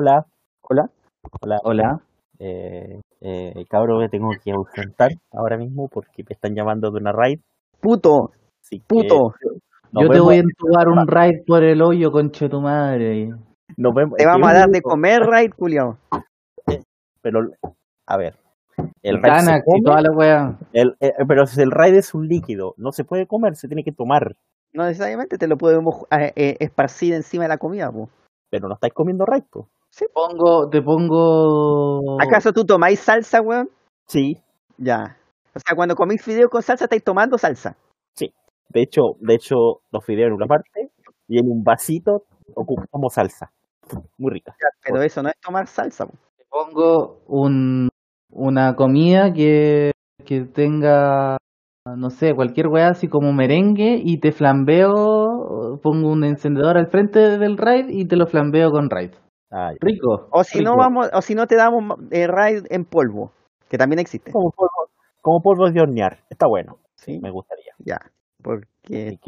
Hola, Hola. hola. Hola. Eh, eh, cabro, me tengo que ausentar ahora mismo porque me están llamando de una raid. Puto, Así puto. Yo te voy a entubar un raid por el hoyo, conche tu madre. nos vemos- Te vamos a dar de comer, Raid, culiao. Pero, a ver, el raid se come, toda la weá. el- eh, pero si el raid es un líquido, no se puede comer, se tiene que tomar. No necesariamente te lo podemos eh, eh, esparcir encima de la comida, po. Pero no estáis comiendo raid, po. Pongo, te pongo. ¿Acaso tú tomáis salsa, weón? Sí, Ya. O sea, cuando comís fideo con salsa, estáis tomando salsa. de hecho, de hecho, los fideos en una parte y en un vasito ocupamos salsa. Muy rica. Pero eso no es tomar salsa, po. Te pongo un, una comida que, que tenga, no sé, cualquier weá así como merengue y te flambeo, pongo un encendedor al frente del raid y te lo flambeo con raid. Ah. Rico. O si no vamos, o si no te damos eh, Raid en polvo, que también existe. Como polvo, como polvo de hornear. Está bueno. Sí, Sí. me gustaría. Ya. Porque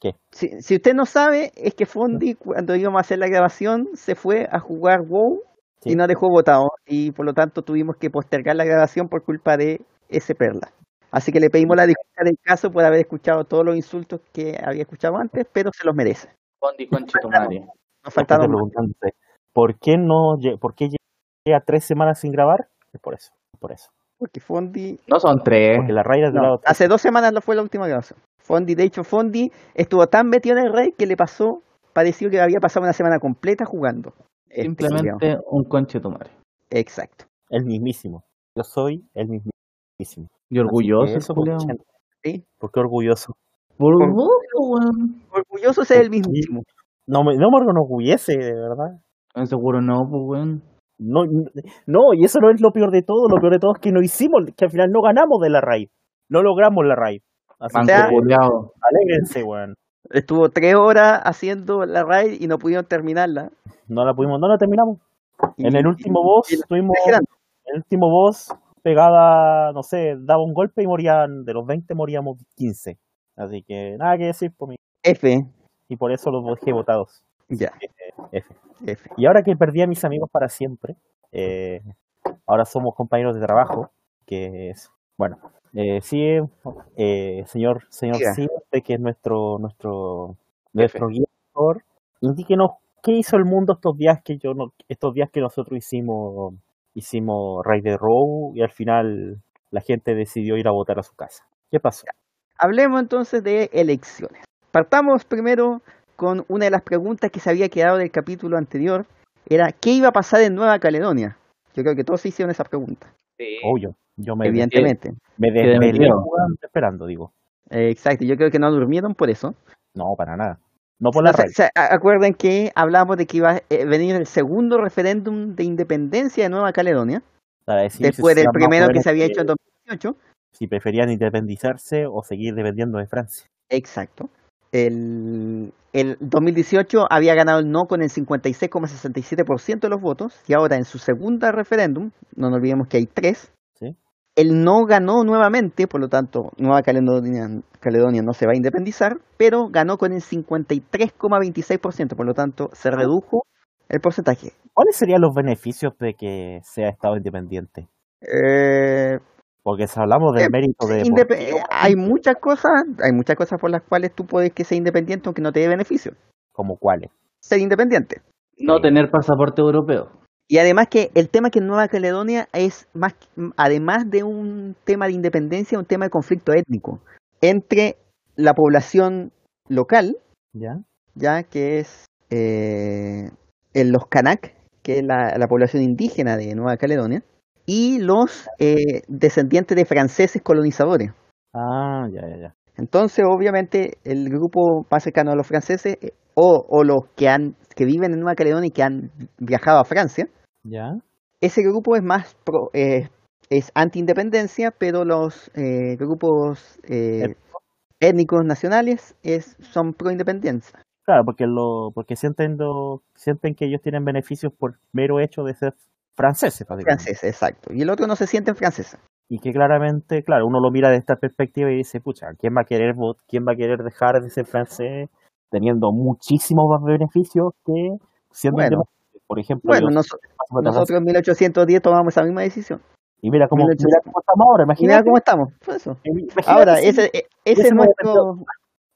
que, si, si usted no sabe, es que Fondi, cuando íbamos a hacer la grabación, se fue a jugar WoW Sí. y nos dejó votado. Y por lo tanto tuvimos que postergar la grabación por culpa de ese perla. Así que le pedimos la disculpa del caso por haber escuchado todos los insultos que había escuchado antes, pero se los merece. Bondi, conche tu madre. Nos gente faltaron ¿por qué no lle- por qué llega tres semanas sin grabar? Es por eso, es por eso. Porque Fondi No son tres. Porque la raid No, hace dos semanas no fue la última grabación. Fondi, de hecho, Fondi estuvo tan metido en el rey que le pasó, pareció que había pasado una semana completa jugando. Este. Simplemente un conche tu madre. Exacto. el mismísimo. Yo soy el mismísimo. Y orgulloso, eso. Sí. ¿Por qué orgulloso? Orgulloso de ser el mismísimo. No me, no me enorgullece, de verdad. No, Seguro no, pues weón. No, no, y eso no es lo peor de todo. Lo peor de todo es que no hicimos, que al final no ganamos de la raid. No logramos la raid. Así Manco sea- alégrense, weón. Estuvo tres horas haciendo la raid y no pudieron terminarla. No la pudimos, no la terminamos. Y- En el último y- boss y la tuvimos exagerando. el último boss pegada, no sé, daba un golpe y morían, de los 20 moríamos 15. Así que nada que decir por mí. F. Y por eso los dejé votados. Ya, F. F. Y ahora que perdí a mis amigos para siempre, eh, ahora somos compañeros de trabajo, que es, bueno, eh, sí, eh, señor, señor sí, que es nuestro, nuestro, nuestro guiador, indíquenos qué hizo el mundo estos días que yo no, estos días que nosotros hicimos, hicimos Raid de Row y al final la gente decidió ir a votar a su casa. ¿Qué pasó? Hablemos entonces de elecciones. Partamos primero con una de las preguntas que se había quedado del capítulo anterior. Era, ¿qué iba a pasar en Nueva Caledonia? Yo creo que todos se hicieron esa pregunta. Obvio, yo me, Evidentemente. me desvelé esperando, digo. Eh, exacto, yo creo que no durmieron por eso. No, para nada. No por la No sé, raid. se- a- acuerden que hablamos de que iba a eh, venir el segundo referéndum de independencia de Nueva Caledonia, para decir si después se del primero que se había que- hecho en 2018. si preferían independizarse o seguir dependiendo de Francia. Exacto. El, el 2018 había ganado el no con el 56,67% de los votos y ahora en su segunda referéndum, no nos olvidemos que hay tres, ¿Sí? el no ganó nuevamente, por lo tanto Nueva Caledonia, Caledonia no se va a independizar, pero ganó con el 53,26%, por lo tanto se redujo el porcentaje. ¿Cuáles serían los beneficios de que sea Estado independiente? Eh, Porque si hablamos del Eh, mérito de... eh, hay muchas cosas, hay muchas cosas por las cuales tú puedes que sea independiente aunque no te dé beneficio. ¿Como cuáles? Ser independiente. No tener pasaporte europeo. Y además que el tema que en Nueva Caledonia es más, además de un tema de independencia, un tema de conflicto étnico entre la población local, ¿Ya? ya que es eh, en los Kanak, que es la, la población indígena de Nueva Caledonia, y los eh, descendientes de franceses colonizadores. Ah, ya, ya, ya. Entonces, obviamente, el grupo más cercano a los franceses, eh, o, o los que han que viven en Nueva Caledonia y que han viajado a Francia, ¿Ya? ese grupo es más pro, eh, es anti-independencia, pero los eh, grupos eh, étnicos nacionales es, son pro-independencia. Claro, porque lo, porque sienten lo, sienten que ellos tienen beneficios por mero hecho de ser franceses, exacto. Y el otro no se sienten franceses. Y que claramente, claro, uno lo mira de esta perspectiva y dice, pucha, ¿quién va a querer quién va a querer dejar de ser francés teniendo muchísimos más beneficios que siendo Bueno. Por ejemplo, Bueno, yo- nos- nosotros en 1810 tomamos esa misma decisión. y mira cómo, 1800. mira cómo estamos ahora, mira imagínate. cómo estamos. Eso. Ahora, ese, e- ese ese es nuestro.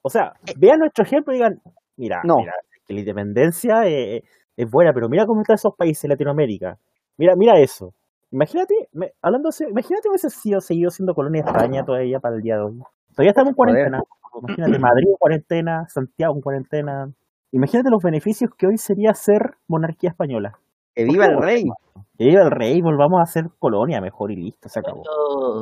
O sea, vean nuestro ejemplo y digan, mira, No. mira, que la independencia eh, es buena, pero mira cómo están esos países de Latinoamérica. Mira, mira eso. Imagínate, me- hablando de- imagínate hubiese sido seguido siendo colonia de España todavía para el día de hoy. Todavía estamos en cuarentena. Imagínate Madrid en cuarentena, Santiago en cuarentena. Imagínate los beneficios que hoy sería ser monarquía española. Que viva el rey. Que viva el rey, volvamos a ser colonia mejor y listo, se acabó.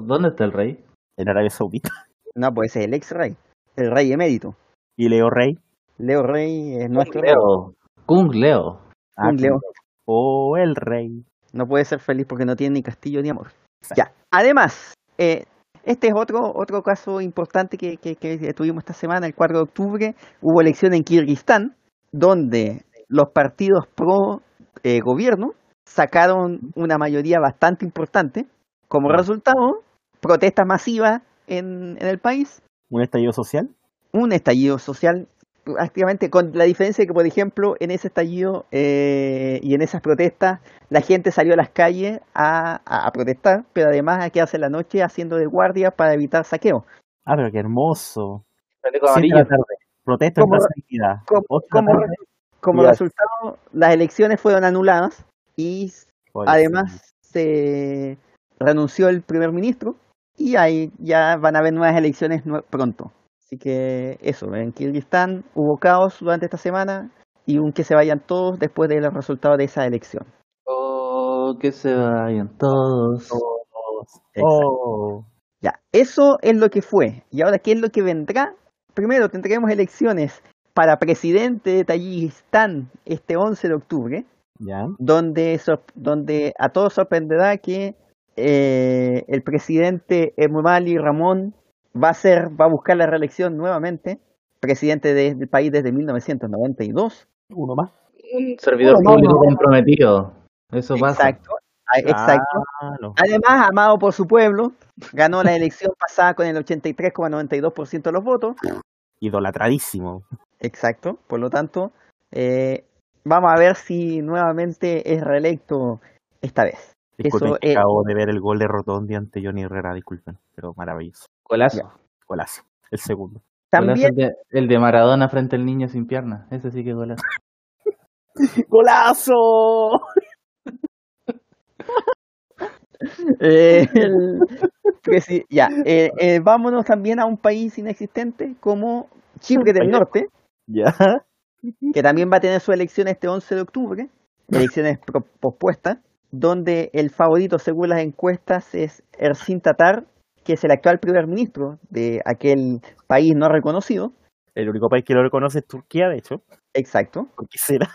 ¿Dónde está el rey? En Arabia Saudita. No, pues ese es el ex rey. El rey emérito. Y Leo Rey. Leo Rey es nuestro rey. Leo. Kung Leo. Ah, Kung Leo. O el rey. No puede ser feliz porque no tiene ni castillo ni amor. Ya. Además, eh, este es otro, otro caso importante que, que, que tuvimos esta semana, el 4 de octubre. Hubo elección en Kirguistán, donde los partidos pro eh, gobierno sacaron una mayoría bastante importante. Como resultado, protestas masivas en, en el país, Un estallido social. un estallido social activamente con la diferencia de que por ejemplo en ese estallido eh, y en esas protestas la gente salió a las calles a, a- a protestar pero además a quedarse la noche haciendo de guardia para evitar saqueo Ah, pero qué hermoso. Protesta en Como- Dignidad. como, como, como resultado las elecciones fueron anuladas y además se renunció el primer ministro y ahí ya van a haber nuevas elecciones pronto. Así que eso, en Kirguistán hubo caos durante esta semana y un que se vayan todos después de los resultados de esa elección. Oh, que se vayan todos. Oh, Ya, eso es lo que fue. Y ahora, ¿qué es lo que vendrá? Primero tendremos elecciones para presidente de Tayikistán este 11 de octubre, ya. donde, sor- donde a todos sorprenderá que eh, el presidente Emomali Ramón va a ser, va a buscar la reelección nuevamente, presidente de- del país desde 1992. Uno más. Un servidor No, no, público no. comprometido. Eso pasa. Exacto. ah, Exacto. Claro. Además, amado por su pueblo, ganó la elección pasada con el 83,92% de los votos. Idolatradísimo. Exacto, por lo tanto, eh, vamos a ver si nuevamente es reelecto esta vez. Disculpen, Eso, que eh, acabo de ver el gol de Rotondi ante Johnny Herrera, disculpen, pero maravilloso. Golazo. Golazo. El segundo. Golazo También, el, de, el de Maradona frente al niño sin pierna. Ese sí que es golazo. ¡Golazo! eh, el presi- ya, eh, eh, vámonos también a un país inexistente como Chipre del. Norte, Ya. que también va a tener su elección este 11 de octubre, elecciones pospuestas, donde el favorito según las encuestas es Ersin Tatar, que es el actual primer ministro de aquel país no reconocido. El único país que lo reconoce es Turquía, de hecho. Exacto, ¿Por qué será?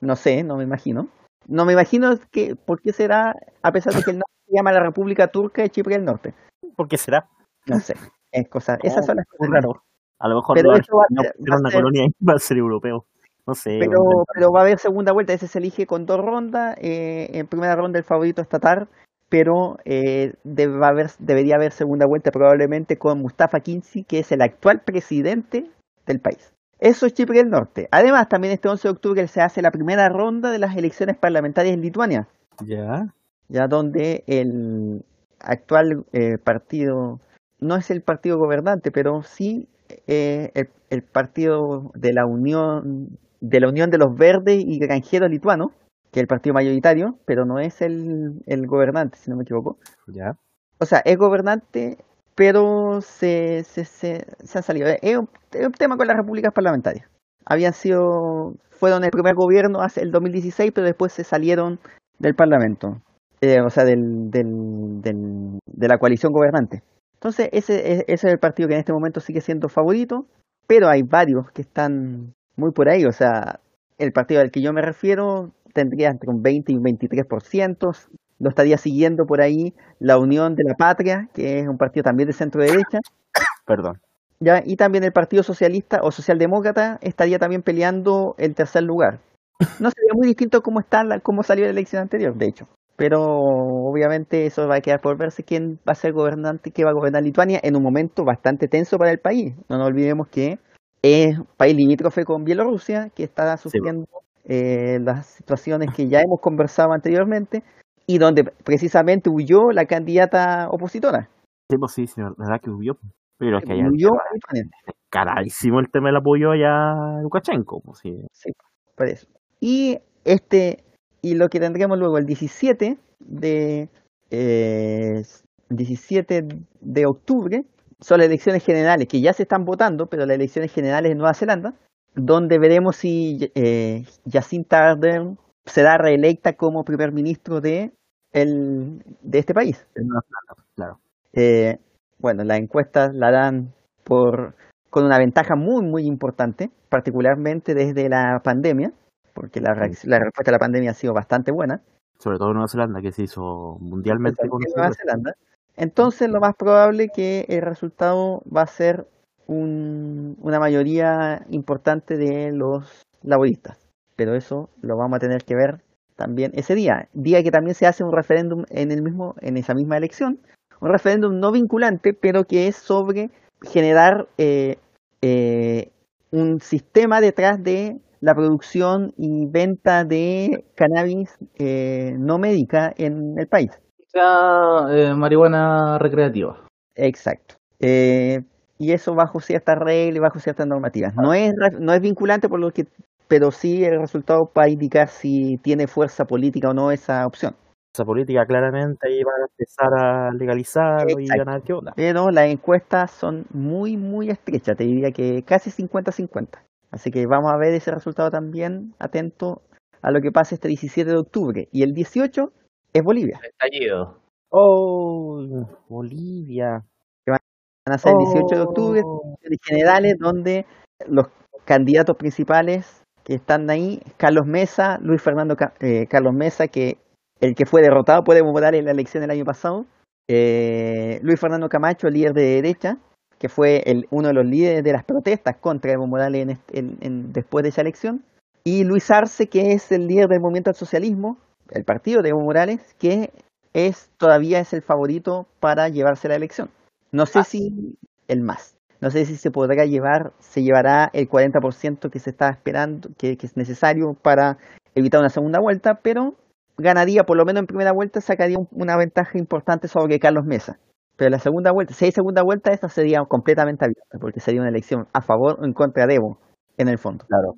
no sé, no me imagino. No me imagino que por qué será, a pesar de que el nombre se llama la República Turca de Chipre del Norte. ¿Por qué será? No sé, es cosa, esas son las cosas. raro. A lo mejor Pero eso va ser- pusieron va a una ser- colonia y va a ser europeo. No sé. Pero, pero va a haber segunda vuelta, ese se elige con dos rondas. eh, en primera ronda el favorito es Tatar, pero eh, debe haber, debería haber segunda vuelta probablemente con Mustafa Kinsi, que es el actual presidente del país. Eso es Chipre del Norte. Además, también este 11 de octubre se hace la primera ronda de las elecciones parlamentarias en Lituania, Ya. ya donde el actual eh, partido, no es el partido gobernante, pero sí eh, el, el partido de la Unión de la Unión de los Verdes y Granjeros Lituanos, que es el partido mayoritario, pero no es el, el gobernante, si no me equivoco. Ya. O sea, es gobernante, pero se, se, se, se han salido. Es un, es un tema con las repúblicas parlamentarias. Habían sido, fueron el primer gobierno hace el 2016, pero después se salieron del parlamento, eh, o sea, del, del, del- de la coalición gobernante. Entonces, ese, es- ese es el partido que en este momento sigue siendo favorito, pero hay varios que están muy por ahí. O sea, el partido al que yo me refiero tendría entre un 20 y un 23%. Lo estaría siguiendo por ahí la Unión de la Patria, que es un partido también de centro derecha. Perdón. ¿ya? Y también el Partido Socialista o Socialdemócrata estaría también peleando el tercer lugar. No sería muy distinto cómo está la, cómo salió la elección anterior, de hecho. Pero obviamente eso va a quedar por verse quién va a ser gobernante, qué va a gobernar Lituania en un momento bastante tenso para el país. No nos olvidemos que es un país limítrofe con Bielorrusia, que está sufriendo eh, las situaciones que ya hemos conversado anteriormente y donde precisamente huyó la candidata opositora. Sí, pues sí, señor, la verdad que huyó. Pero es que allá huyó caradísimo el tema del apoyo allá a Lukashenko. Pues, sí. sí, por eso. Y este, y lo que tendremos luego el 17 de eh, 17 de octubre son las elecciones generales que ya se están votando, pero las elecciones generales en Nueva Zelanda, donde veremos si eh, Jacinta Ardern será reelecta como primer ministro de, el, de este país. claro. Eh, bueno, las encuestas la dan por, con una ventaja muy, muy importante, particularmente desde la pandemia, porque la, la respuesta a la pandemia ha sido bastante buena. Sobre todo en Nueva Zelanda, que se hizo mundialmente con Nueva Zelanda. Entonces, lo más probable que el resultado va a ser un, una mayoría importante de los laboristas pero eso lo vamos a tener que ver también ese día, día que también se hace un referéndum en el mismo, en esa misma elección, un referéndum no vinculante, pero que es sobre generar eh, eh, un sistema detrás de la producción y venta de cannabis eh, no médica en el país. sea marihuana recreativa. Exacto. Y eso bajo ciertas reglas y bajo ciertas normativas. No es, no es vinculante por lo que pero sí el resultado va a indicar si tiene fuerza política o no esa opción. Esa política claramente ahí van a empezar a legalizarlo y ganar qué onda. Pero las encuestas son muy, muy estrechas, te diría que casi 50-50. Así que vamos a ver ese resultado también, atento a lo que pasa este 17 de octubre. Y el 18 es Bolivia. Estallido. Oh, Bolivia. Van a ser el 18 de octubre, oh. generales, donde los candidatos principales que están ahí, Carlos Mesa, Luis Fernando eh, Carlos Mesa, que el que fue derrotado puede votar en la elección del año pasado, eh, Luis Fernando Camacho, líder de derecha, que fue el, uno de los líderes de las protestas contra Evo Morales en, después de esa elección, y Luis Arce, que es el líder del movimiento al socialismo, el partido de Evo Morales, que es todavía es el favorito para llevarse la elección. No sé ah. si el más. No sé si se podrá llevar, se llevará el 40% que se está esperando, que, es necesario para evitar una segunda vuelta, pero ganaría, por lo menos en primera vuelta, sacaría una ventaja importante sobre Carlos Mesa. Pero la segunda vuelta, si hay segunda vuelta, esta sería completamente abierta, porque sería una elección a favor o en contra de Evo, en el fondo. Claro.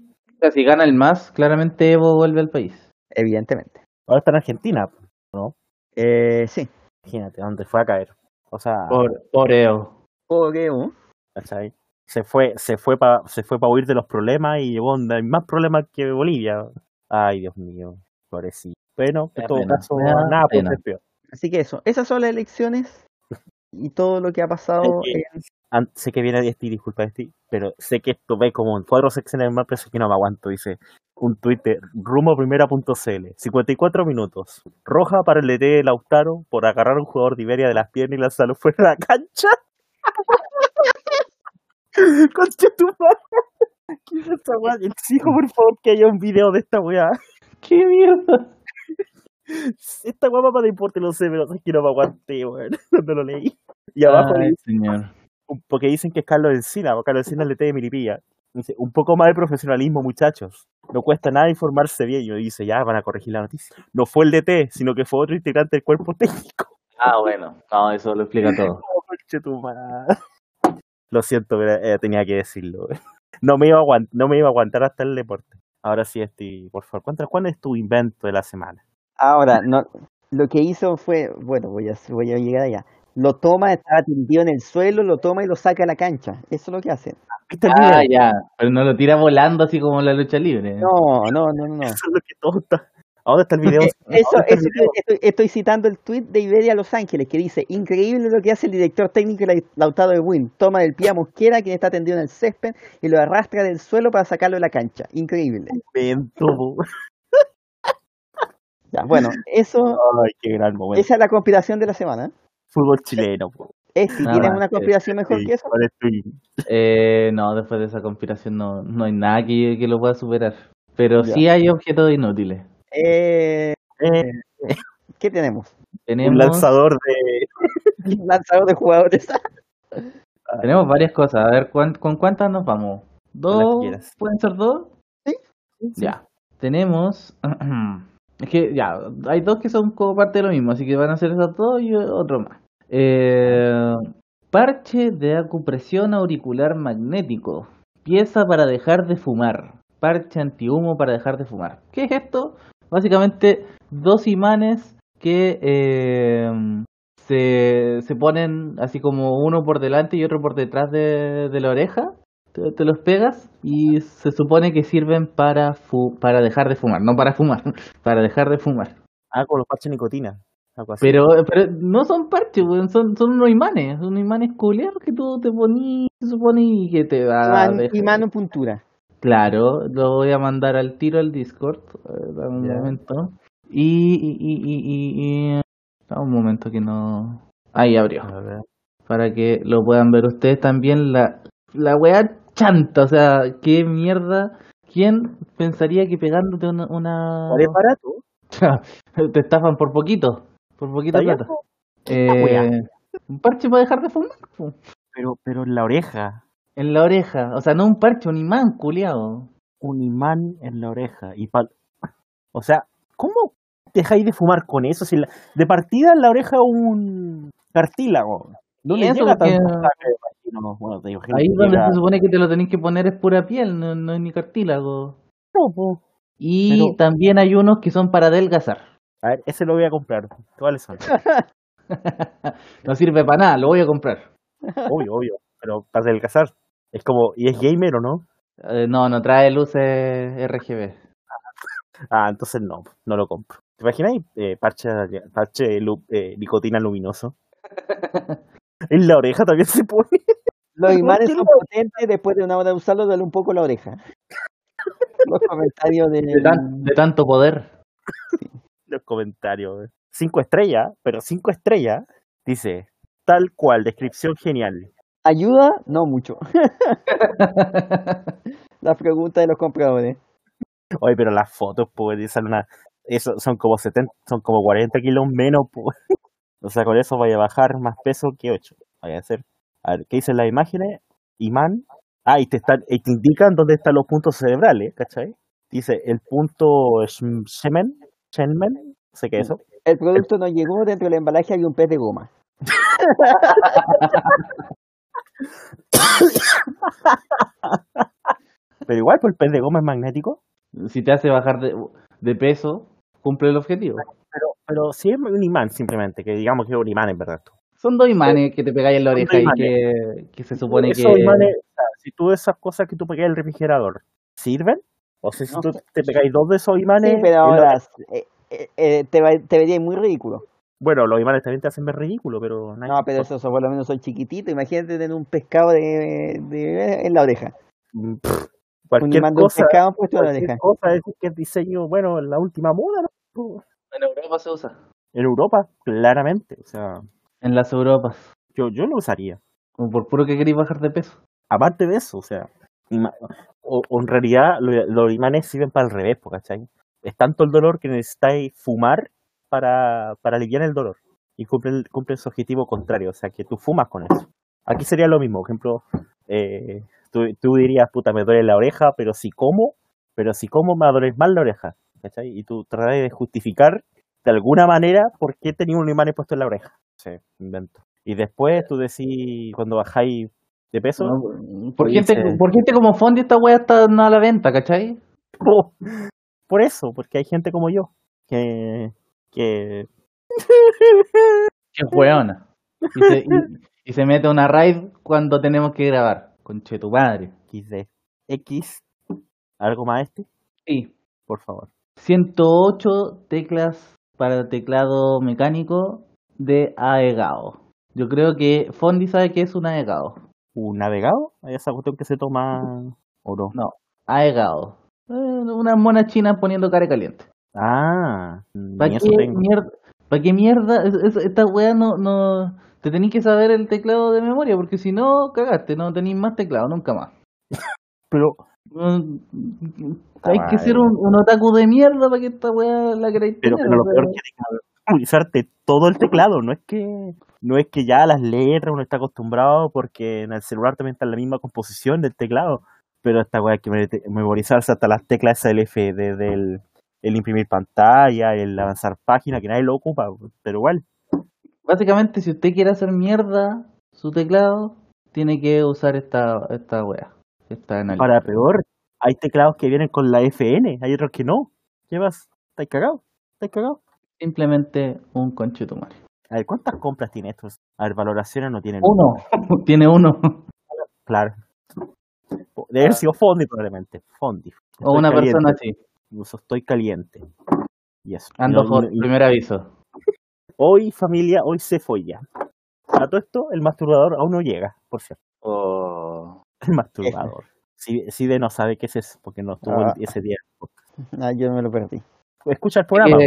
si gana el MAS, claramente Evo vuelve al país. Evidentemente. Ahora está en Argentina, ¿no? Eh, sí. Imagínate, ¿dónde fue a caer? O sea... Por, por Evo. Por Evo. Se fue, se fue para se fue para huir de los problemas y llevó hay más problemas que Bolivia. Ay, Dios mío, pobrecito. Bueno, en todo caso, nada puede ser peor. Así que eso, esas son las elecciones y todo lo que ha pasado. Sé que, viene de este, disculpa este, pero sé que esto ve como en cuatro secciones más preso que no me aguanto. Dice un Twitter, rumoprimera.cl, 54 minutos. Roja para el DT de Lautaro por agarrar a un jugador de Iberia de las piernas y lanzarlo fuera de la cancha. Concha tu madre. ¿Qué es esta weá? Exijo por favor que haya un video de esta weá. ¿Qué mierda? Esta weá para deporte lo sé, pero es que no me aguanté, weón, cuando lo leí. Y abajo Ay, señor. porque dicen que es Carlos Encina, o Carlos Encina le de Milipilla. Dice, un poco más de profesionalismo, muchachos. No cuesta nada informarse bien. Y dice, ya van a corregir la noticia. No fue el DT, sino que fue otro integrante del cuerpo técnico. Ah, bueno. No, eso lo explica todo. Lo siento, pero eh, tenía que decirlo. No me, iba a no me iba a aguantar hasta el deporte. Ahora sí, estoy, por favor, cuéntanos, ¿cuál es tu invento de la semana? Ahora, no, lo que hizo fue, bueno, voy a, voy a llegar allá. Lo toma, estaba tendido en el suelo, lo toma y lo saca a la cancha. Eso es lo que hace. Ah, ya, pero no lo tira volando así como la lucha libre. No, no, no, no. Eso es lo que todo está, ¿Dónde está el video? Eso, Estoy, citando el tweet de Iberia Los Ángeles que dice, increíble lo que hace el director técnico Lautaro de Win. Toma del pie a Mosquera, quien está tendido en el césped, y lo arrastra del suelo para sacarlo de la cancha. Increíble. ya, bueno, eso... Ay, qué gran momento. Esa es la conspiración de la semana. Fútbol chileno. Eh, si ¿Tienes una conspiración mejor que eso? Eh, no, después de esa conspiración no, no hay nada que, que lo pueda superar. Pero sí hay objetos inútiles. Eh, eh, ¿Qué tenemos? tenemos? Un lanzador de... Un lanzador de jugadores. tenemos varias cosas. A ver, ¿con cuántas nos vamos? ¿Dos? ¿Pueden ser dos? Sí. Ya. tenemos. es que ya, hay dos que son como parte de lo mismo, así que van a ser esos dos y otro más. Eh, parche de acupresión auricular magnético. Pieza para dejar de fumar. Parche antihumo para dejar de fumar. ¿Qué es esto? Básicamente dos imanes que eh, se, se ponen así como uno por delante y otro por detrás de, la oreja. Te, los pegas y se supone que sirven para, para dejar de fumar, no para fumar, para dejar de fumar. Ah, con los parches de nicotina. Pero, pero no son parches, son, son unos imanes, son imanes culeros que tú te pones, se supone y que te va a Imán, o puntura. Claro, lo voy a mandar al tiro al Discord. eh, dame un momento. Y, y, y, y, y, y- dame un momento que no. Ahí abrió. Para que lo puedan ver ustedes también. La, la weá chanta, o sea, qué mierda. ¿Quién pensaría que pegándote una. una... ¿Cuál es barato? te estafan por poquito? Por poquita ¿Está plata. Eh, un parche para dejar de fumar. po. Pero, pero en la oreja. En la oreja. O sea, no un parche, un imán, culiao. Un imán en la oreja. Y pal- O sea, ¿cómo dejáis de fumar con eso? Si la- de partida en la oreja un cartílago. No le llega porque- tanto imagino. Bueno, te Ahí donde llega- se supone que te lo tenéis que poner es pura piel, no, no es ni cartílago. No, po. Y Pero- también hay unos que son para adelgazar. A ver, ese lo voy a comprar. ¿Cuáles son? no sirve para nada, lo voy a comprar. obvio, obvio. Pero para adelgazar. Es como, ¿y es gamer o no? Eh, no, no trae luces RGB. Ah, entonces no, no lo compro. ¿Te imaginas eh, parche, parche lu- eh, nicotina luminoso? en la oreja también se pone. Los ¿Por imanes son potentes, después de una hora de usarlo duele un poco la oreja. Los comentarios de... De, tan- de tanto poder. Los comentarios. Cinco estrellas, pero cinco estrellas. Dice, tal cual, descripción genial. ¿Ayuda? No mucho. Las preguntas de los compradores. Oye, pero las fotos, pues, son una... Eso son como 70, son como 40 kilos menos, pues. O sea, con eso vaya a bajar más peso que 8. Vaya a hacer. A ver, ¿qué dicen las imágenes? Imán. Ah, y te, están, y te indican dónde están los puntos cerebrales, ¿cachai? Dice el punto Shemen, Shenmen, no sé qué es eso. El producto no llegó, dentro del embalaje hay un pez de goma. Pero igual, pues el pez de goma es magnético. si te hace bajar de, de peso, cumple el objetivo. Pero, pero sí es un imán, simplemente, que digamos que es un imán en verdad. Son dos imanes que te pegáis en la oreja y que, que se supone Esos que... imanes, si tú esas cosas que tú pegas en el refrigerador, ¿sirven? O sea, si No tú sé. te pegáis dos de esos imanes... Sí, pero la- ahora eh, eh, eh, te, te vería muy ridículo. Bueno, los imanes también te hacen ver ridículo, pero... nadie No, pero esos por lo menos son chiquititos. Imagínate tener un pescado de, de- en la oreja. Mm, Un imán de un cosa, pescado puesto en la oreja. cosa es que es diseño, bueno, la última moda, ¿no? En Europa se usa. En Europa, claramente. O sea, En las Europas. yo, yo lo usaría. Como por puro que queréis bajar de peso. Aparte de eso, o sea, o, o en realidad lo- los imanes sirven para el revés, ¿cachai? Es tanto el dolor que necesitáis fumar para, para aliviar el dolor. Y cumple, cumple su objetivo contrario, o sea, que tú fumas con eso. Aquí sería lo mismo, por ejemplo, eh, tú, tú dirías, puta, me duele la oreja, pero si como, pero si como me doler más la oreja, ¿cachai? Y tú tratas de justificar de alguna manera por qué tenía un imán puesto en la oreja. Sí, invento. Y después tú decís, cuando bajáis de peso, ¿no? Por, gente, por gente como Fondi esta weá está a la venta, ¿cachai? Po- Por eso, porque hay gente como yo que, que Qué weona. Y se, y, y se mete una raid cuando tenemos que grabar. Conche tu madre. XD. X, algo más este, Sí. por favor. 108 teclas para teclado mecánico de AEGAO. Yo creo que Fondi sabe que es un AEGAO. ¿Un navegado? ¿Hay esa cuestión que se toma o no? AEGAO. Eh, unas monas chinas poniendo cara caliente. Ah, ¿Para qué, tengo. mierda, ¿Para qué mierda? Es- es- esta weá no, no... Te tenéis que saber el teclado de memoria, porque si no, cagaste, no tenéis más teclado, nunca más. Pero, Hay que ser un, un otaku de mierda para que esta weá la queráis pero, tener, pero lo peor que memorizarte todo el teclado, no es que no es que ya las letras uno está acostumbrado porque en el celular también está la misma composición del teclado, pero esta weá hay que memorizarse hasta las teclas SLF, desde el, el imprimir pantalla, el avanzar página, que nadie lo ocupa, pero igual. Básicamente, si usted quiere hacer mierda su teclado, tiene que usar esta, esta wea. Esta Para peor, hay teclados que vienen con la FN, hay otros que no. ¿Qué vas? ¿Estás cagado? ¿Estás cagado? Simplemente un conchetumare. A ver, ¿cuántas compras tiene esto? A ver, valoraciones no tienen. Uno, tiene uno. Claro. Debe haber sido Fondi probablemente. Fondi. o una persona así. Incluso estoy caliente. Y eso. Ando por primer aviso. Hoy, familia, hoy se ya. A todo esto, el masturbador aún no llega, por cierto. Oh. El masturbador. Si, de no sabe qué es eso, porque no estuvo ah. ese día. Ah, yo me lo perdí. Escucha el programa.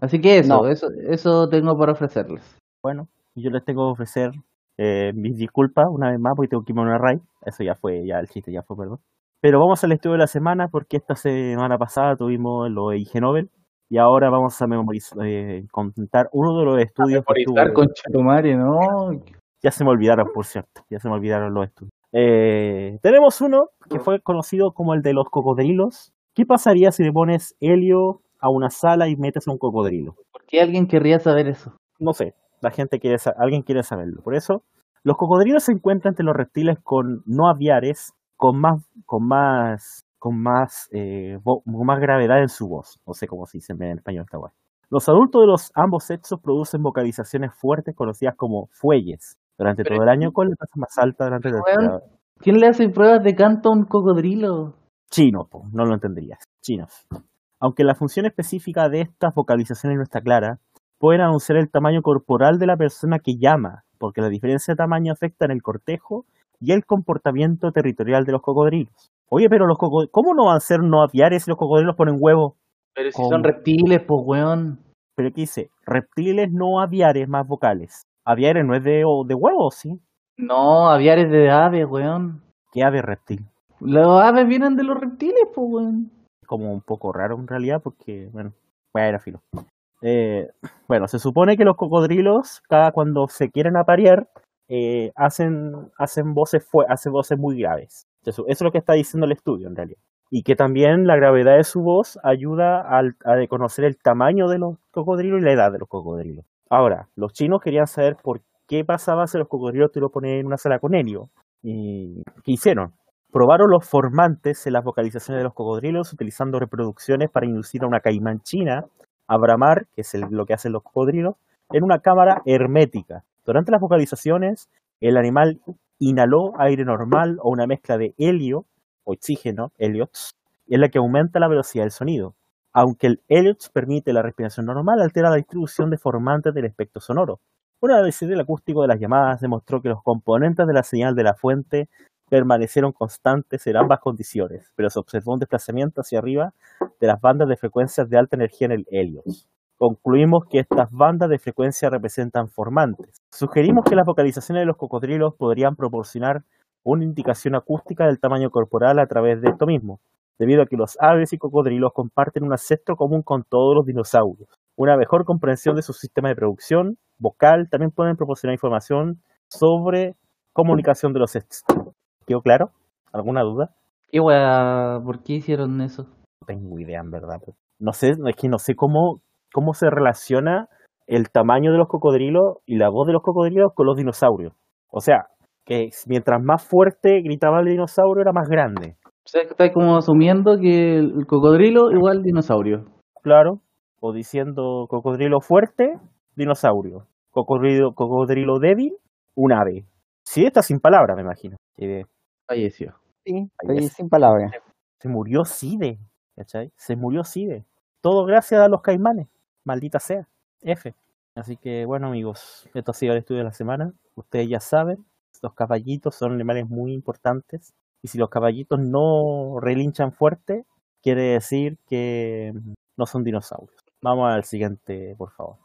Así que eso, eso, eso tengo para ofrecerles. Bueno, yo les tengo que ofrecer eh, mis disculpas una vez más porque tengo que irme a una raid. Eso ya fue, ya el chiste ya fue, perdón. Pero vamos al estudio de la semana porque esta semana pasada tuvimos lo de IG Nobel y ahora vamos a memorizar, eh, contar uno de los estudios. que tuvo, con ¿no? Ya se me olvidaron, por cierto, ya se me olvidaron los estudios. Eh, tenemos uno que fue conocido como el de los cocodrilos. ¿Qué pasaría si le pones helio a una sala y metes a un cocodrilo? ¿Por qué alguien querría saber eso? No sé, la gente quiere alguien quiere saberlo. Por eso, los cocodrilos se encuentran entre los reptiles con no aviares, con más, con más, con más, eh, más gravedad en su voz. No sé cómo se dice en español esta guay. Los adultos de los ambos sexos producen vocalizaciones fuertes conocidas como fuelles durante todo el año con la tasa más alta durante el ¿Quién le hace pruebas de canto a un cocodrilo? Chino, no lo entenderías. Chinos. Aunque la función específica de estas vocalizaciones no está clara, pueden anunciar el tamaño corporal de la persona que llama, porque la diferencia de tamaño afecta en el cortejo y el comportamiento territorial de los cocodrilos. Oye, pero los cocodrilos, ¿cómo no van a ser no aviares si los cocodrilos ponen huevos? Pero si son reptiles, pues weón. Pero aquí dice, reptiles no aviares más vocales. Aviares no es de, de huevos, ¿sí? No, aviares de aves, weón. ¿Qué ave reptil? Los aves vienen de los reptiles, pues weón. Como un poco raro en realidad, porque, bueno, voy a ir a filo. Eh, bueno, se supone que los cocodrilos, cada cuando se quieren aparear, eh, hacen, hacen, voces hacen voces muy graves. Eso, es lo que está diciendo el estudio en realidad. Y que también la gravedad de su voz ayuda a, a conocer el tamaño de los cocodrilos y la edad de los cocodrilos. Ahora, los chinos querían saber por qué pasaba si los cocodrilos te lo ponían en una sala con helio. ¿Y qué hicieron? Probaron los formantes en las vocalizaciones de los cocodrilos utilizando reproducciones para inducir a una caimán china Abramar, que es lo que hacen los cocodrilos, en una cámara hermética. Durante las vocalizaciones, el animal inhaló aire normal o una mezcla de helio, oxígeno, heliots, en la que aumenta la velocidad del sonido. Aunque el heliots permite la respiración normal, altera la distribución de formantes del espectro sonoro. Un análisis del acústico de las llamadas demostró que los componentes de la señal de la fuente permanecieron constantes en ambas condiciones, pero se observó un desplazamiento hacia arriba de las bandas de frecuencias de alta energía en el Helios. Concluimos que estas bandas de frecuencia representan formantes. Sugerimos que las vocalizaciones de los cocodrilos podrían proporcionar una indicación acústica del tamaño corporal a través de esto mismo, debido a que los aves y cocodrilos comparten un ancestro común con todos los dinosaurios. Una mejor comprensión de su sistema de producción vocal también pueden proporcionar información sobre comunicación de los ¿Quedó claro? ¿Alguna duda? ¿Qué wea? ¿Por qué hicieron eso? No tengo idea, en verdad. No sé, es que no sé cómo, cómo se relaciona el tamaño de los cocodrilos y la voz de los cocodrilos con los dinosaurios. O sea, que mientras más fuerte gritaba el dinosaurio era más grande. O sea, que está como asumiendo que el cocodrilo igual dinosaurio. Claro, o diciendo cocodrilo fuerte, dinosaurio. Cocodrilo, cocodrilo débil, un ave. Sí, está sin palabras, me imagino. Falleció. Sí, sin palabras. Se murió Side, ¿cachai? Se murió Side. Todo gracias a los caimanes. Maldita sea. F. Así que bueno amigos, esto ha sido el estudio de la semana. Ustedes ya saben, los caballitos son animales muy importantes. Y si los caballitos no relinchan fuerte, quiere decir que no son dinosaurios. Vamos al siguiente, por favor.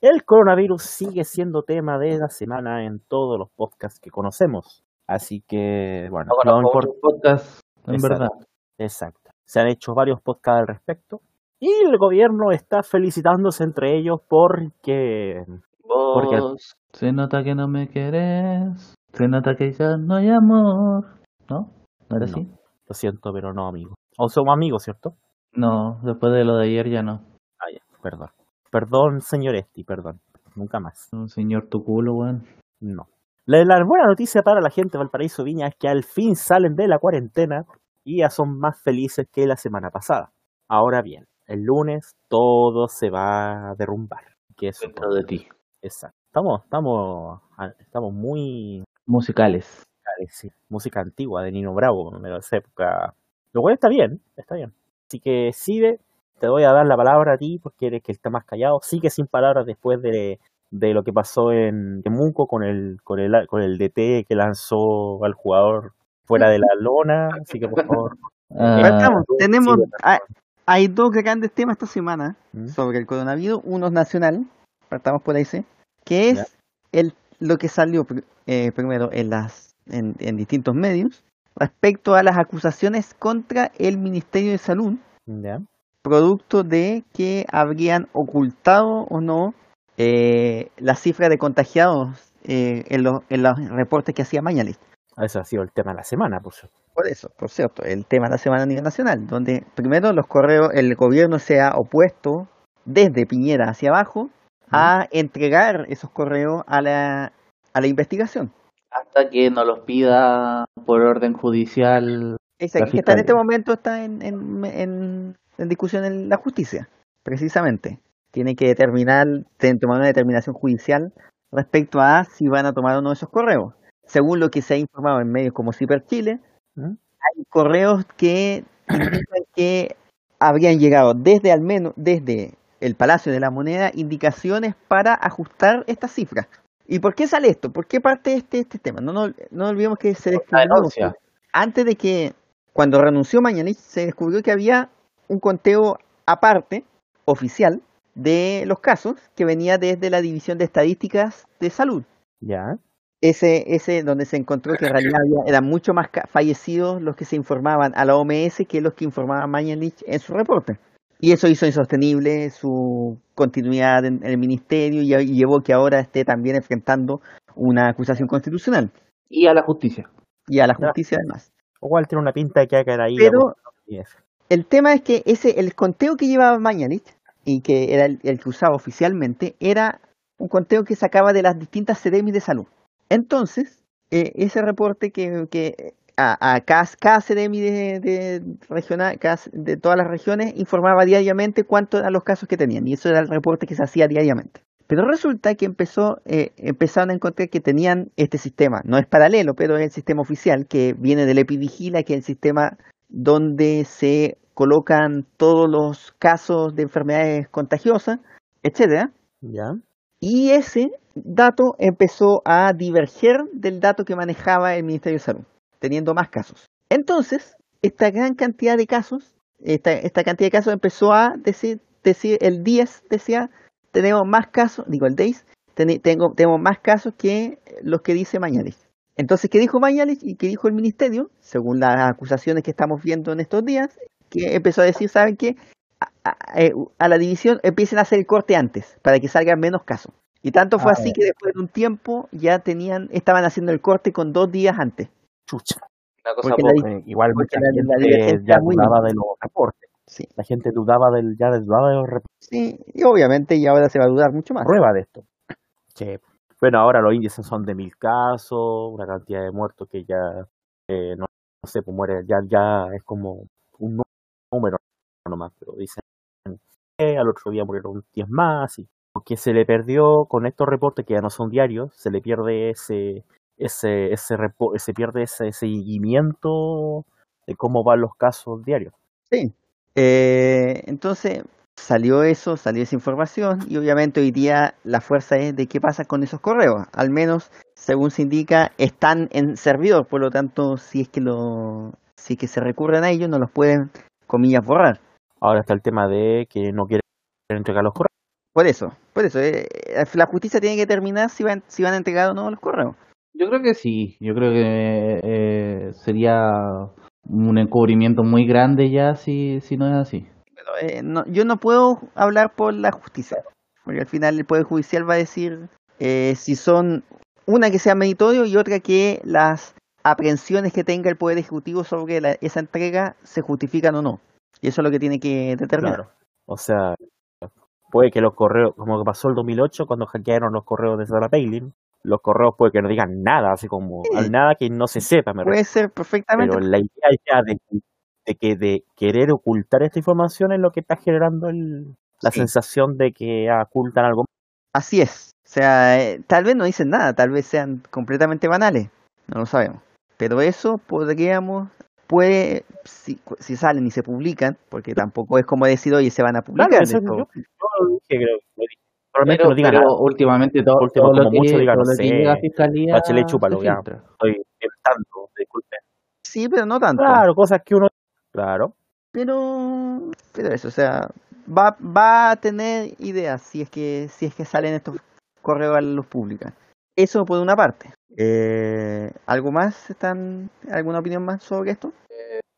El coronavirus sigue siendo tema de la semana en todos los podcasts que conocemos. Así que, bueno, no, por podcast, en verdad. Exacto. se han hecho varios podcasts al respecto. Y el gobierno está felicitándose entre ellos porque... porque Vos, se nota que no me querés, se nota que ya no hay amor. ¿No? ¿No era No. así? Lo siento, pero no, amigo. O somos amigos, ¿cierto? No, después de lo de ayer ya no. Ah, ya, perdón. Perdón, señor Esti, perdón. Nunca más. Un señor tu culo, weón. No. La, la buena noticia para la gente de Valparaíso Viña es que al fin salen de la cuarentena y ya son más felices que la semana pasada. Ahora bien, el lunes todo se va a derrumbar. Que eso Dentro de ti. Exacto. Estamos, estamos, estamos muy Musicales. sí, música antigua de Nino Bravo, de esa época. Lo cual está bien, está bien. Así que Sibe, te voy a dar la palabra a ti porque eres que está más callado. Sigue sin palabras después de, de lo que pasó en Temuco con el, con el con el DT que lanzó al jugador fuera de la lona. Así que por favor. Ah, Partamos. Tenemos, sí, hay, hay dos grandes temas esta semana ¿Mm? sobre el coronavirus. Uno es nacional, partamos por ahí, ¿sí? que es Ya. el, lo que salió eh, primero en, las, en, en distintos medios respecto a las acusaciones contra el Ministerio de Salud, ¿Ya? Producto de que habrían ocultado o no eh, la cifra de contagiados eh, en, los, en los reportes que hacía Mañalich. Ese ha sido el tema de la semana, por cierto. Por eso, por cierto, el tema de la semana a nivel nacional, donde primero los correos, el gobierno se ha opuesto desde Piñera hacia abajo a entregar esos correos a la, a la investigación. hasta que nos los pida por orden judicial. Esa, La que está en este momento está en, en, en, en discusión en la justicia, precisamente. Tiene que determinar, tiene que tomar una determinación judicial respecto a si van a tomar o no esos correos. Según lo que se ha informado en medios como Ciper Chile, ¿Mm? hay correos que indican que habrían llegado desde al menos desde el Palacio de la Moneda indicaciones para ajustar estas cifras. ¿Y por qué sale esto? ¿Por qué parte este este tema? No, no, no olvidemos que se descubrió antes de que cuando renunció Mañalich se descubrió que había un conteo aparte oficial de los casos que venía desde la División de Estadísticas de Salud ¿Ya? ese, ese donde se encontró que en realidad había- eran mucho más fallecidos los que se informaban a la OMS que los que informaba Mañalich en su reporte. Y eso hizo insostenible su continuidad en, el ministerio y, y llevó que ahora esté también enfrentando una acusación constitucional Y a la justicia. y a la Ya. justicia además. Igual tiene una pinta de que va a caer ahí. Pero el tema es que ese el conteo que llevaba Mañalich y que era el, que usaba oficialmente era un conteo que sacaba de las distintas CDMI de salud. Entonces, eh, ese reporte que, a cada, cada CDMI de, de regional, cada- de todas las regiones informaba diariamente cuántos eran los casos que tenían y eso era el reporte que se hacía diariamente. Pero resulta que empezó, eh, empezaron a encontrar que tenían este sistema, no es paralelo, pero es el sistema oficial que viene del Epivigila, que es el sistema donde se colocan todos los casos de enfermedades contagiosas, etcétera. ¿Ya? Y ese dato empezó a diverger del dato que manejaba el Ministerio de Salud, teniendo más casos. Entonces, esta gran cantidad de casos, esta, esta cantidad de casos empezó a decir, decir el 10 decía, tenemos más casos, digo el 10, teni- tengo, tenemos más casos que los que dice Mañalich. Entonces, ¿qué dijo Mañalich y qué dijo el Ministerio? Según las acusaciones que estamos viendo en estos días, que empezó a decir, ¿saben qué? a, a- eh, a la división empiecen a hacer el corte antes, para que salgan menos casos. Y tanto fue Ah, así que después de un tiempo ya tenían, estaban haciendo el corte con dos días antes. Chucha. Una cosa Porque la. Eh, igual mucha la- la gente divergencia ya dudaba de los reportes. Sí, La gente dudaba del, ya dudaba de los reportes. sí, y obviamente y ahora se va a dudar mucho más. Prueba de esto. Que, bueno, ahora los índices son de mil casos, una cantidad de muertos que ya, eh, no, no sé, pues muere, ya, ya es como un número nomás, pero dicen que al otro día murieron 10 más, y porque se le perdió con estos reportes que ya no son diarios, se le pierde ese, ese, ese, repo- se pierde ese seguimiento de cómo van los casos diarios. Sí. Eh, entonces salió eso, salió esa información y obviamente hoy día la fuerza es de qué pasa con esos correos. Al menos, según se indica, están en servidor, por lo tanto, si es que lo, si es que se recurren a ellos, no los pueden, comillas, borrar. Ahora está el tema de que no quieren entregar los correos. Por eso, por eso, eh, la justicia tiene que determinar si van, si van a entregar o no los correos. Yo creo que sí. Yo creo que eh, sería un encubrimiento muy grande ya si, si no es así. Pero, eh, no, yo no puedo hablar por la justicia, porque al final el Poder Judicial va a decir eh, si son una que sea meritorio y otra que las aprehensiones que tenga el Poder Ejecutivo sobre la- esa entrega se justifican o no. Y eso es lo que tiene que determinar. Claro. O sea, puede que los correos, como que pasó el 2008 cuando hackearon los correos de Sarah Palin, los correos puede que no digan nada, así como Sí. nada que no se sepa, me Puede ser perfectamente. Pero la idea ya de, de que de querer ocultar esta información es lo que está generando el- la Sí. sensación de que ocultan algo. Así es. O sea, eh, tal vez no dicen nada, tal vez sean completamente banales. No lo sabemos. Pero eso podríamos, puede, si, si salen y se publican, porque tampoco es como decir, oye, se van a publicar. Claro, esto. yo, dije, creo, lo dije. Probablemente Pero, no diga pero nada. últimamente todo, Último, todo lo como que, mucho diga, todo no lo que llega a fiscalía Bachelet, chúpalo, ya. Estoy inventando, disculpe. Sí, pero no tanto. Claro, cosas que uno. Claro. Pero, pero eso, o sea, va, va a tener ideas si es que, si es que salen estos correos a la luz pública. Eso por una parte. Eh, ¿Algo más? ¿Están, ¿Alguna opinión más sobre esto?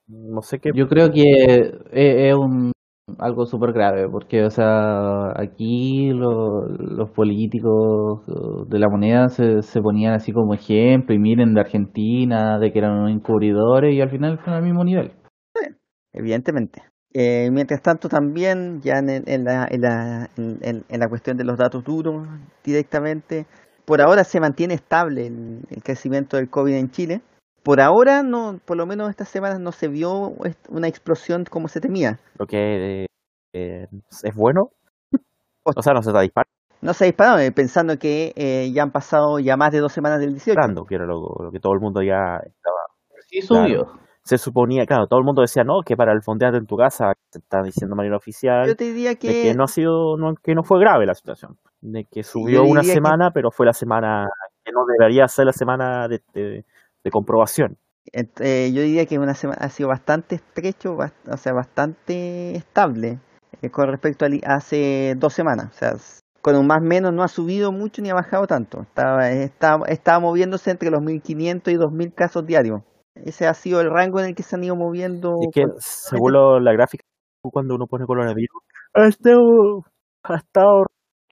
No sé qué. Yo creo que es, es un algo súper grave, porque, o sea, aquí lo- los políticos de la moneda se, se ponían así como ejemplo, y miren de Argentina, de que eran unos encubridores, y al final están al mismo nivel. Evidentemente. Eh, mientras tanto, también, ya en, la, en, la, en- la cuestión de los datos duros directamente, por ahora se mantiene estable el, el crecimiento del COVID en Chile. Por ahora, no, por lo menos estas semanas no se vio una explosión como se temía. Lo que eh, es bueno. O sea, no se está disparando, No se ha disparado, eh, pensando que eh, ya han pasado ya más de dos semanas del 18. que era lo, lo que todo el mundo ya estaba. Sí Claro. Se suponía, claro, todo el mundo decía, no, que para el fondeate en tu casa, se está diciendo de manera oficial. Yo te diría de que, no ha sido, no, que no fue grave la situación, de que subió una diría que- semana, pero fue la semana que no debería ser la semana de, de- de comprobación. eh, yo diría que una semana ha sido bastante estrecho, bast- o sea, bastante estable eh, con respecto a hace dos semanas. O sea, con un más menos no ha subido mucho ni ha bajado tanto. Estaba, estaba, estaba moviéndose entre los 1500 y 2000 casos diarios. Ese ha sido el rango en el que se han ido moviendo. Es que según lo- la gráfica, cuando uno pone coronavirus, ha estado, ha estado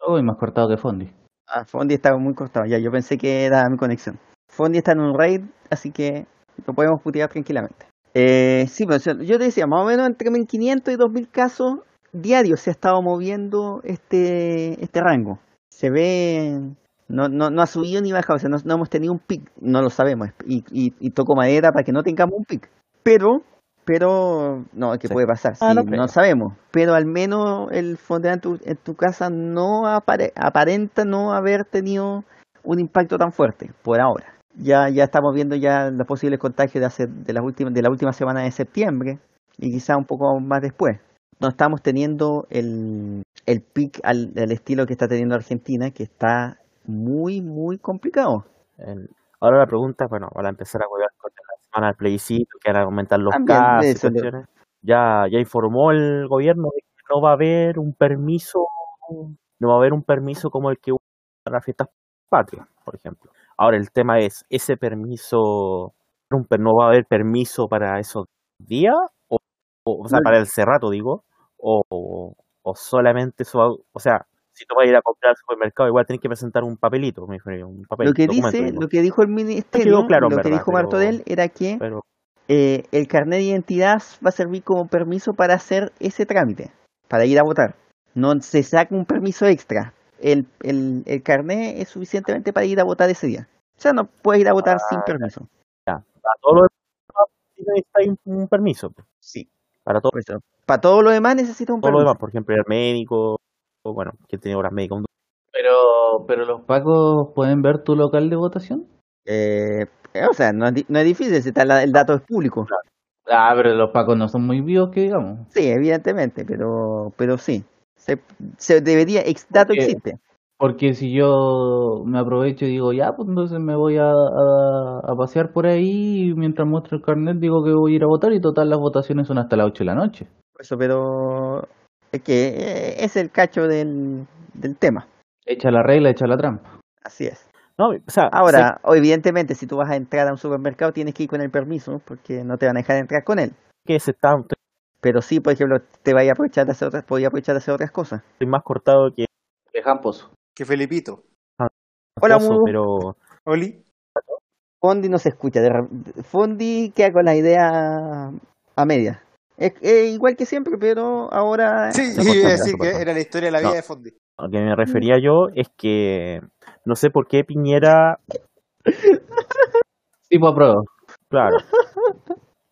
Uy, más cortado que Fondi. Ah, Fondi estaba muy cortado. Ya, yo pensé que era mi conexión. Fondi está en un raid, así que lo podemos putear tranquilamente. Eh, sí, pero sea, yo te decía, más o menos entre 1500 y 2000 casos diarios se ha estado moviendo este, este rango. Se ve, no, no, no ha subido ni bajado, o sea, no, no hemos tenido un pic, no lo sabemos, y, y, y toco madera para que no tengamos un pic. Pero, pero, no, que Sí. puede pasar, Ah, sí, no sabemos. Pero al menos el fondeo en tu, en tu casa no apare- aparenta no haber tenido un impacto tan fuerte, por ahora. Ya, ya estamos viendo ya los posibles contagios de hace, de las últimas, de la última semana de septiembre, y quizá un poco más después. No estamos teniendo el, el pic al, al estilo que está teniendo Argentina, que está muy, muy complicado. El- ahora la pregunta, bueno, para empezar a jugar con la semana del plebiscito, que van a aumentar los casos lo-. Ya, ya informó el gobierno de que no va a haber un permiso, no va a haber un permiso como el que hubo para las fiestas patrias, por ejemplo. Ahora el tema es, ¿ese permiso, no va a haber permiso para esos días? O, o, o sea, para el cerrato, digo, o, o, solamente eso, va- o sea, si tú vas a ir a comprar al supermercado, igual tienes que presentar un papelito, me refiero, un papel, Lo que dice, lo que dijo el ministerio, claro, lo que verdad, dijo Martorell era que pero eh, el carnet de identidad va a servir como permiso para hacer ese trámite, para ir a votar. No se saca un permiso extra. El, el, el carnet es suficientemente para ir a votar ese día. O sea, no puedes ir a votar sin permiso. para todo lo demás necesitas un, permiso. Sí. Para todo. Para todo lo demás necesita un todo lo permiso. demás, por ejemplo, el médico, bueno, que tiene horas médicas. un- Pero, pero los pacos pueden ver tu local de votación. Eh, o sea, no es, di- no es difícil, si está la- el dato es público. Ah, pero los pacos no son muy vivos, que digamos. Sí, evidentemente, pero, pero sí. Se, se debería, ex, dato Porque- existe. Porque si yo me aprovecho y digo, ya, pues entonces me voy a, a, a pasear por ahí y mientras muestro el carnet digo que voy a ir a votar y total las votaciones son hasta las 8 de la noche. Eso, pero que eh, es el cacho del, del tema. Echa la regla, echa la trampa. Así es. No, o sea, Ahora, evidentemente, si tú vas a entrar a un supermercado, tienes que ir con el permiso, porque no te van a dejar entrar con él. que se está, Pero sí, por ejemplo, te vaya a aprovechar de hacer otras, podía aprovechar de hacer otras cosas. estoy más cortado que De Campos. Que Felipito. Hola, Pozo, Mudo. pero Oli. Fondi no se escucha. de Fondi queda con la idea a media. Es, es igual que siempre, pero ahora. Sí, se iba a corta, decir se que era la historia de la vida No. de Fondi. a lo que me refería yo es que no sé por qué Piñera, Tipo apruebo. claro,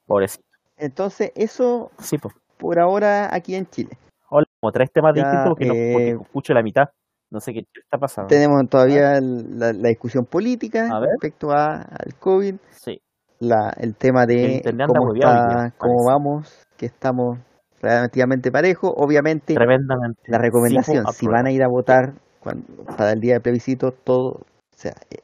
pobrecito, Entonces, eso sí, pues. por ahora aquí en Chile. Hola, como tres temas Ya, distintos porque, no, porque eh, escucho la mitad. No sé qué está pasando. Tenemos todavía el- la, la discusión política A respecto a, al COVID, Sí, la, el tema El de internet anda cómo, está, día, cómo vamos, que estamos relativamente parejos. Obviamente, tremendamente. la recomendación, Sí, si van a ir a votar cuan- para el día de plebiscito, todo, o sea, eh,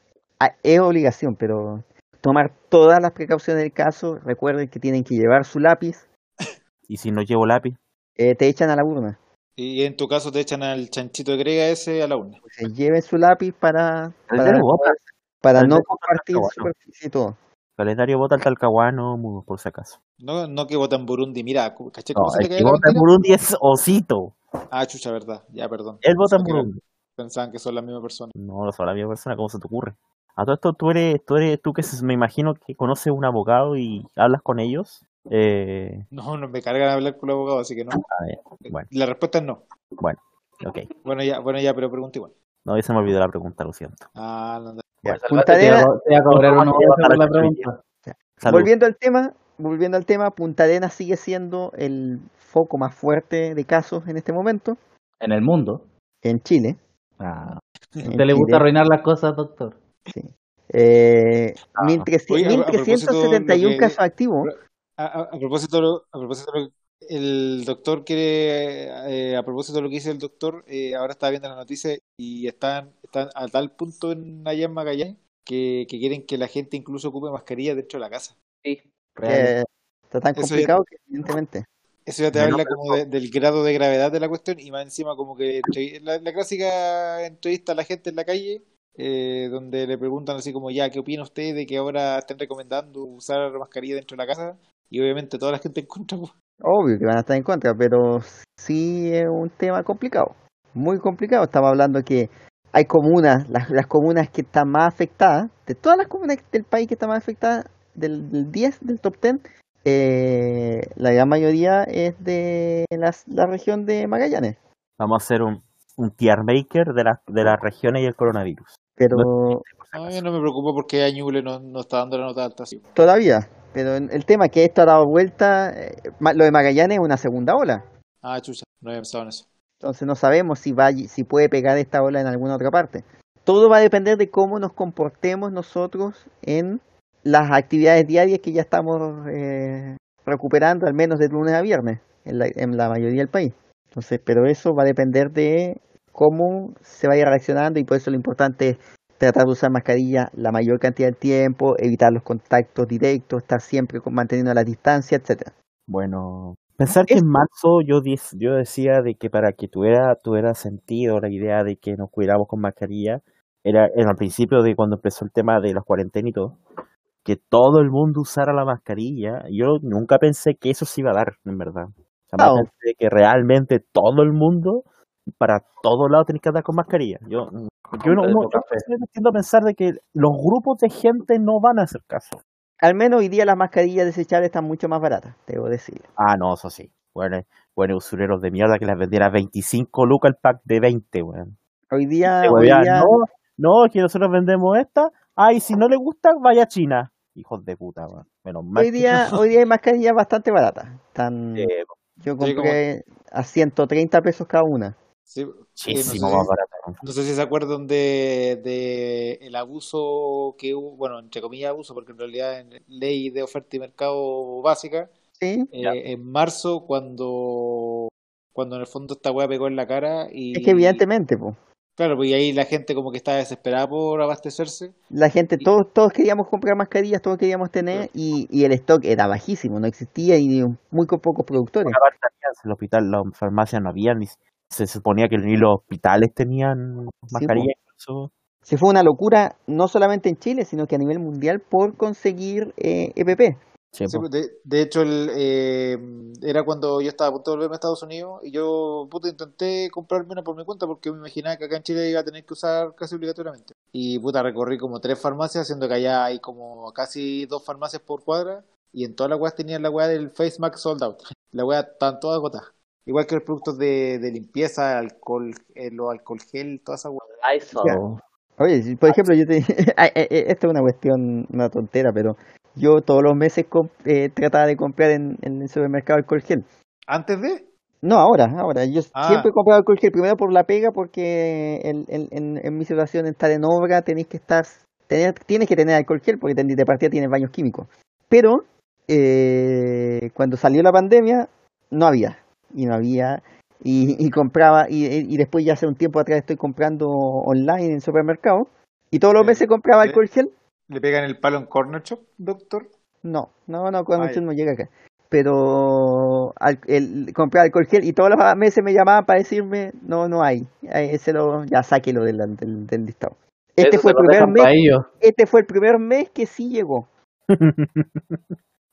es obligación, pero tomar todas las precauciones del caso. Recuerden que tienen que llevar su lápiz, Y si no llevo lápiz, eh, te echan a la urna. Y en tu caso te echan al chanchito de grega ese a la urna. Sea, lleven su lápiz para, para, no compartir bueno. superficie y todo. Calendario vota al talcahuano, por si acaso. No, no que votan Burundi. Mira, ¿caché No, cómo se el que cae la vota en? Burundi es Osito. Ah, chucha, verdad. Ya, perdón. Él vota en que Burundi. Pensaban que son la misma persona. No, no son la misma persona, ¿cómo se te ocurre? A todo esto, tú eres, tú eres, tú que me imagino que conoces un abogado y hablas con ellos. Eh, No, no me cargan hablar con el abogado, así que no. a ver, bueno, La respuesta es no. ok. Bueno, ya, bueno, ya, pero pregunta igual. No, ya se me olvidó la pregunta, lo siento. Ah, no, Te Punta te va- Arenas, te va a uno la pregunta. Salud. volviendo al tema, volviendo al tema, Punta Arenas sigue siendo el foco más fuerte de casos en este momento En el mundo. en Chile. Ah, en ¿A usted le gusta Chile. arruinar las cosas, doctor? Eh, Ah. 1300 Oye, a- a propósito 1371 lo que- casos activos. A, a- a propósito, de lo- a propósito de lo- el doctor quiere, eh, a propósito de lo que dice el doctor, eh, ahora estaba viendo las noticias y están, están a tal punto en allá en Magallanes que, que quieren que la gente incluso ocupe mascarilla dentro de la casa. Sí. que está tan ya- complicado que evidentemente. Eso ya te habla como de- del grado de gravedad de la cuestión y más encima como que la clásica entrevista a la gente en la calle eh, donde le preguntan así como ya, ¿qué opina usted de que ahora estén recomendando usar mascarilla dentro de la casa? Y obviamente toda la gente en contra. pues. Obvio que van a estar en contra, pero sí es un tema complicado, muy complicado. Estamos hablando que hay comunas, las, las comunas que están más afectadas, de todas las comunas del país que están más afectadas, del, del 10, del top 10, eh, la gran mayoría es de las- la región de Magallanes. Vamos a hacer un, un tier maker de, las de las regiones y el coronavirus. Pero No, no me preocupo porque a Ñuble no, no está dando la nota alta. sí. todavía, pero el tema es que esto ha dado vuelta, eh, lo de Magallanes es una segunda ola. Ah, chucha, no había pensado en eso. Entonces no sabemos si va, si puede pegar esta ola en alguna otra parte. Todo va a depender de cómo nos comportemos nosotros en las actividades diarias que ya estamos eh, recuperando, al menos de lunes a viernes, en la, en la mayoría del país. Entonces, pero eso va a depender de cómo se vaya reaccionando y por eso lo importante es tratar de usar mascarilla la mayor cantidad de tiempo, evitar los contactos directos, estar siempre con- manteniendo la distancia, etcétera. Bueno, pensar que en marzo yo, yo decía de que para que tuviera, tuviera sentido la idea de que nos cuidáramos con mascarilla, era, era al principio de cuando empezó el tema de las cuarentenas y todo, que todo el mundo usara la mascarilla. Yo nunca pensé que eso se iba a dar, en verdad. Jamás No. pensé que realmente todo el mundo, para todos lados, tenés que andar con mascarilla. Yo, yo no, Completo no- yo café. estoy empezando a pensar de que los grupos de gente no van a hacer caso. Al menos hoy día las mascarillas desechables están mucho más baratas, debo decirlo. Ah, no, eso sí. Bueno, bueno, usureros de mierda que las vendiera a 25 lucas el pack de 20, weón. Hoy día, hoy día no, no, que nosotros vendemos esta. Ay, si no le gusta, vaya a China. Hijos de puta, weón. Menos mal hoy que- día, hoy día hay mascarillas bastante baratas. Están, Eh, yo compré a 130 pesos cada una. Sí, muchísimo no, sé, más barato. ¿no? no sé si se acuerdan de, de el abuso que hubo, bueno, entre comillas abuso, porque en realidad en ley de oferta y mercado básica, ¿sí? eh, en marzo cuando cuando en el fondo esta weá pegó en la cara y Es que evidentemente, po, claro, pues y ahí la gente como que estaba desesperada por abastecerse la gente, Y- todos, todos queríamos comprar mascarillas, todos queríamos tener y, y el stock era bajísimo, no existía y muy co- pocos productores. En el hospital, las farmacias no había, ni se suponía que ni los hospitales tenían mascarilla. incluso. se fue una locura no solamente en Chile, sino que a nivel mundial por conseguir eh, EPP. Sí, Sí, pues, de, de hecho, el, eh, era cuando yo estaba a punto de volverme a Estados Unidos y yo puta, intenté comprarme una por mi cuenta porque me imaginaba que acá en Chile iba a tener que usar casi obligatoriamente. Y puta, recorrí como tres farmacias, siendo que allá hay como casi dos farmacias por cuadra y en todas las weas tenían la wea del Face Mask Sold Out. La wea estaban todas agotadas. Igual que los productos de, de limpieza, alcohol, eh, los alcohol gel, todas esas weas. Ya. Oye, si, por ejemplo, yo te... Eh, eh, Esta es una cuestión, una tontera, pero yo todos los meses eh, trataba de comprar en, en el supermercado alcohol gel. Antes de, No, ahora, ahora. Yo Ah. siempre he comprado alcohol gel, primero por la pega, porque en, en, en, en mi situación estar en obra tenéis que estar, tener, tienes que tener alcohol gel porque de partida tienes baños químicos. Pero eh, cuando salió la pandemia, no había. Y no había. Y, y compraba, y, y después ya hace un tiempo atrás estoy comprando online en supermercado. Y todos los meses compraba alcohol gel. le pegan el palo en Corner Shop, doctor. No, no, no, usted ya. no llega acá. Pero al, el, compré alcohol gel y todos los meses me llamaban para decirme, no, no hay. Ese lo, ya sáquelo del, del, del listado. Este Eso fue, el primer mes, este fue el primer mes que sí llegó.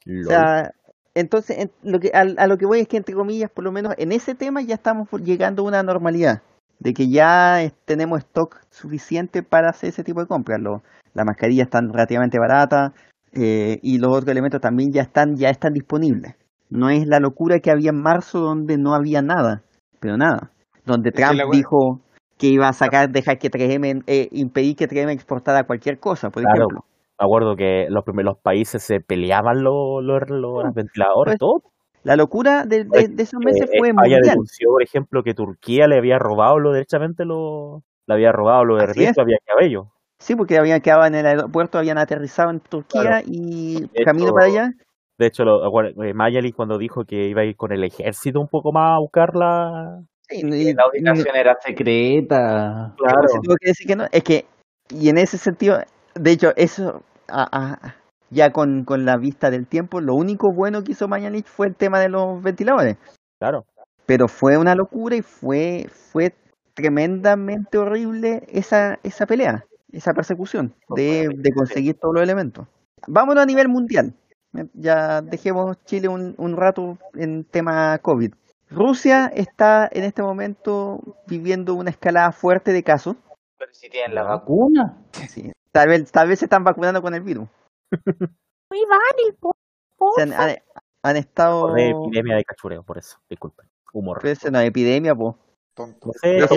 O sea, entonces, en- lo que, a, a lo que voy es que, entre comillas, por lo menos en ese tema ya estamos llegando a una normalidad. De que ya eh, tenemos stock suficiente para hacer ese tipo de compras. Lo- las mascarillas están relativamente baratas eh, y los otros elementos también ya están, ya están disponibles. No es la locura que había en marzo donde no había nada, pero nada. Donde Trump dijo que iba a sacar, dejar que 3M, eh, impedir que 3M exportara cualquier cosa, por Claro. ejemplo. Me acuerdo que los primeros países se peleaban los, los, los ventiladores, Pues, todo. La locura de, de- de esos meses Eh, fue España mundial. denunció, por ejemplo, que Turquía le había robado lo derechamente lo, le había robado lo de es. había cabello. Sí, porque habían quedado en el aeropuerto, habían aterrizado en Turquía Claro. y De camino hecho, para allá. De hecho, lo, eh, Mayali cuando dijo que iba a ir con el ejército un poco más a buscarla. Sí, Y y- la y- ubicación era secreta. Claro. se tuvo que decir que no. Es que, y en ese sentido, de hecho, eso, a- a- ya con, con la vista del tiempo, lo único bueno que hizo Mañalich fue el tema de los ventiladores. Claro. Pero fue una locura y fue, fue tremendamente horrible esa, esa pelea, esa persecución de, de conseguir todos los elementos. Vámonos a nivel mundial. Ya dejemos Chile un, un rato en tema COVID. Rusia está en este momento viviendo una escalada fuerte de casos. Pero si tienen la vacuna. Sí, tal vez, tal vez se están vacunando con el virus. Se han, han- han estado. De epidemia de cachureo, por eso. Disculpen. Humor. Pero es una epidemia, po. Tonto. Es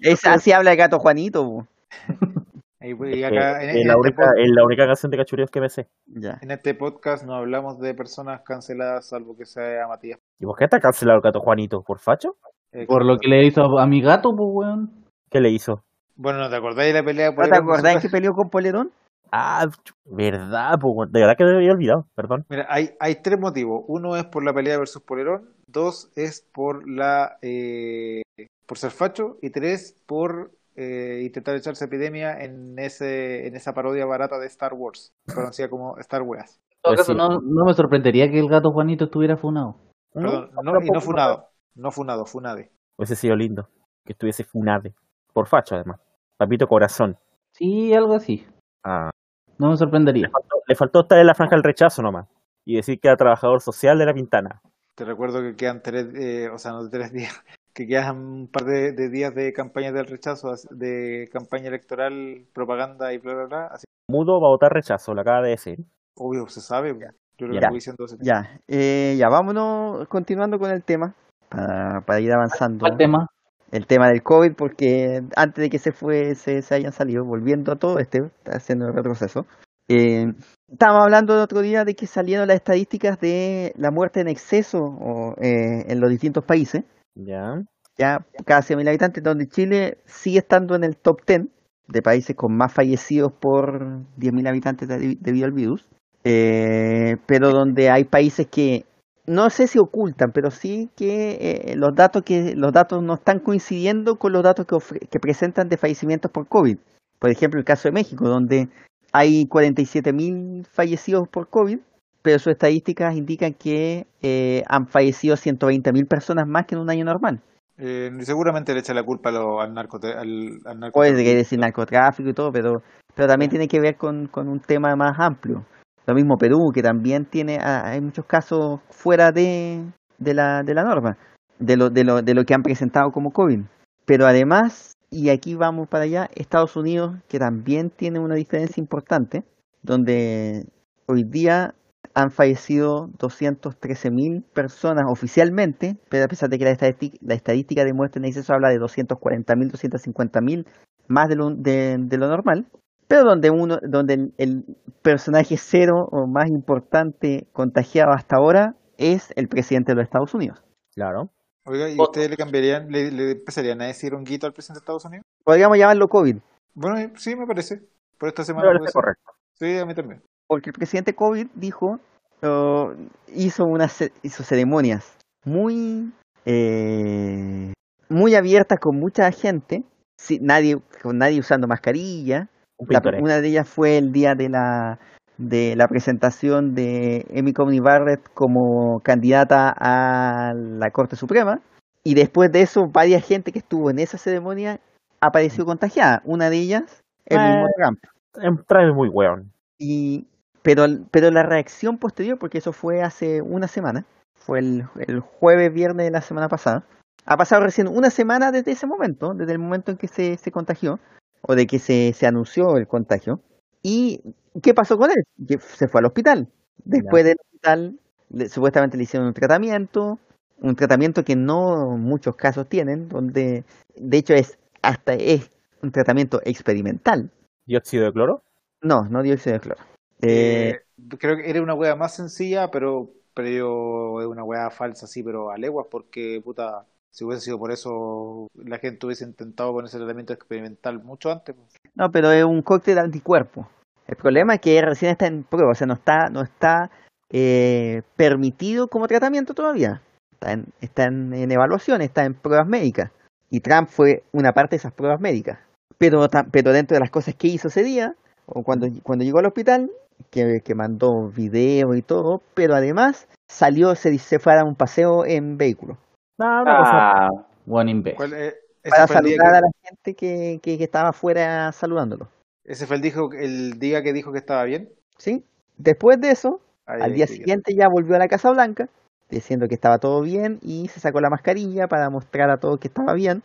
Es, así habla el gato Juanito, po. Pues, y acá, en, es en la este la única canción de cachureos que me sé. Ya. en este podcast no hablamos de personas canceladas, salvo que sea Matías. ¿Y por qué está cancelado el gato Juanito? ¿Por facho? Eh, Por lo que le hizo a mi gato, pues, weón. ¿Qué le hizo? Bueno, ¿no te acordáis de la pelea ¿No ahí te se- que peleó con Polerón? Ah, verdad, pues, de verdad que me había olvidado, perdón. Mira, hay, hay tres motivos. Uno es por la pelea versus Polerón, dos es por la eh, por ser facho y tres por eh, intentar echarse epidemia en ese en esa parodia barata de Star Wars, conocida como Star Wars. En todo Pues caso, sí. no, no me sorprendería que el gato Juanito estuviera funado. Perdón, no, y no funado, no funado, funade. Hubiese sido lindo que estuviese funade. Por facho, además. Papito corazón. Sí, algo así. Ah, No me sorprendería. le, faltó, le faltó estar en la franja del rechazo nomás. Y decir que era trabajador social de la Pintana. Te recuerdo que quedan tres, eh, o sea, no tres días, que quedan un par de, de días de campaña del rechazo, de campaña electoral, propaganda y bla, bla, bla. Así Mudo va a votar rechazo, lo acaba de decir. obvio, se sabe. Yo lo Ya. vengo diciendo hace. Ya, eh, ya, vámonos continuando con el tema para, para ir avanzando. ¿Cuál tema? El tema del COVID, porque antes de que se fue, se, se hayan salido, volviendo a todo este, está haciendo el retroceso. Eh, estábamos hablando el otro día de que salieron las estadísticas de la muerte en exceso o, eh, en los distintos países, Ya. ya cada 100.000 habitantes, donde Chile sigue estando en el top 10 de países con más fallecidos por 10.000 habitantes de- debido al virus, eh, pero donde hay países que no sé si ocultan, pero sí que eh, los datos que los datos no están coincidiendo con los datos que, ofre- que presentan de fallecimientos por COVID. Por ejemplo, el caso de México, donde hay 47.000 fallecidos por COVID, pero sus estadísticas indican que eh, han fallecido 120.000 personas más que en un año normal. Eh, seguramente le echa la culpa lo- al, al narcotráfico. Puede decir narcotráfico y todo, pero, pero también tiene que ver con, con un tema más amplio. Lo mismo Perú, que también tiene, ah, hay muchos casos fuera de, de, la, de la norma, de lo, de, lo, de lo que han presentado como COVID. Pero además, y aquí vamos para allá, Estados Unidos, que también tiene una diferencia importante, donde hoy día han fallecido 213.000 personas oficialmente, pero a pesar de que la estadística, la estadística de muertes en exceso habla de 240.000, 250.000 más de lo, de lo normal, pero donde uno, donde el, el personaje cero o más importante contagiado hasta ahora es el presidente de los Estados Unidos. Claro. Oiga, ¿y ustedes le cambiarían, le, le empezarían a decir honguito al presidente de Estados Unidos? Podríamos llamarlo COVID, Bueno, eh, sí, me parece. Por esta semana. Ser. correcto. Sí, a mí también. porque el presidente COVID dijo, oh, hizo unas hizo ceremonias muy eh, muy abiertas con mucha gente, sin nadie, con nadie usando mascarilla. La- pintoresco. una de ellas fue el día de la de la presentación de Amy Coney Barrett como candidata a la Corte Suprema y después de eso varias gente que estuvo en esa ceremonia apareció contagiada. Una de ellas el mismo Eh. Trump. En- Trae muy weón. Y, pero, pero la reacción posterior, porque eso fue hace una semana, fue el, el jueves, viernes de la semana pasada, ha pasado recién una semana desde ese momento, desde el momento en que se, se contagió, o de que se, se anunció el contagio. ¿Y qué pasó con él? Que se fue al hospital. Después del hospital, le- supuestamente le hicieron un tratamiento, un tratamiento que no muchos casos tienen, donde de hecho es hasta es un tratamiento experimental. Dióxido de cloro. No, no dióxido de cloro. Eh, Eh, creo que era una wea más sencilla, pero, pero es una wea falsa, sí, pero a leguas, porque puta, si hubiese sido por eso, la gente hubiese intentado con ese tratamiento experimental mucho antes. pues. No, pero es un cóctel de anticuerpos. El problema es que recién está en prueba, o sea, no está, no está eh, permitido como tratamiento todavía. Está, en, está en, evaluación, está en pruebas médicas. Y Trump fue una parte de esas pruebas médicas. Pero, pero dentro de las cosas que hizo ese día, o cuando, cuando llegó al hospital, que, que mandó videos y todo, pero además salió, se, se fue a dar un paseo en vehículo. No, una cosa. Ah, buen imbécil. ¿Cuál, eh, Para saludar que- a la gente que, que, que estaba afuera saludándolo. ese fue el, dijo, el día que dijo que estaba bien. ¿Sí? Después de eso, Al día bien. siguiente ya volvió a la Casa Blanca, diciendo que estaba todo bien y se sacó la mascarilla para mostrar a todos que estaba bien.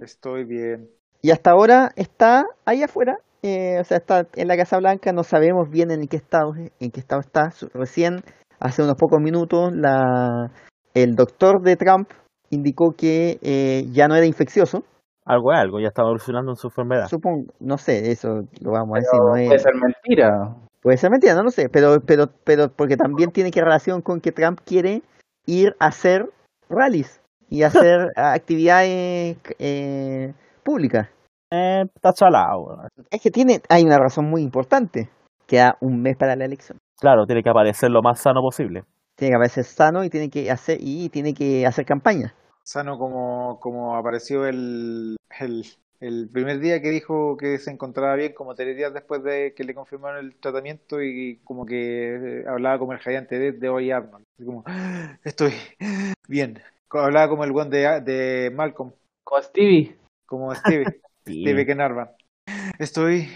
Estoy bien. Y hasta ahora está ahí afuera, eh, o sea, está en la Casa Blanca, no sabemos bien en qué estado, en qué estado está. Recién, hace unos pocos minutos, la, el doctor de Trump indicó que eh, ya no era infeccioso. Algo es algo, ya está evolucionando en su enfermedad. Supongo, no sé, eso lo vamos a decir, no es- Puede ser mentira. Puede ser mentira, no lo sé, pero, pero, pero porque también tiene que relación con que Trump quiere ir a hacer rallies y hacer actividades eh, públicas. Eh, está chalado. Es que tiene, hay una razón muy importante. Queda un mes para la elección. Claro, tiene que aparecer lo más sano posible. Tiene que aparecer sano y tiene que hacer y tiene que hacer campaña. Sano como, como apareció el, el, el primer día que dijo que se encontraba bien, como tres días después de que le confirmaron el tratamiento y como que eh, hablaba como el Giante de, de hoy Arnold. Así como, "Ah, estoy bien. Hablaba como el buen de, de Malcolm, Con Stevie. como Stevie, Sí. Stevie Kenarvan. Estoy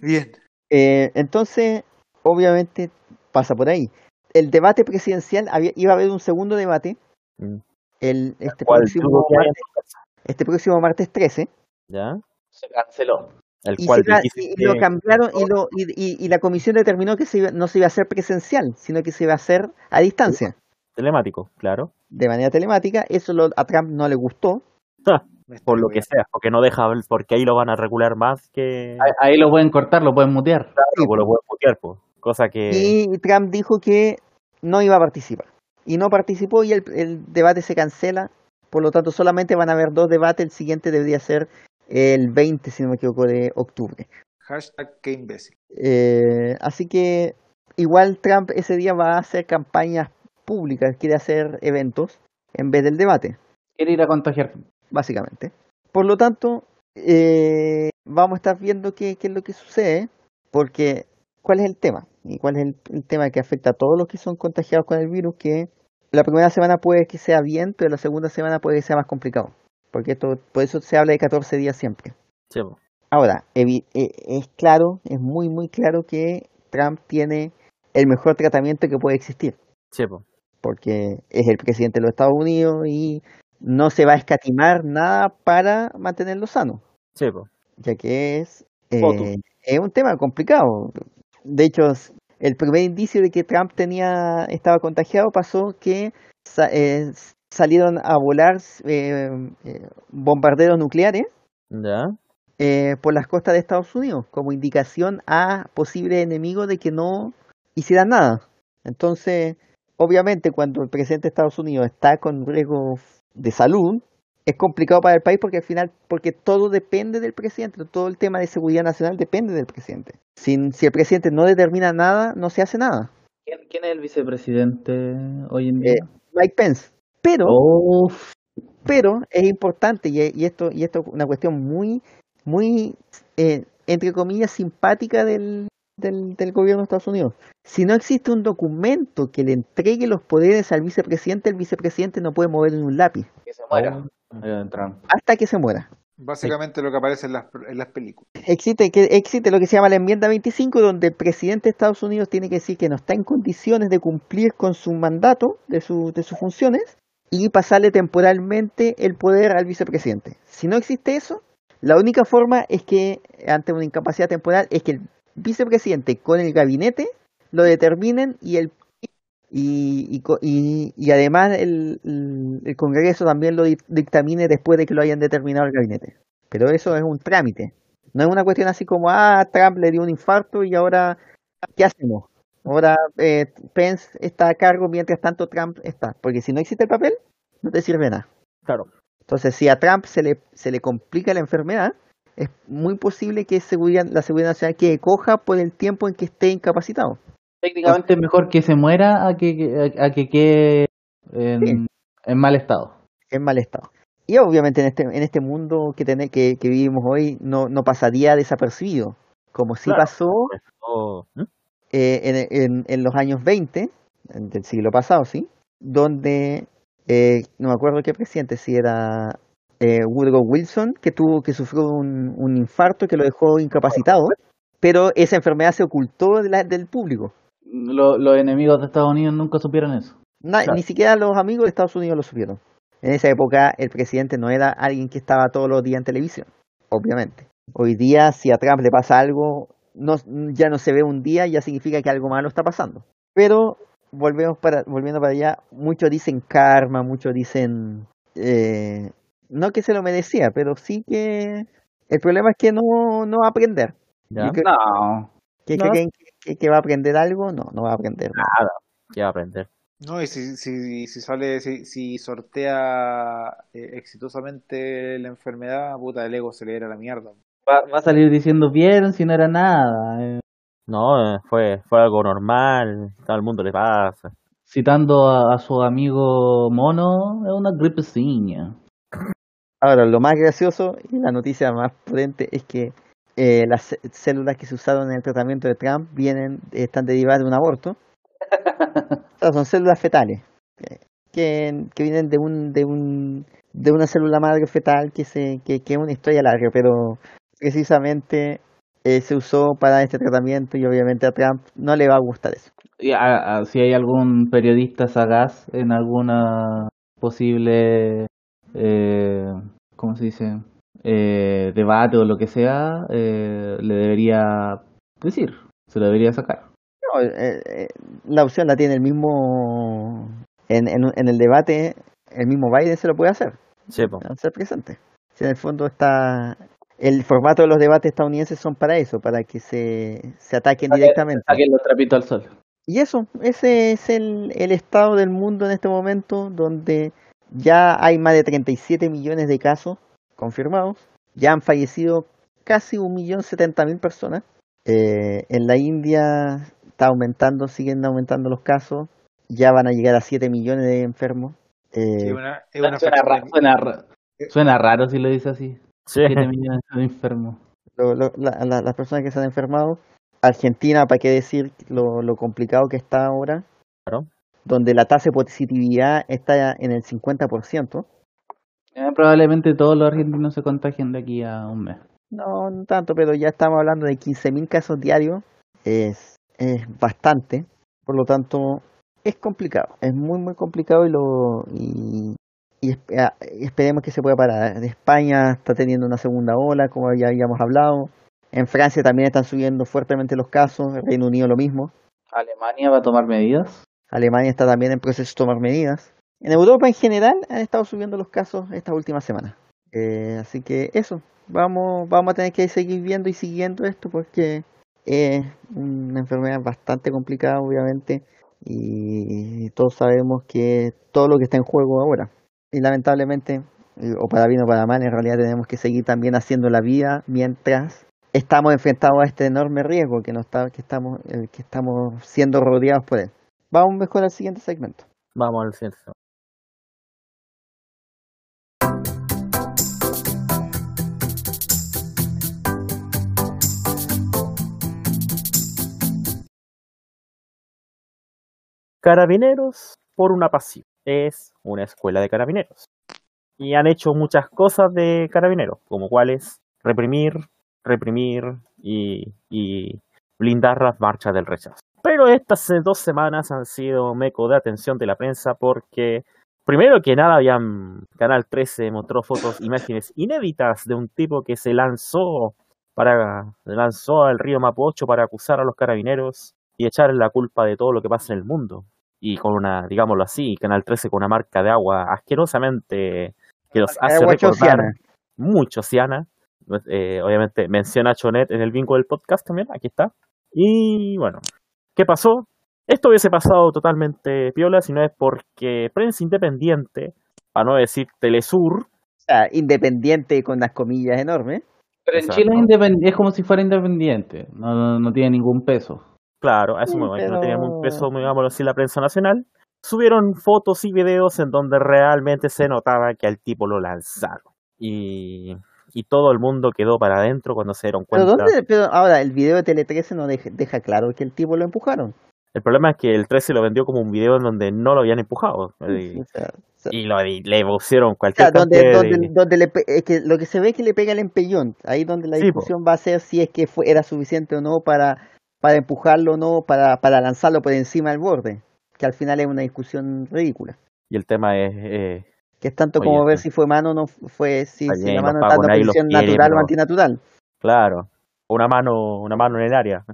bien. Eh, entonces, obviamente, pasa por ahí. El debate presidencial, había, iba a haber un segundo debate. Mm. El, este, ¿Cuál próximo martes, este próximo martes 13. ¿Ya? Se canceló. El y, cual se y lo cambiaron y, lo, y, y- y la comisión determinó que se iba- no se iba a hacer presencial, sino que se iba a hacer a distancia, telemático, claro. de manera telemática. Eso lo- a Trump no le gustó. Por lo que sea, porque no deja, porque ahí lo van a regular más que Ahí, ahí lo pueden cortar, lo pueden mutear. Claro, pues lo pueden putear, pues. Cosa que Y Trump dijo que no iba a participar. Y no participó y el, el debate se cancela. Por lo tanto, solamente van a haber dos debates. El siguiente debería ser el 20, si no me equivoco, de octubre. Hashtag que imbécil. Eh, así que igual Trump ese día va a hacer campañas públicas, quiere hacer eventos en vez del debate, Quiere ir a contagiar. básicamente. Por lo tanto, eh, vamos a estar viendo qué, qué es lo que sucede, porque ¿cuál es el tema? Y cuál es el, el tema que afecta a todos los que son contagiados con el virus, que la primera semana puede que sea bien, pero la segunda semana puede que sea más complicado. Porque esto, por eso se habla de 14 días siempre. Sí. Ahora, evi- e- es claro, es muy, muy claro que Trump tiene el mejor tratamiento que puede existir. Sí. Porque es el presidente de los Estados Unidos y no se va a escatimar nada para mantenerlo sano. Sí, ya que es, eh, es un tema complicado. De hecho, el primer indicio de que Trump tenía estaba contagiado pasó que eh, salieron a volar eh, eh, bombarderos nucleares Ya. eh, por las costas de Estados Unidos como indicación a posibles enemigos de que no hicieran nada. Entonces, obviamente, cuando el presidente de Estados Unidos está con riesgo de salud, es complicado para el país porque al final, porque todo depende del presidente, todo el tema de seguridad nacional depende del presidente. Sin, si el presidente no determina nada, no se hace nada. ¿Quién, quién es el vicepresidente hoy en día? Eh, Mike Pence. Pero, Uf, pero es importante y, y esto y esto es una cuestión muy muy eh, entre comillas simpática del, del, del gobierno de Estados Unidos si no existe un documento que le entregue los poderes al vicepresidente el vicepresidente no puede mover ni un lápiz que se muera. Trump. hasta que se muera Básicamente lo que aparece en las, en las películas. existe que existe lo que se llama la enmienda 25 donde el presidente de Estados Unidos tiene que decir que no está en condiciones de cumplir con su mandato de, su, de sus funciones y pasarle temporalmente el poder al vicepresidente. Si no existe eso, la única forma es que ante una incapacidad temporal es que el vicepresidente con el gabinete lo determinen y el y, y, y- además el, el- Congreso también lo dic- dictamine después de que lo hayan determinado el gabinete. Pero eso es un trámite. No es una cuestión así como, ah, Trump le dio un infarto y ahora, ¿qué hacemos? Ahora eh, Pence está a cargo mientras tanto Trump está. Porque si no existe el papel, no te sirve nada. Claro. Entonces, si a Trump se le, se le complica la enfermedad, es muy posible que seguridad, la seguridad nacional quede coja por el tiempo en que esté incapacitado. Técnicamente es mejor que se muera a que, a, a que quede en, Sí. en mal estado. en mal estado. Y obviamente en este, en este mundo que, tene- que, que vivimos hoy no, no pasaría desapercibido, como sí Claro. pasó Oh, ¿mm? eh, en, en- en los años 20 en- del siglo pasado, ¿sí? Donde, eh, no me acuerdo qué presidente, si era eh, Woodrow Wilson, que tuvo que sufrió un, un infarto que lo dejó incapacitado, pero esa enfermedad se ocultó de la- del público. Lo- los enemigos de Estados Unidos nunca supieron eso. Claro. Ni siquiera los amigos de Estados Unidos lo supieron. En esa época el presidente no era alguien que estaba todos los días en televisión, obviamente. Hoy día si a Trump le pasa algo, no, ya no se ve un día, ya significa que algo malo está pasando. Pero volvemos para, volviendo para allá, muchos dicen karma, muchos dicen eh, no que se lo merecía, pero sí que el problema es que no, no va a aprender. Ya. Creo- No. ¿Que No. creen que, va a aprender algo? No, no va a aprender. nada. ¿Qué va a aprender? No, y si, si, si sale, si, si sortea eh, exitosamente la enfermedad, puta, el ego se le era la mierda. Va, va a salir diciendo bien si no era nada. eh, No, eh, fue, fue algo normal. Todo el mundo le pasa. citando a, a su amigo mono, es una gripecina. Ahora, lo más gracioso y la noticia más potente es que eh, las cé- células que se usaron en el tratamiento de Trump vienen, están derivadas de un aborto. O sea, son células fetales que, que, que vienen de un, de un de una célula madre fetal que se que, que es una historia larga, pero precisamente eh, se usó para este tratamiento y obviamente a Trump no le va a gustar eso. Y a- a- si hay algún periodista sagaz en alguna posible, eh, ¿cómo se dice? Eh, debate o lo que sea, eh, le debería decir, se lo debería sacar. No, eh, eh, la opción la tiene el mismo en, en, en el debate, el mismo Biden se lo puede hacer. Sí, ser presente. Si en el fondo está el formato de los debates estadounidenses son para eso, para que se, se ataquen directamente. Saquen los trapitos al sol. Y eso, ese es el, el estado del mundo en este momento, donde ya hay más de 37 millones de casos confirmados, ya han fallecido casi 1.070.000 personas. Eh, en la India está aumentando, siguen aumentando los casos, ya van a llegar a 7 millones de enfermos. Eh, una, una Suena, persona ra- suena ra- suena raro si lo dice así. Sí. 7 millones de enfermos. lo- lo- la- la- las personas que se han enfermado. Argentina, para qué decir lo, lo complicado que está ahora. Claro. donde la tasa de positividad está en el 50%. Eh, probablemente todos los argentinos se contagien de aquí a un mes. No, no tanto, pero ya estamos hablando de 15.000 casos diarios. Es, es bastante. Por lo tanto, es complicado. Es muy, muy complicado y lo y, y ah, esperemos que se pueda parar. España está teniendo una segunda ola, como ya habíamos hablado. En Francia también están subiendo fuertemente los casos. Reino Unido lo mismo. ¿Alemania va a tomar medidas? Alemania está también en proceso de tomar medidas. En Europa en general han estado subiendo los casos estas últimas semanas. Eh, así que eso, vamos, vamos a tener que seguir viendo y siguiendo esto porque es una enfermedad bastante complicada obviamente y todos sabemos que todo lo que está en juego ahora. Y lamentablemente, eh, o para bien o para mal, en realidad tenemos que seguir también haciendo la vida mientras estamos enfrentados a este enorme riesgo que, nos está, que, estamos, el que estamos siendo rodeados por él. Vamos mejor al siguiente segmento. Vamos al siguiente. Carabineros por una pasión. Es una escuela de carabineros. Y han hecho muchas cosas de carabineros, como cuáles reprimir, reprimir y, blindar las marchas del rechazo. Pero estas eh, dos semanas han sido meco de atención de la prensa porque, primero que nada, habían, Canal 13 mostró fotos, imágenes inéditas de un tipo que se lanzó para lanzó al río Mapocho para acusar a los carabineros y echarle la culpa de todo lo que pasa en el mundo. Y con una, digámoslo así, Canal 13 con una marca de agua asquerosamente que los hace Agua recordar chociana. mucho Ciana. Eh, obviamente menciona a Chonet en el bingo del podcast también, aquí está. Y bueno, ¿qué pasó? Esto hubiese pasado totalmente piola si no es porque prensa independiente, para no decir Telesur, O sea, independiente con las comillas enormes. Pero en Exacto. Chile es, independ- es como si fuera independiente, no, no, no tiene ningún peso. Claro, a eso Sí, me voy, no tenía pero- un peso, digámoslo así, la prensa nacional, subieron fotos y videos en donde realmente se notaba que al tipo lo lanzaron. Y, y todo el mundo quedó para adentro cuando se dieron Pero, cuenta. ¿dónde, pero ahora, el video de Tele 13 no deja, deja claro que el tipo lo empujaron. El problema es que el 13 lo vendió como un video en donde no lo habían empujado. Y, O sea, o sea, y lo, y le pusieron o cualquier sea, donde, donde, de- donde le es que lo que se ve es que le pega el empellón. Ahí donde la Sí, discusión va a ser si es que fue, era suficiente o no para, para empujarlo o no, para, para lanzarlo por encima del borde. Que al final es una discusión ridícula. Y el tema es, eh, Que es tanto Oye, como ver sí. si fue mano o no fue, si, si la mano está en posición quiere, natural o antinatural. claro, una mano, una mano en el área.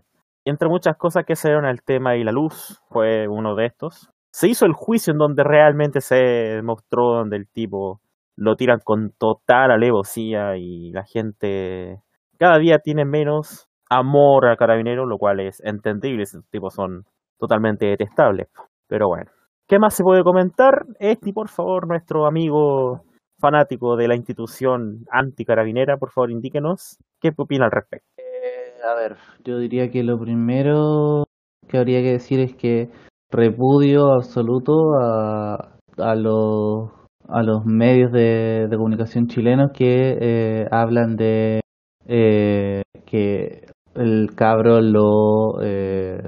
Y entre muchas cosas que se dieron al tema y la luz, fue uno de estos. Se hizo el juicio en donde realmente se mostró donde el tipo lo tiran con total alevosía y la gente cada día tiene menos amor al carabinero, lo cual es entendible, esos tipos son totalmente detestables. Pero bueno, ¿qué más se puede comentar? Esti, por favor, nuestro amigo fanático de la institución anticarabinera, por favor, indíquenos qué opina al respecto. Eh, a ver, yo diría que lo primero que habría que decir es que repudio absoluto a, a los a los medios de, de comunicación chilenos que eh, hablan de eh, que el cabro lo eh,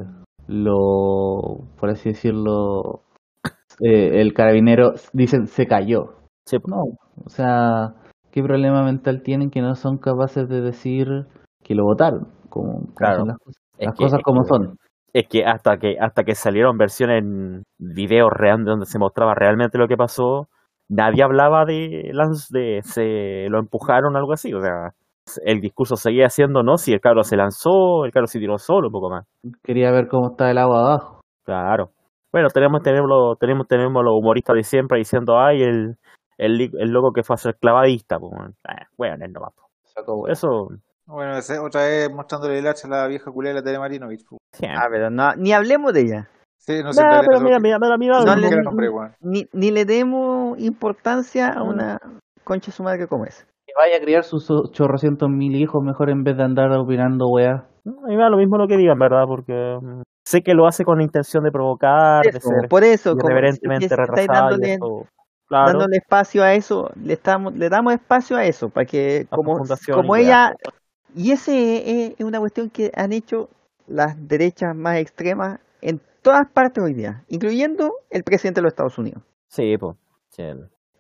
lo por así decirlo eh, el carabinero dicen se cayó Sí, no, o sea, ¿qué problema mental tienen que no son capaces de decir que lo votaron? Como, Claro. las cosas, Es las que- cosas es como que- son. Es que hasta que hasta que salieron versiones en videos reales donde se mostraba realmente lo que pasó, nadie hablaba de Lance de se lo empujaron o algo así, o sea, el discurso seguía siendo no si el cabro se lanzó, el cabro se tiró solo, un poco más. Quería ver cómo está el agua abajo. Claro. Bueno, tenemos tenemos tenemos tenemos los humoristas de siempre diciendo, "Ay, el el, el loco que fue a ser clavadista", pues, eh, bueno, no va. po. Sacó hueá. Eso Bueno, ese- otra vez mostrándole el hacha a la vieja culera de Marinovich. pu. siempre. Ah, pero no, ni hablemos de ella. Sí, no Nah, pero mira, mira, mira, mira, No no- le- Era nombre, weón. Ni, ni le demos importancia a una concha su madre como esa. Que vaya a criar sus o- chorrocientos mil hijos mejor en vez de andar opinando weá. A mí me da lo mismo lo que digan, ¿verdad? Porque mm, sé que lo hace con la intención de provocar, de Eso, ser por eso, como irreverentemente si- si dándole, eso, claro, dándole espacio a eso, le estamos, le damos espacio a eso, para que a como, como y ella, y ese es, es una cuestión que han hecho las derechas más extremas en todas partes hoy día, incluyendo el presidente de los Estados Unidos. Sí, pues.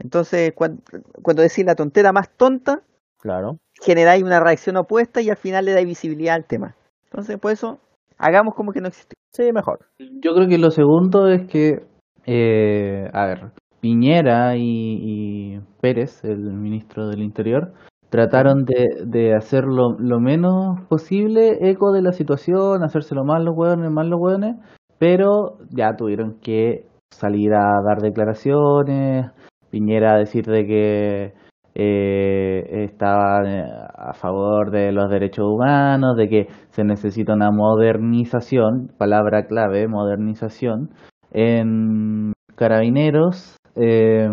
Entonces, cuando, cuando decís la tontera más tonta, Claro. generáis una reacción opuesta y al final le dais visibilidad al tema. Entonces, por eso, hagamos como que no existe. Sí, mejor. Yo creo que lo segundo es que, eh, a ver, Piñera y, y Pérez, el ministro del Interior, trataron de, de hacer lo, lo menos posible eco de la situación, hacerse lo más los hueones, más los hueones, pero ya tuvieron que salir a dar declaraciones, Piñera a decir de que eh, estaba eh, a favor de los derechos humanos, de que se necesita una modernización, palabra clave, modernización, en carabineros. eh,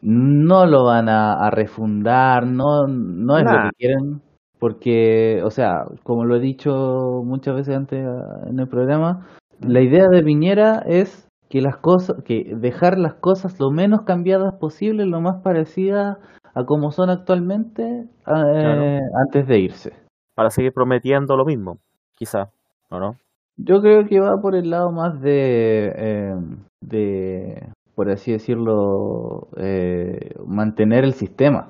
no lo van a, a refundar, no, no es lo que quieren, porque, o sea, como lo he dicho muchas veces antes ah, en el programa, la idea de Piñera es que las cosas, que dejar las cosas lo menos cambiadas posible, lo más parecidas a como son actualmente, ah, eh, antes de irse. Para seguir prometiendo lo mismo, quizá, ¿o no? Yo creo que va por el lado más de, eh, de por así decirlo, eh, mantener el sistema.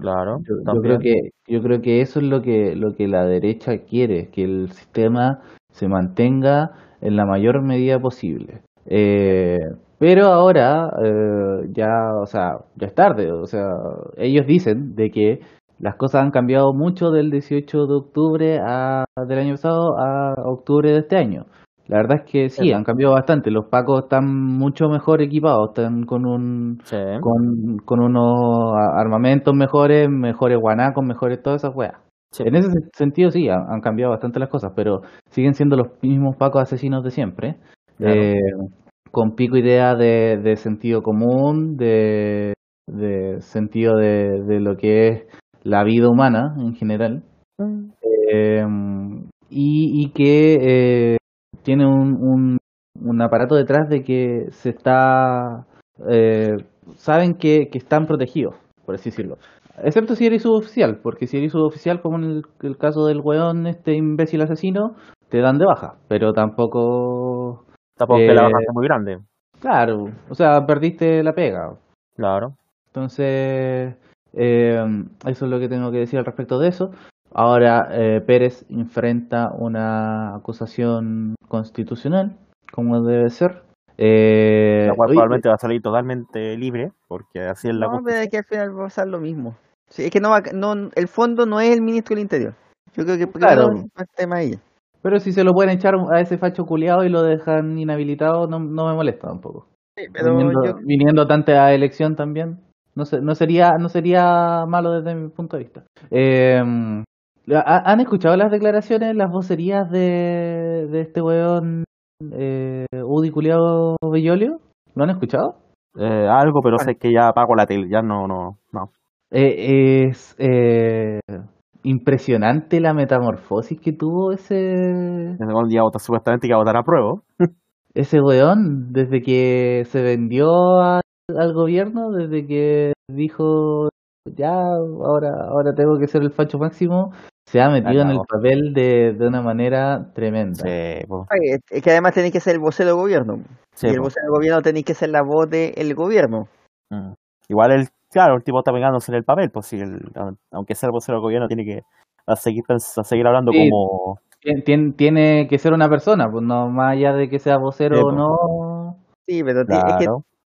Claro. Yo, yo creo que yo creo que eso es lo que lo que la derecha quiere, que el sistema se mantenga en la mayor medida posible. Eh, pero ahora eh, ya, o sea, ya es tarde. O sea, ellos dicen de que las cosas han cambiado mucho del 18 de octubre a, del año pasado a octubre de este año. La verdad es que sí, Sí. han cambiado bastante. Los pacos están mucho mejor equipados, están con un Sí. con, con unos armamentos mejores, mejores guanacos, mejores todas esas weas. Sí. En ese sen- sentido sí, han, han cambiado bastante las cosas, pero siguen siendo los mismos pacos asesinos de siempre, Claro. eh, con pico idea de, de sentido común, de, sentido de, de lo que es la vida humana en general, eh, y, y que eh, tiene un, un, un aparato detrás de que se está, eh, saben que, que están protegidos, por así decirlo. Excepto si eres suboficial, porque si eres suboficial, como en el, el caso del weón, este imbécil asesino, te dan de baja, pero tampoco, Tampoco que la Eh, baja sea muy grande. claro, o sea, perdiste la pega. Claro. Entonces, eh, eso es lo que tengo que decir al respecto de eso. Ahora, eh, Pérez enfrenta una acusación constitucional, como debe ser. Eh, La cual oye, probablemente va a salir totalmente libre, porque así es la No, pero es que al final va a pasar lo mismo. Sí, es que no va, no, el fondo no es el ministro del Interior. Yo creo que Claro. el tema es ella. Pero si se lo pueden echar a ese facho culiado y lo dejan inhabilitado, no, no me molesta tampoco. Sí, pero viniendo, yo, viniendo tanta elección también, no, sé, no, sería, no sería malo desde mi punto de vista. Eh, ¿ha- ¿Han escuchado las declaraciones, las vocerías de, de este weón eh, Udi Culeado Bellolio? ¿Lo han escuchado? Eh, algo, pero sé que ya apago la tele, ya no, no, no. Eh, es eh, impresionante la metamorfosis que tuvo ese, Desde cuando ya vota supuestamente que va a votar a prueba. ese weón desde que se vendió a- al gobierno, desde que dijo ya ahora ahora tengo que ser el facho máximo, se ha metido en el papel de, de una manera tremenda. Sí, es- que además tenéis que ser el vocero del gobierno. Sí, y el vocero del gobierno tenéis que ser la voz del gobierno. Mm. Igual el, claro, el tipo está pegándose en el papel, pues si el, aunque sea el vocero del gobierno, tiene que a seguir, pens- a seguir hablando Sí. como... Tien- tien- tiene que ser una persona, pues no más allá de que sea vocero Sí, o po. no. Sí, pero es que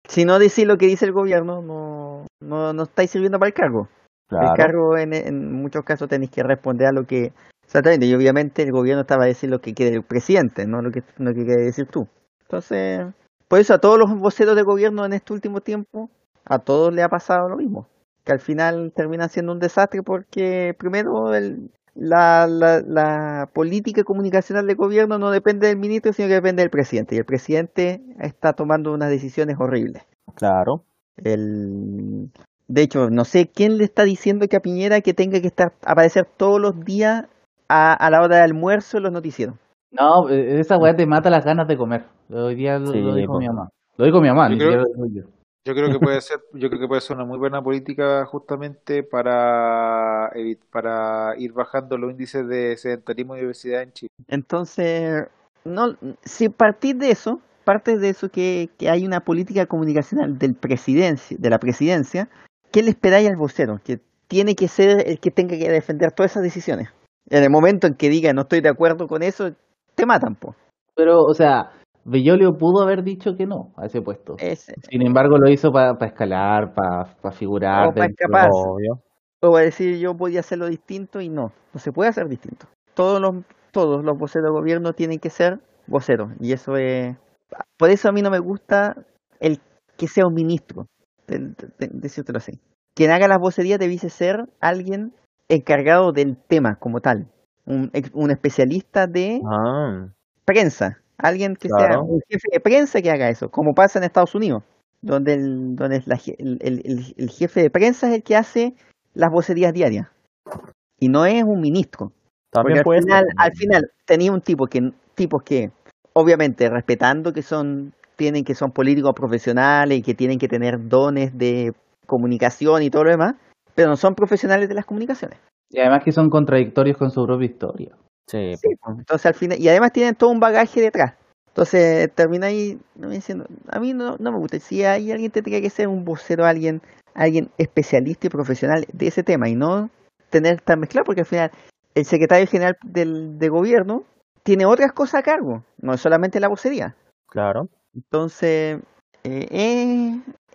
si no decís lo que dice el gobierno, no, no, no estáis sirviendo para el cargo. El claro. cargo en, en muchos casos tenéis que responder a lo que exactamente y obviamente el gobierno estaba a decir lo que quiere el presidente, no lo que no lo que quiere decir tú. Entonces, por eso a todos los voceros de gobierno en este último tiempo, a todos le ha pasado lo mismo, que al final terminan siendo un desastre porque primero el, la, la, la política comunicacional del gobierno no depende del ministro, sino que depende del presidente y el presidente está tomando unas decisiones horribles. Claro. El... De hecho, no sé quién le está diciendo que a Piñera que tenga que estar aparecer todos los días a, a la hora de almuerzo en los noticieros. No, eh, esa weá te mata las ganas de comer. Hoy día lo, Sí, lo dijo mi mamá. Lo dijo mi mamá, Yo ni creo- yo. Yo creo que puede ser, yo creo que puede ser una muy buena política justamente para para ir bajando los índices de sedentarismo y obesidad en Chile. Entonces, no, si partir de eso, parte de eso que, que hay una política comunicacional del presidencia, de la presidencia, ¿qué le esperáis al vocero? Que tiene que ser el que tenga que defender todas esas decisiones. En el momento en que diga no estoy de acuerdo con eso, te matan, po. Pero, o sea, Bellolio pudo haber dicho que no a ese puesto. Ese. Sin embargo, lo hizo para escalar, para figurar. O pa' dentro- escapar. Obvio. O va a decir yo podía hacerlo distinto y no, no se puede hacer distinto. Todos los, todos los voceros de gobierno tienen que ser voceros y eso es... Por eso a mí no me gusta el que sea un ministro, de, de- de- decírtelo así. Quien haga las vocerías debiese ser alguien encargado del tema como tal, un especialista de Ah, prensa, alguien que sea un jefe de prensa que haga eso, como pasa en Estados Unidos, donde el, donde la el, el- el- el jefe de prensa es el que hace las vocerías diarias y no es un ministro. Al final, ser. al final tenía un tipo que tipos que obviamente respetando que son tienen que son políticos profesionales y que tienen que tener dones de comunicación y todo lo demás, pero no son profesionales de las comunicaciones. Y además que son contradictorios con su propia historia. Sí, Sí, pues, entonces al final, y además tienen todo un bagaje detrás. Entonces termina ahí no me diciendo, a mí no, no me gusta. Si hay alguien tendría que ser un vocero, alguien, alguien especialista y profesional de ese tema y no tener tan mezclado, porque al final el secretario general del, de gobierno tiene otras cosas a cargo, no es solamente la vocería. claro. Entonces, eh,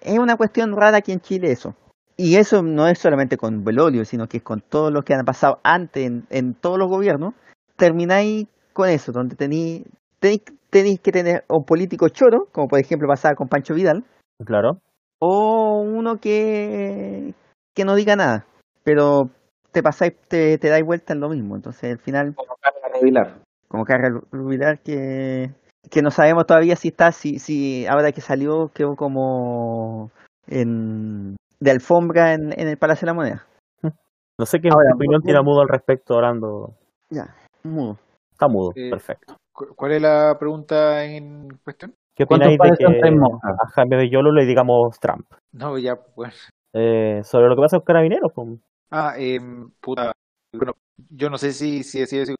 es, es una cuestión rara aquí en Chile eso. Y eso no es solamente con Belolio, sino que es con todo lo que han pasado antes en, en todos los gobiernos. Termináis con eso, donde tenéis tenéis tenéis que tener un político choro, como por ejemplo pasaba con Pancho Vidal, Claro. o uno que, que no diga nada, pero te pasáis, te, te dais vuelta en lo mismo. Entonces, al final, Como Carla Rubilar. como Carlos Rubilar que, que no sabemos todavía si está, si, si ahora que salió quedó como en, de alfombra en, en el Palacio de la Moneda. No sé qué Ahora, opinión tiene Mudo al respecto, hablando. Ya, mudo. Está mudo, Eh, perfecto. ¿Cu- ¿Cuál es la pregunta en cuestión? ¿Qué ¿Cuántos opináis de que a Jaime Bellolo le digamos Trump? No, ya, bueno. Eh, sobre lo que pasa con Carabineros, pues. Ah, eh, puta. Bueno, yo no sé si si si si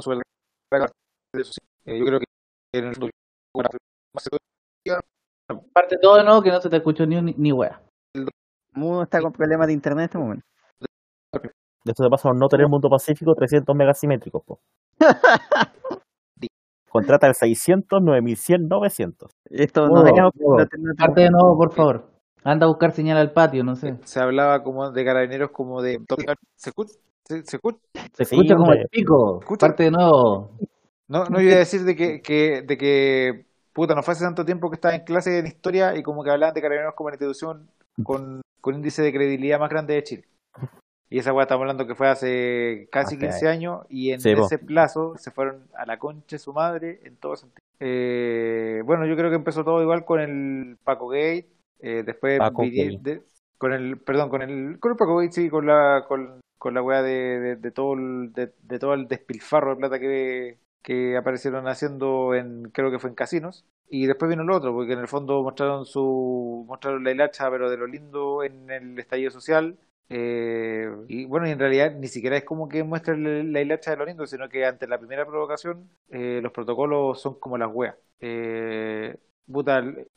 sobre la. Eh, yo creo que en el más Parte todo de nuevo que no se te escuchó ni, ni, ni wea. Mudo está con problemas de internet en este momento. De esto se pasa por no tener mundo pacífico 300 megasimétricos, po. Contrata el 600, 9100, 900. Esto no tenemos- mudo. no no Parte de nuevo, por favor. Anda a buscar señal al patio, no sé. se hablaba como de carabineros como de se escucha se, se escucha Se Sí, escucha como hombre. el pico. Escucha. Parte de nuevo. no no iba a decir de que, que de que puta no fue hace tanto tiempo que estaba en clase en historia y como que hablaban de carabineros como una institución con, con índice de credibilidad más grande de Chile y esa weá estamos hablando que fue hace casi Ok. 15 años y en Sí, po. ese plazo se fueron a la concha de su madre en todo sentido. Eh, bueno, yo creo que empezó todo igual con el Paco Gate, eh, después Paco de- con el, perdón, con el, con el Paco Gate, sí, con la, con, con la weá de, de, de todo el, de, de todo el despilfarro de plata que, que aparecieron haciendo en, creo que fue en casinos. Y después vino lo otro, porque en el fondo mostraron su, mostraron la hilacha, pero de lo lindo en el estallido social. Eh, y bueno, y en realidad ni siquiera es como que muestren la, la hilacha de lo lindo, sino que ante la primera provocación eh, los protocolos son como las weas. Eh,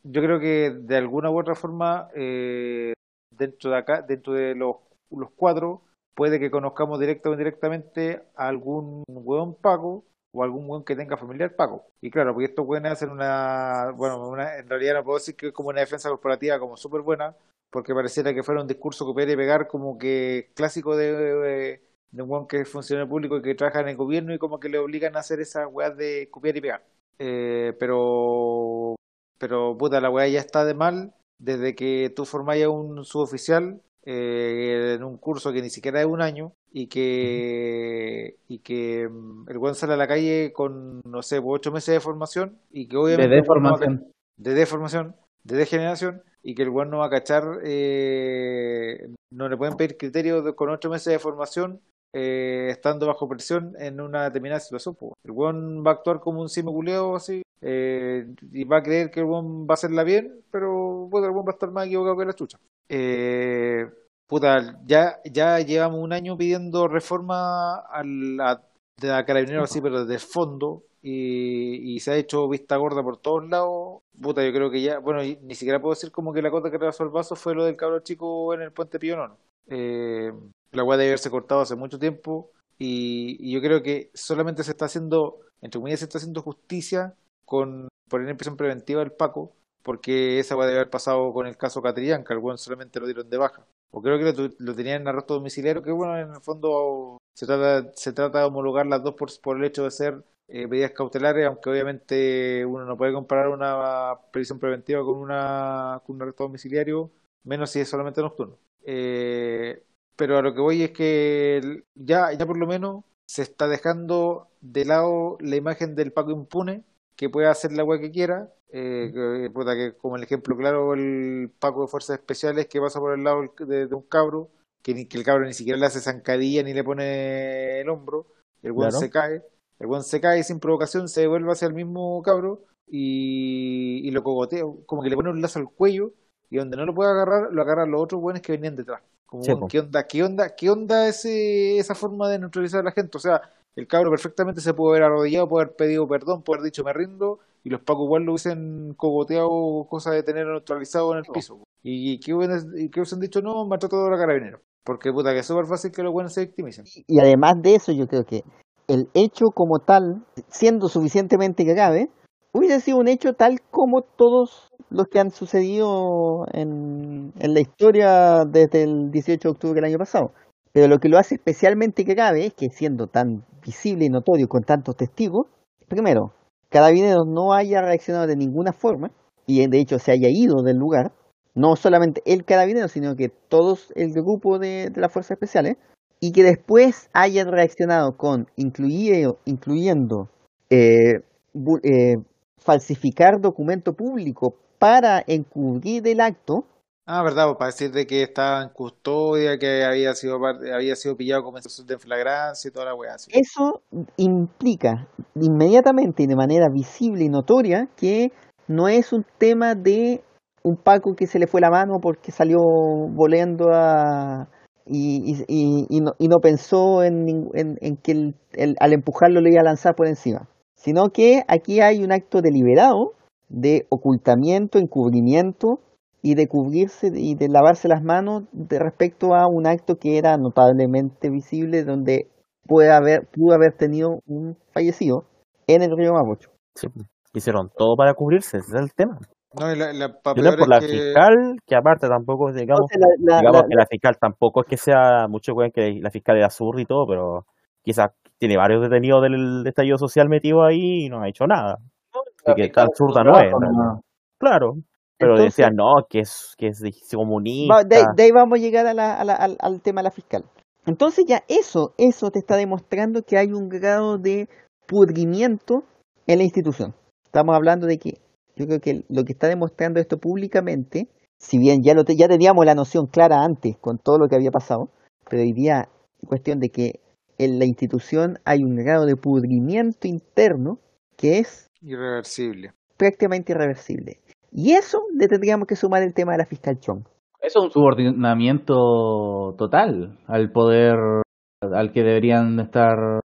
yo creo que de alguna u otra forma, eh, dentro de acá, dentro de los, los cuatro, puede que conozcamos directa o indirectamente a algún hueón Paco o algún hueón que tenga familiar Paco. Y claro, porque estos hueones hacen una, bueno, una, en realidad no puedo decir que es como una defensa corporativa como súper buena, porque pareciera que fuera un discurso copiar y pegar como que clásico de, de, de un hueón que es funcionario público y que trabaja en el gobierno y como que le obligan a hacer esas weas de copiar y pegar. Eh, pero, pero puta, la wea ya está de mal desde que tú formáis a un suboficial eh, en un curso que ni siquiera es un año y que y que mm, el weón sale a la calle con, no sé, pues, ocho meses de formación y que De obviamente ca- deformación. de deformación, de degeneración, y que el weón no va a cachar, eh, no le pueden pedir criterios con ocho meses de formación eh, estando bajo presión en una determinada situación. El weón va a actuar como un sime culeo así, eh, y va a creer que el weón va a hacerla bien, pero puta, el weón va a estar más equivocado que la chucha. Eh, puta, ya, ya llevamos un año pidiendo reforma a la, de la carabinero así, pero de fondo, y, y se ha hecho vista gorda por todos lados. Puta, yo creo que ya, bueno, ni siquiera puedo decir como que la cota que rebasó el vaso fue lo del cabro chico en el puente Pío. Eh, la weá debe haberse cortado hace mucho tiempo y, yo creo que solamente se está haciendo, entre comillas, se está haciendo justicia con poner en prisión preventiva al Paco, porque esa weá debe haber pasado con el caso Catrillan, que al weón solamente lo dieron de baja. O creo que lo, tenían en arresto domiciliario, que bueno, en el fondo se trata, se trata de homologar las dos por el hecho de ser eh, medidas cautelares, aunque obviamente uno no puede comparar una prisión preventiva con, una, con un arresto domiciliario, menos si es solamente nocturno. Eh, pero a lo que voy es que ya, ya por lo menos se está dejando de lado la imagen del Paco impune, que puede hacer la weá que quiera, eh, que, puta, que como el ejemplo claro, el Paco de Fuerzas Especiales que pasa por el lado de, de un cabro, que, ni, que el cabro ni siquiera le hace zancadilla ni le pone el hombro, el weón Claro. se cae, el weón se cae sin provocación, se devuelve hacia el mismo cabro y, y lo cogotea, como que le pone un lazo al cuello y donde no lo puede agarrar, lo agarran los otros buenos que venían detrás. Como, Sí. ¿qué onda? ¿Qué onda? ¿Qué onda ese, esa forma de neutralizar a la gente? O sea, el cabro perfectamente se puede haber arrodillado, puede haber pedido perdón, puede haber dicho me rindo, y los pacos igual lo hubiesen cogoteado, cosa de tener neutralizado en el piso. Y que hubiesen, y que hubiesen dicho, no, maltrato de los carabineros. Porque puta, que es súper fácil que los buenos se victimicen. Y además de eso, yo creo que el hecho como tal, siendo suficientemente grave, hubiese sido un hecho tal como todos los que han sucedido en, la historia desde el 18 de octubre del año pasado. Pero lo que lo hace especialmente grave es que siendo tan visible y notorio con tantos testigos, primero, Carabineros no haya reaccionado de ninguna forma y de hecho se haya ido del lugar, no solamente el carabinero, sino que todos el grupo de, de las fuerzas especiales, y que después hayan reaccionado con incluye- incluyendo eh, eh, falsificar documento público para encubrir el acto, Ah, verdad, pues, para decir de que estaba en custodia, que había sido había sido pillado con mensajes de flagrancia y toda la weá. así. eso implica inmediatamente y de manera visible y notoria que no es un tema de un Paco que se le fue la mano porque salió volando a, y, y- y- no, y no pensó en, en- que el- al empujarlo le iba a lanzar por encima, sino que aquí hay un acto deliberado de ocultamiento, encubrimiento y de cubrirse y de lavarse las manos de respecto a un acto que era notablemente visible donde puede haber, pudo haber tenido un fallecido en el río Mapocho. Sí, hicieron todo para cubrirse, ese es el tema. No, y la, la, Yo por es la que- fiscal, que aparte tampoco, digamos, la- la- digamos la- que la fiscal tampoco es que sea, mucho weón que la fiscal era zurra y todo, pero quizás tiene varios detenidos del estallido social metidos ahí y no ha hecho nada. Así que tan zurda no es. Claro. Pero Entonces- decían, no, que es, que es comunista. De, ahí- de ahí vamos a llegar a la- a la- al, al tema de la fiscal. Entonces ya eso, eso te está demostrando que hay un grado de pudrimiento en la institución. Estamos hablando de que yo creo que lo que está demostrando esto públicamente, si bien ya lo te- ya teníamos la noción clara antes con todo lo que había pasado, pero hoy día cuestión de que en la institución hay un grado de pudrimiento interno que es Irreversible. prácticamente irreversible. Y eso le tendríamos que sumar el tema de la fiscal Chong. Eso es un subordinamiento total al poder al que deberían estar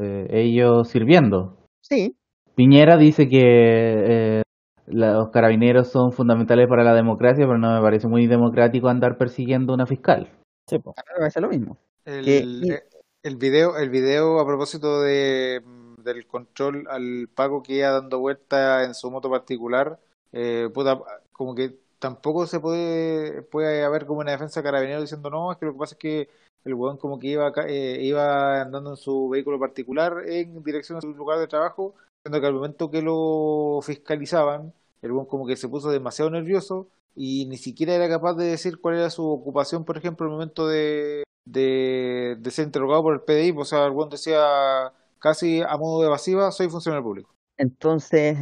eh, ellos sirviendo. Sí, Piñera dice que eh, los carabineros son fundamentales para la democracia, pero no me parece muy democrático andar persiguiendo a una fiscal. Sí, po. ahora va a ser lo mismo. El, eh, el video, el video a propósito de, mm, del control al Paco que iba dando vuelta en su moto particular, eh, puta, como que tampoco se puede, puede haber como una defensa de carabinero diciendo no, es que lo que pasa es que el weón como que iba, ca- eh, iba andando en su vehículo particular en dirección a su lugar de trabajo, que al momento que lo fiscalizaban, el weón como que se puso demasiado nervioso y ni siquiera era capaz de decir cuál era su ocupación, por ejemplo, al momento de, de, de ser interrogado por el PDI, o sea, el weón decía casi a modo de evasiva, soy funcionario público. Entonces,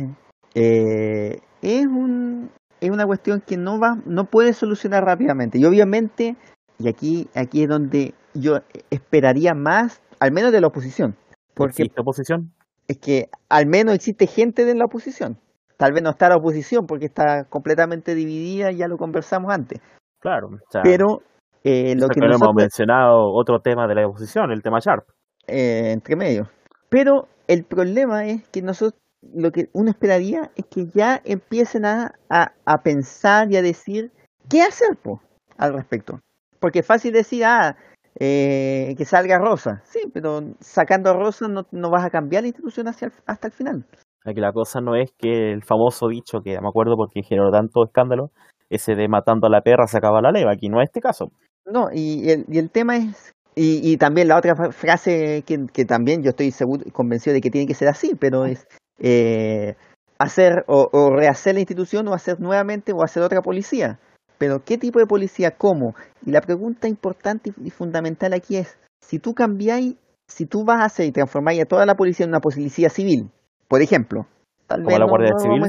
eh, es, un, es una cuestión que no va, no puede solucionar rápidamente. Y obviamente, y aquí, aquí es donde yo esperaría más, al menos de la oposición. Porque ¿Existe oposición? Es que al menos existe gente de la oposición. Tal vez no está la oposición porque está completamente dividida, ya lo conversamos antes. Claro. o sea, Pero eh, lo que que no hemos nosotros, mencionado otro tema de la oposición, el tema Sharp. eh, entre medio. Pero el problema es que nosotros, lo que uno esperaría es que ya empiecen a, a, a pensar y a decir qué hacer po, al respecto. Porque es fácil decir, ah, eh, que salga Rosa. Sí, pero sacando a Rosa no, no vas a cambiar la institución hacia el- hasta el final. Aquí la cosa no es que el famoso dicho, que me acuerdo porque generó tanto escándalo, ese de matando a la perra se acaba la leva. Aquí no es este caso. No, y el, y el tema es, y, y también la otra fra- frase que, que también yo estoy seguro, convencido de que tiene que ser así, pero es eh, hacer o, o rehacer la institución o hacer nuevamente o hacer otra policía. Pero ¿qué tipo de policía? ¿Cómo? Y la pregunta importante y, fundamental aquí es, si tú cambiáis, si tú vas a hacer y transformáis a toda la policía en una policía civil, por ejemplo, tal Como vez la no- Guardia no Civil,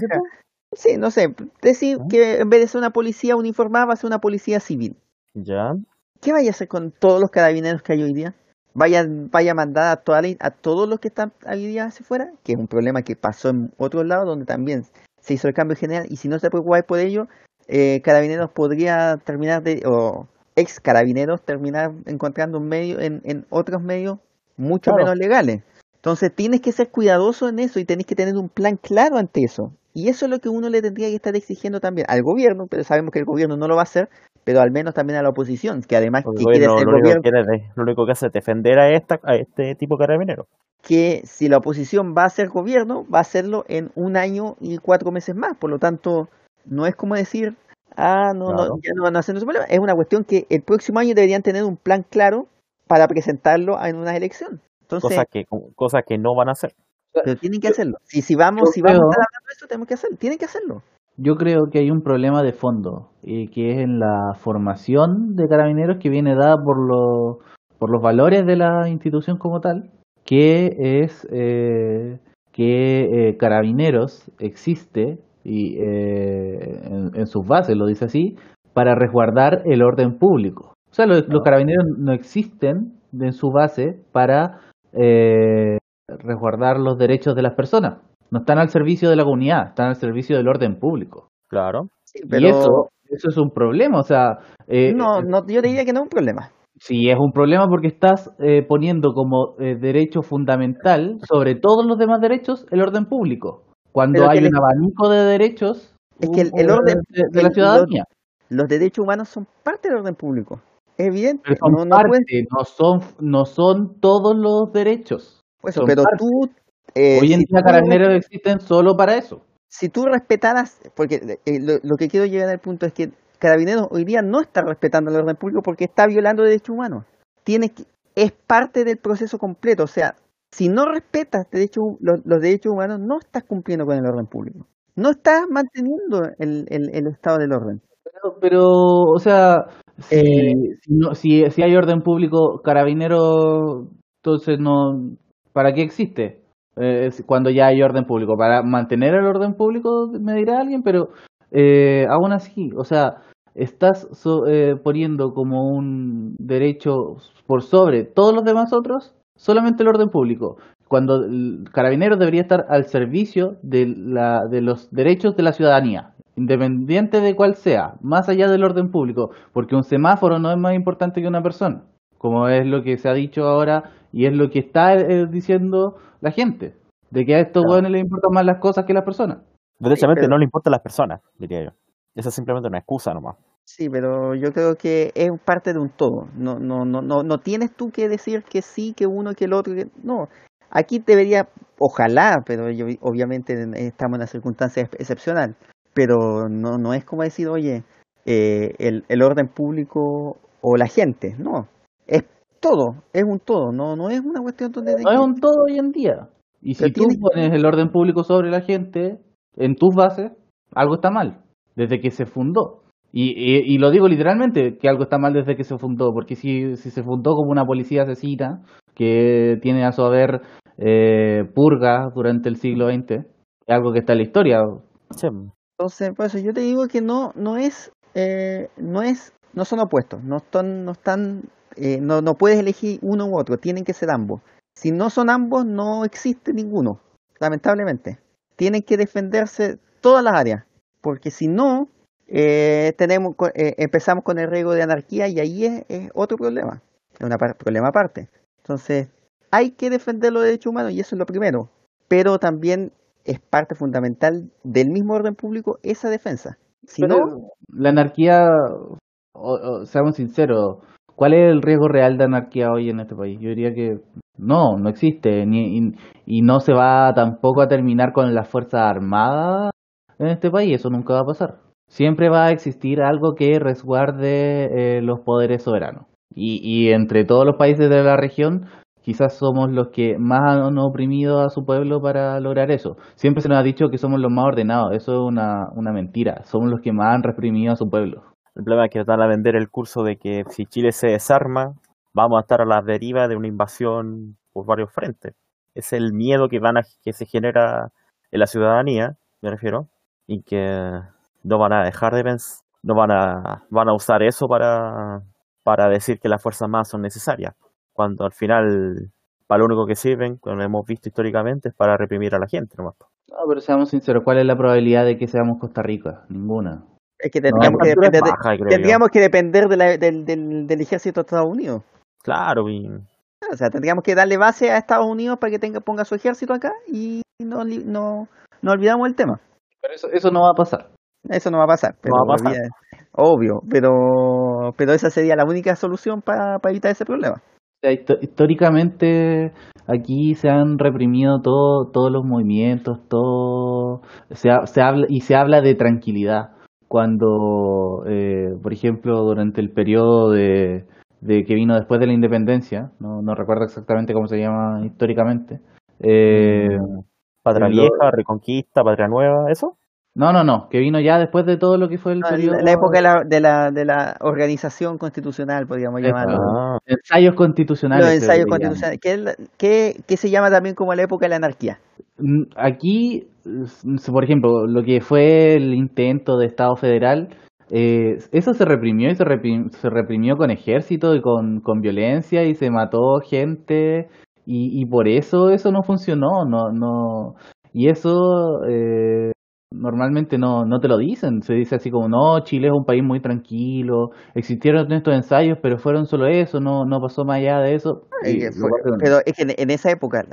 Sí, no sé, decir ¿Mm? que en vez de ser una policía uniformada va a ser una policía civil. Ya. ¿Qué vaya a hacer con todos los carabineros que hay hoy día? Vaya, vaya a mandar a, toda la- a todos los que están hoy día hacia afuera, que es un problema que pasó en otros lados donde también se hizo el cambio general y si no se preocupáis por ello, eh, carabineros podría terminar de, o ex carabineros terminar encontrando un medio en, en otros medios mucho Claro. menos legales. Entonces tienes que ser cuidadoso en eso y tenés que tener un plan claro ante eso. Y eso es lo que uno le tendría que estar exigiendo también al gobierno, pero sabemos que el gobierno no lo va a hacer, pero al menos también a la oposición, que además que quiere ser lo, único gobierno, que quiere es- lo único que hace es defender a, esta, a este tipo de carabineros. que si la oposición va a ser gobierno, va a hacerlo en un año y cuatro meses más. Por lo tanto, no es como decir, ah, no, Claro. no ya no van a hacer ese problema. Es una cuestión que el próximo año deberían tener un plan claro para presentarlo en una elección. Entonces, Cosas que, cosas que no van a hacer. pero tienen que hacerlo. Si, si vamos, si vamos a creo- estar hablando de esto, tenemos que hacerlo. Tienen que hacerlo. Yo creo que hay un problema de fondo, y que es en la formación de carabineros que viene dada por, los por los valores de la institución como tal, que es eh, que eh, carabineros existe y eh, en, en sus bases, lo dice así, para resguardar el orden público. O sea, los, los carabineros no existen en su base para eh, resguardar los derechos de las personas. No están al servicio de la comunidad, están al servicio del orden público. Claro. Sí, Y pero eso, eso es un problema, o sea, eh, no, no, yo diría que no es un problema. sí es un problema porque estás eh, poniendo como eh, derecho fundamental sobre todos los demás derechos el orden público. Cuando hay le- un abanico de derechos Es que el- orden- de, de la ciudadanía, Los derechos humanos son parte del orden público. Es evidente. pero son no, no parte, puedes- no son no son todos los derechos. por eso, pero parte. tú. eh, Hoy en día carabineros existen solo para eso. si tú respetaras, porque eh, lo, lo que quiero llegar al punto es que Carabineros hoy día no está respetando el orden público porque está violando derechos humanos. Tiene que, es parte del proceso completo. O sea, si no respetas derechos, los, los derechos humanos, no estás cumpliendo con el orden público. No estás manteniendo el, el, el estado del orden. Pero, pero, o sea, si, Eh, si, no- si, si hay orden público, carabinero, entonces no, ¿para qué existe? Eh, cuando ya hay orden público, para mantener el orden público, me dirá alguien, pero eh, aún así, o sea, estás so- eh, poniendo como un derecho por sobre todos los demás otros, solamente el orden público. Cuando el carabinero debería estar al servicio de, la, de los derechos de la ciudadanía, independiente de cuál sea, más allá del orden público, porque un semáforo no es más importante que una persona, como es lo que se ha dicho ahora y es lo que está eh, diciendo la gente, de que a estos Claro. hueones les importan más las cosas que las personas. Derechamente pero- no le importan las personas, diría yo. Esa es simplemente una excusa nomás. Sí, pero yo creo que es parte de un todo. No, no, no, no, no tienes tú que decir que sí, que uno, que el otro. Que... No, aquí debería, ojalá, pero yo, obviamente estamos en una circunstancia ex- excepcional. Pero no, no es como decir, oye, eh, el, el orden público o la gente. No, es todo, es un todo. No, no es una cuestión donde No es un todo hoy en día. Y si tú tienes- pones el orden público sobre la gente en tus bases, algo está mal, desde que se fundó. Y, y, y lo digo literalmente, que algo está mal desde que se fundó, porque si, si se fundó como una policía asesina, que tiene a su haber eh, purga durante el siglo XX, es algo que está en la historia. Sí, Entonces, por eso yo te digo que no, no es, eh, no es, no son opuestos, no están, no están, eh, no, no puedes elegir uno u otro, tienen que ser ambos. Si no son ambos, no existe ninguno, lamentablemente. Tienen que defenderse todas las áreas, porque si no, eh, tenemos, eh, empezamos con el riesgo de anarquía y ahí es, es otro problema, es un problema aparte. Entonces, hay que defender los derechos humanos y eso es lo primero, pero también es parte fundamental del mismo orden público esa defensa. Si Pero no, la anarquía, o- o, seamos sinceros, ¿cuál es el riesgo real de anarquía hoy en este país? Yo diría que no, no existe, ni, y, y no se va tampoco a terminar con las Fuerzas Armadas en este país, eso nunca va a pasar. Siempre va a existir algo que resguarde eh, los poderes soberanos. Y, y entre todos los países de la región, quizás somos los que más han oprimido a su pueblo para lograr eso. Siempre se nos ha dicho que somos los más ordenados, eso es una, mentira, somos los que más han reprimido a su pueblo. El problema es que van a vender el curso de que si Chile se desarma, vamos a estar a la deriva de una invasión por varios frentes. Es el miedo que van a, que se genera en la ciudadanía, me refiero, y que no van a dejar de pensar, no van a, van a usar eso para, para decir que las fuerzas más son necesarias, cuando al final para lo único que sirven, como hemos visto históricamente, es para reprimir a la gente nomás. No, pero seamos sinceros, ¿cuál es la probabilidad de que seamos Costa Rica? Ninguna. es que No, tendríamos, que, depender de, baja, tendríamos que depender de la- del, del, del ejército de Estados Unidos. Claro, y O sea, tendríamos que darle base a Estados Unidos para que tenga, ponga su ejército acá y no, no, no olvidamos el tema. Pero eso, eso no va a pasar. Eso no va a pasar. Pero va a pasar. olvida- Obvio, pero, pero esa sería la única solución para evitar ese problema. Históricamente aquí se han reprimido todo, todos los movimientos, todo se, ha- se habla y se habla de tranquilidad. Cuando, eh, por ejemplo, durante el periodo de, de que vino después de la independencia, no, no recuerdo exactamente cómo se llama históricamente. eh, Patria lo- Vieja, Reconquista, Patria Nueva, ¿eso? No, no, no, que vino ya después de todo lo que fue el No, periodo la, época de la, de, la, de la organización constitucional, podríamos Eso. llamarlo. Ah, ensayos constitucionales. Los ensayos que constitucionales, que, que, que se llama también como la época de la anarquía. Mm, Aquí, por ejemplo, lo que fue el intento de Estado federal, eh, eso se reprimió y se reprimió, se reprimió con ejército y con, con violencia y se mató gente y, y por eso eso no funcionó, no, no, y eso eh, normalmente no, no te lo dicen, se dice así como, no, Chile es un país muy tranquilo, existieron estos ensayos, pero fueron solo eso, no, no pasó más allá de eso. Que fue- es- pero es que en, en esa época,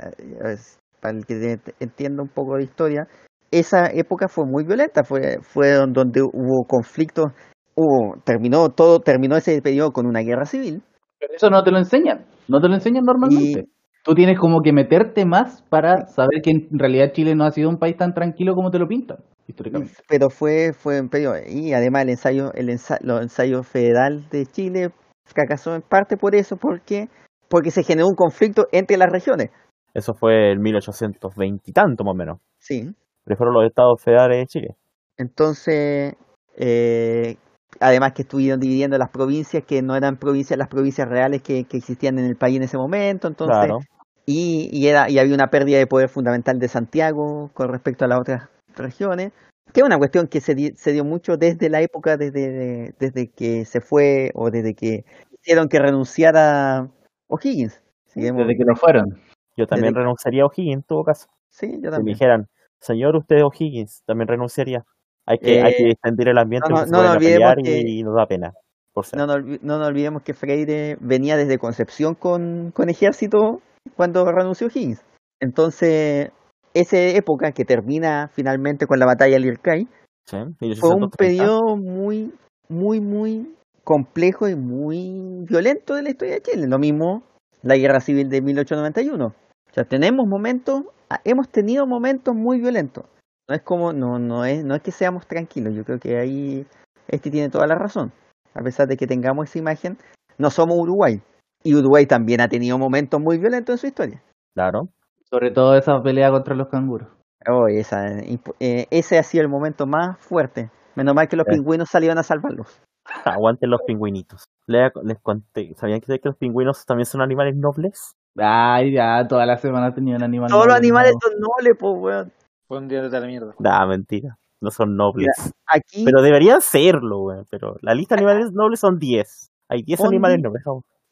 para el que entienda un poco de historia, esa época fue muy violenta, fue, fue don- donde hubo conflictos, hubo, terminó todo, terminó ese periodo con una guerra civil. Pero eso no te lo enseñan, no te lo enseñan normalmente. Tú tienes como que meterte más para saber que en realidad Chile no ha sido un país tan tranquilo como te lo pintan, históricamente. Pero fue, fue un periodo, y además el ensayo, el ensa- los ensayos federal de Chile fracasó en parte por eso, porque, porque se generó un conflicto entre las regiones. eso fue en 1820 y tanto más o menos. Sí. Pero fueron los estados federales de Chile. Entonces, eh, además que estuvieron dividiendo las provincias que no eran provincias, las provincias reales que, que existían en el país en ese momento, entonces, Claro. Y, y era, y había una pérdida de poder fundamental de Santiago con respecto a las otras regiones, que es una cuestión que se, di- se dio mucho desde la época, desde, desde que se fue o desde que hicieron que renunciara O'Higgins. Si hemos- Desde que no fueron. Yo también Desde- renunciaría a O'Higgins en todo caso. Sí, yo Si me también. dijeran, señor, usted O'Higgins, también renunciaría. Hay que, hay Eh, que extender el ambiente no, no, no pueden olvidemos que- y, y nos da pena. No olvi- no nos olvidemos que Freire venía desde Concepción con, con ejército cuando renunció Higgins. Entonces, esa época que termina finalmente con la batalla de Lircay Sí, fue un 1830. periodo muy, muy, muy complejo y muy violento de la historia de Chile. Lo mismo la guerra civil de 1891. O sea, tenemos momentos, ah, hemos tenido momentos muy violentos. No es como, no, no es, no es que seamos tranquilos. Yo creo que ahí este tiene toda la razón. A pesar de que tengamos esa imagen, no somos Uruguay. Y Uruguay también ha tenido momentos muy violentos en su historia. Claro. Sobre todo esa pelea contra los canguros. Oh, esa, eh, ese ha sido el momento más fuerte. Menos mal que los Sí. pingüinos salieron a salvarlos. Aguanten los pingüinitos. Le- Les conté, ¿sabían que que los pingüinos también son animales nobles? Ay, ya, toda la semana tenía un animal. Todos los animales ¿no? son nobles, pues, weón. Fue un día de la mierda. Nah, mentira. No son nobles. Aquí, Pero deberían serlo, weón. Pero la lista de animales nobles son 10. Hay 10 Fondi- animales nobles.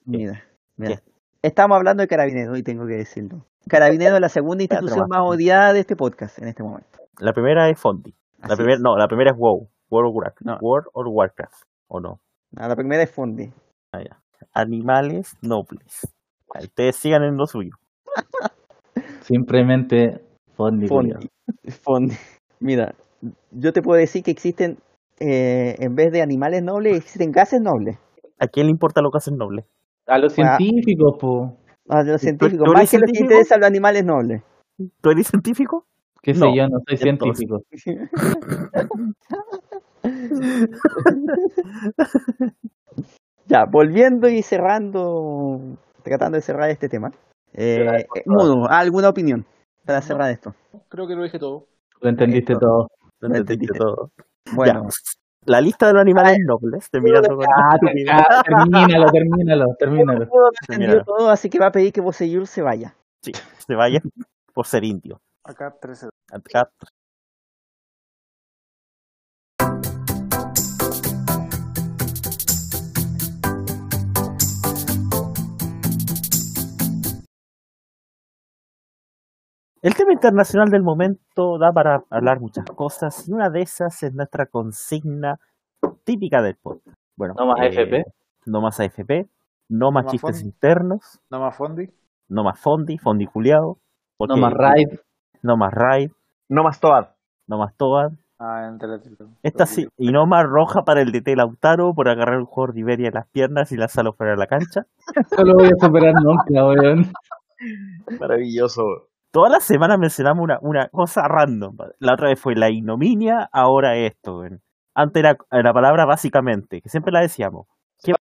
Mira, mira. Estamos hablando de Carabineros y tengo que decirlo. Carabineros es la segunda institución más odiada de este podcast en este momento. La primera es Fondi. La primera, es. no, la primera es WoW. World of Warcraft. No. World of Warcraft. ¿O no? No, la primera es Fondi. Ah, ya. Animales nobles. Ustedes sigan en lo suyo. Simplemente Fondi. Fondi. Fondi. Mira, yo te puedo decir que existen, eh, en vez de animales nobles, existen gases nobles. ¿A quién le importa lo que hacen nobles? A los científicos, po. A los ¿Tú- científicos, más que los que científico? interesan los animales nobles. ¿Tú eres científico? Que sé No, yo, no soy científico. Ya, volviendo y cerrando, tratando de cerrar este tema. Eh, eh, Mudo, ¿alguna opinión para cerrar esto? Creo que lo dije todo. Lo entendiste Esto. todo. Lo Lo entendiste todo. Bueno. La lista de los animales nobles, terminando con Ah, ah, termínalo, termínalo, termínalo. Todo, así que va a pedir que Boseyur se vaya. Sí, se vaya por ser indio. Acá 13. Acá- El tema internacional del momento da para hablar muchas cosas y una de esas es nuestra consigna típica del podcast. Bueno, No más eh, AFP. No más AFP, no más chistes fondi. internos, No más Fondi. no más fondi, fondi culiao, No más raid. no más raid, No más Toad. no más toad, Ah, en. Esta sí, y no más roja para el DT Lautaro por agarrar un jugador de Iberia en las piernas y lanzarlo fuera de la cancha. No lo voy a superar nunca, weón. Maravilloso. Todas las semanas mencionamos una, una cosa random. La otra vez fue la ignominia, ahora esto. Antes era la palabra básicamente, que siempre la decíamos. ¿Qué va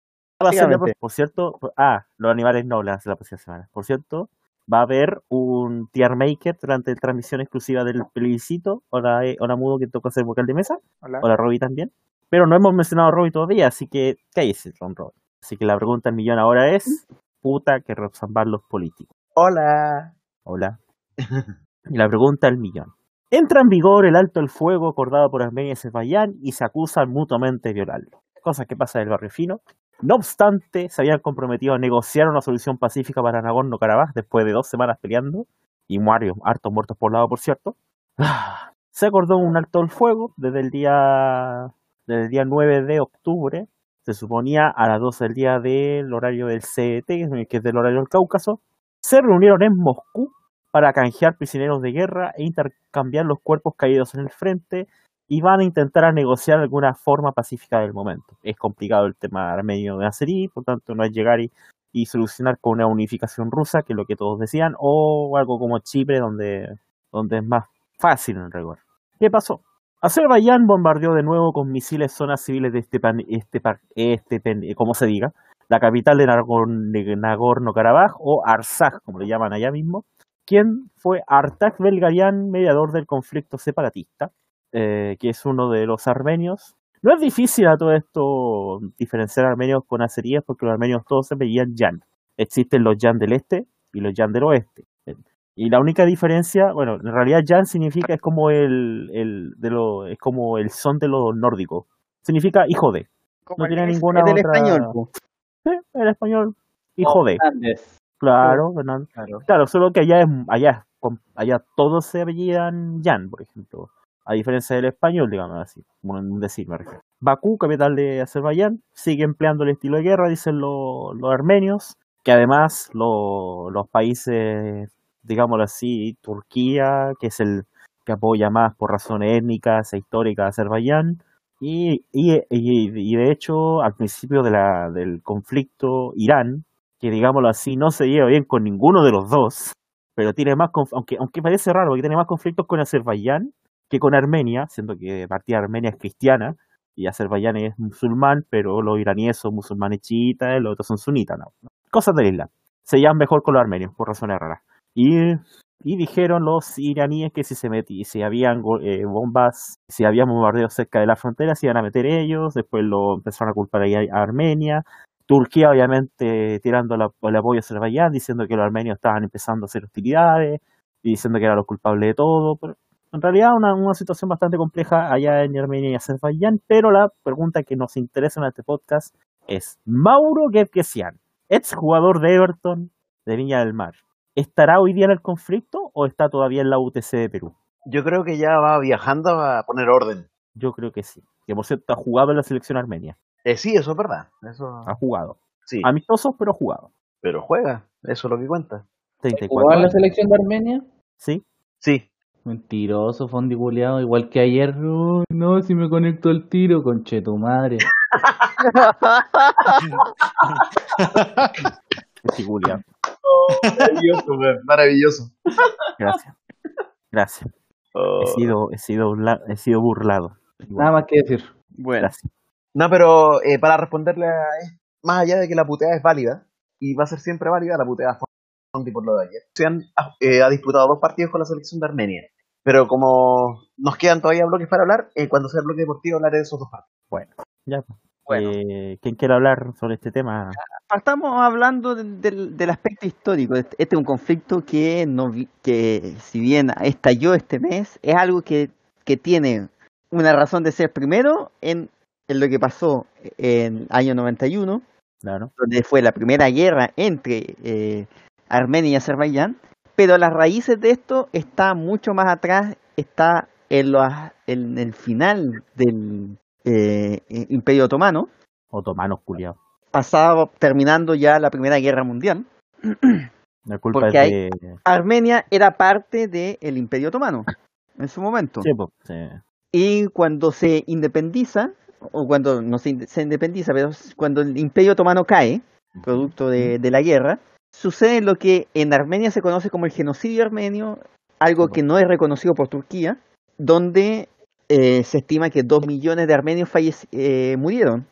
a ser la Básicamente. Por cierto, ah, los animales no la la próxima semana. Por cierto, va a haber un tier maker durante la transmisión exclusiva del plebiscito. Hola, eh, hola Mudo que toca ser vocal de mesa. Hola. Hola Robbie también. Pero no hemos mencionado a Robbie todavía, así que cállese, Don Robbie. Así que la pregunta del millón ahora es, puta que resalvan los políticos. Hola. Hola. La pregunta del millón. Entra en vigor el alto el fuego acordado por Armenia y Azerbaiyán y se acusan mutuamente de violarlo. Cosa que pasa en el barrio fino. No obstante, se habían comprometido a negociar una solución pacífica para Nagorno-Karabaj después de dos semanas peleando y varios hartos muertos por lado, por cierto. Se acordó un alto el fuego desde el día desde el día 9 de octubre. Se suponía a las 12 del día del horario del CET, que es del horario del Cáucaso. Se reunieron en Moscú para canjear prisioneros de guerra e intercambiar los cuerpos caídos en el frente y van a intentar a negociar alguna forma pacífica del momento. Es complicado el tema armenio de Azerí, por tanto no es llegar y, y solucionar con una unificación rusa, que es lo que todos decían, o algo como Chipre, donde, donde es más fácil en rigor. ¿Qué pasó? Azerbaiyán bombardeó de nuevo con misiles zonas civiles de Stepan, Stepan, Stepan, como se diga, la capital de Nagorno- de Nagorno-Karabaj, o Artsaj, como le llaman allá mismo, quien fue Artak Belgarian, mediador del conflicto separatista, eh, que es uno de los armenios. No es difícil a todo esto diferenciar armenios con azeríes porque los armenios todos se veían yan. Existen los yan del este y los yan del oeste. Y la única diferencia, bueno, en realidad yan significa es como el, el de lo, es como el son de los nórdicos. Significa hijo de. Como tiene ninguna es del otra- español. Sí, el español hijo de. Hernández. Claro, Fernando. Claro. Claro, solo que allá es, allá, allá todos se apellidan Yan, por ejemplo. A diferencia del español, digamos así. Bueno, decir, me refiero. Bakú, capital de Azerbaiyán, sigue empleando el estilo de guerra, dicen lo- los armenios, que además lo- los países, digámoslo así, Turquía, que es el que apoya más por razones étnicas e históricas a Azerbaiyán, y, y, y- y de hecho, al principio de la, del conflicto, Irán, que digámoslo así, no se lleva bien con ninguno de los dos, pero tiene más, aunque, aunque parece raro, porque tiene más conflictos con Azerbaiyán que con Armenia, siendo que partida Armenia es cristiana y Azerbaiyán es musulmán, pero los iraníes son musulmanes chiitas los otros son sunitas, ¿no? Cosas del Islam. Se llevan mejor con los armenios, por razones raras. Y, y dijeron los iraníes que si se metí, si habían eh, bombas, si había bombardeos cerca de la frontera, se iban a meter ellos, después lo empezaron a culpar ahí a Armenia, Turquía, obviamente, tirando la- el apoyo a Azerbaiyán, diciendo que los armenios estaban empezando a hacer hostilidades y diciendo que eran los culpables de todo. Pero en realidad, una, una situación bastante compleja allá en Armenia y Azerbaiyán. Pero la pregunta que nos interesa en este podcast es: Mauro Gebkesian, ex jugador de Everton de Viña del Mar, ¿estará hoy día en el conflicto o está todavía en la UTC de Perú? Yo creo que ya va viajando a poner orden. Yo creo que sí. Que por cierto, ha jugado en la selección armenia. Eh, sí, eso es verdad. Eso, Ha jugado. sí, Amistosos, pero ha jugado. pero juega. Eso es lo que cuenta. 34 ¿Jugaba en la selección de Armenia? Sí, Sí. Mentiroso, fondiculeado, igual que ayer. "Oh, no, si me conecto al tiro, conche tu madre. estoy culiao. Maravilloso, weón, Maravilloso. Gracias. Gracias. Oh. He sido, he sido, burla- he sido burlado. Nada más que decir. Bueno, Gracias. No, pero eh, para responderle a es- más allá de que la puteada es válida, y va a ser siempre válida la puteada a Fondi por lo de ayer. Se han, eh, ha disputado dos partidos con la selección de Armenia. Pero como nos quedan todavía bloques para hablar, eh, cuando sea el bloque deportivo hablaré de esos dos partidos. Bueno, ya. pues. Bueno. Eh, ¿Quién quiere hablar sobre este tema? partamos hablando del, aspecto histórico. Este este es un conflicto que, no, vi- que si bien estalló este mes, es algo que, que tiene una razón de ser primero en, en lo que pasó en año 91, Claro. donde fue la primera guerra entre eh, Armenia y Azerbaiyán, pero las raíces de esto está mucho más atrás, está en, los- en el final del eh, Imperio Otomano, Otomanos culiados. pasado, terminando ya la Primera Guerra Mundial. La culpa Porque es de. Armenia era parte del Imperio Otomano en su momento. Sí, pues, sí. Y cuando se independiza, o cuando no se, inde- se independiza, pero cuando el Imperio Otomano cae, producto de, de la guerra, sucede lo que en Armenia se conoce como el genocidio armenio, algo que no es reconocido por Turquía, donde eh, se estima que dos millones de armenios eh, murieron.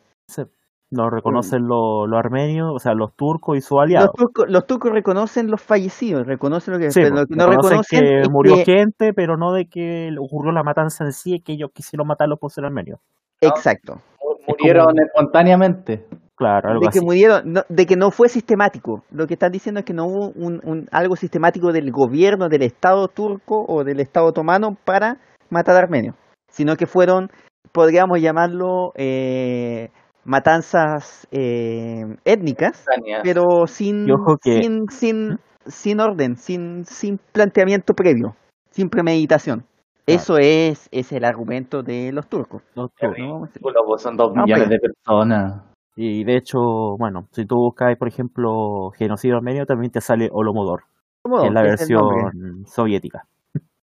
No reconocen los los armenios, o sea, los turcos y sus aliados. Los turcos, los turcos reconocen los fallecidos, reconocen lo que, Sí, pues, lo que no reconocen que murió que- gente, pero no de que ocurrió la matanza en sí, que ellos quisieron matarlos por ser armenios. Exacto. Murieron espontáneamente. Claro, algo de que así. murieron, no- de que no fue sistemático. Lo que están diciendo es que no hubo un, un- algo sistemático del gobierno del Estado turco o del Estado otomano para matar a armenios, sino que fueron, podríamos llamarlo, eh, matanzas eh, étnicas, pero sin, que- sin, sin, sin orden, sin, sin planteamiento previo, sin premeditación. Eso es, es el argumento de los turcos. Los turcos. pues, son dos millones pero- de personas. Y de hecho, bueno, si tú buscas, por ejemplo, genocidio armenio, también te sale Olomodor, ¿Cómo? que es la ¿Qué es versión soviética.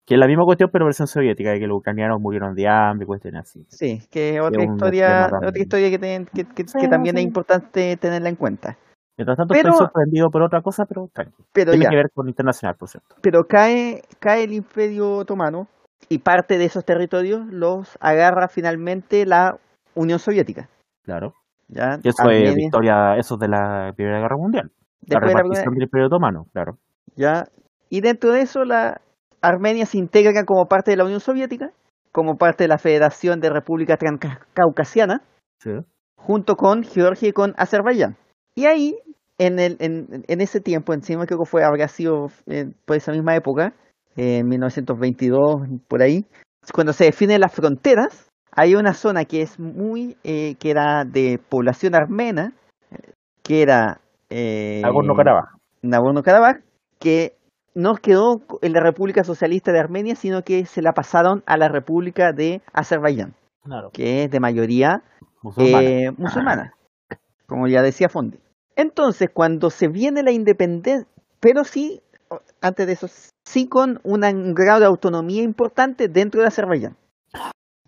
Que es la misma cuestión, pero versión soviética, de que los ucranianos murieron de hambre, cuestiones así. Sí, que otra un historia, otra historia que, ten- que, que- Sí, que también sí. es importante tenerla en cuenta. Mientras tanto, Pero- estoy sorprendido por otra cosa, pero. Pero Tiene ya, que ver con internacional, por cierto. pero cae, cae el Imperio Otomano y parte de esos territorios los agarra finalmente la Unión Soviética. Claro. ¿ya? Y eso es victoria, eso es de la Primera Guerra Mundial. La después de la repartición del Imperio Otomano, claro. ¿ya? Y dentro de eso la Armenia se integra como parte de la Unión Soviética, como parte de la Federación de República Transcaucasiana, Sí. junto con Georgia y con Azerbaiyán. Y ahí, en, el, en, en ese tiempo, encima creo que fue, habría sido eh, por esa misma época, en 1922, por ahí, cuando se definen las fronteras, hay una zona que es muy, eh, que era de población armena, que era eh, Nagorno-Karabaj. Nagorno-Karabaj, que no quedó en la República Socialista de Armenia, sino que se la pasaron a la República de Azerbaiyán, Claro. que es de mayoría Musulmana. eh, musulmana, como ya decía Fondi. Entonces, cuando se viene la independencia, pero sí, antes de eso, sí con una- un grado de autonomía importante dentro de Azerbaiyán.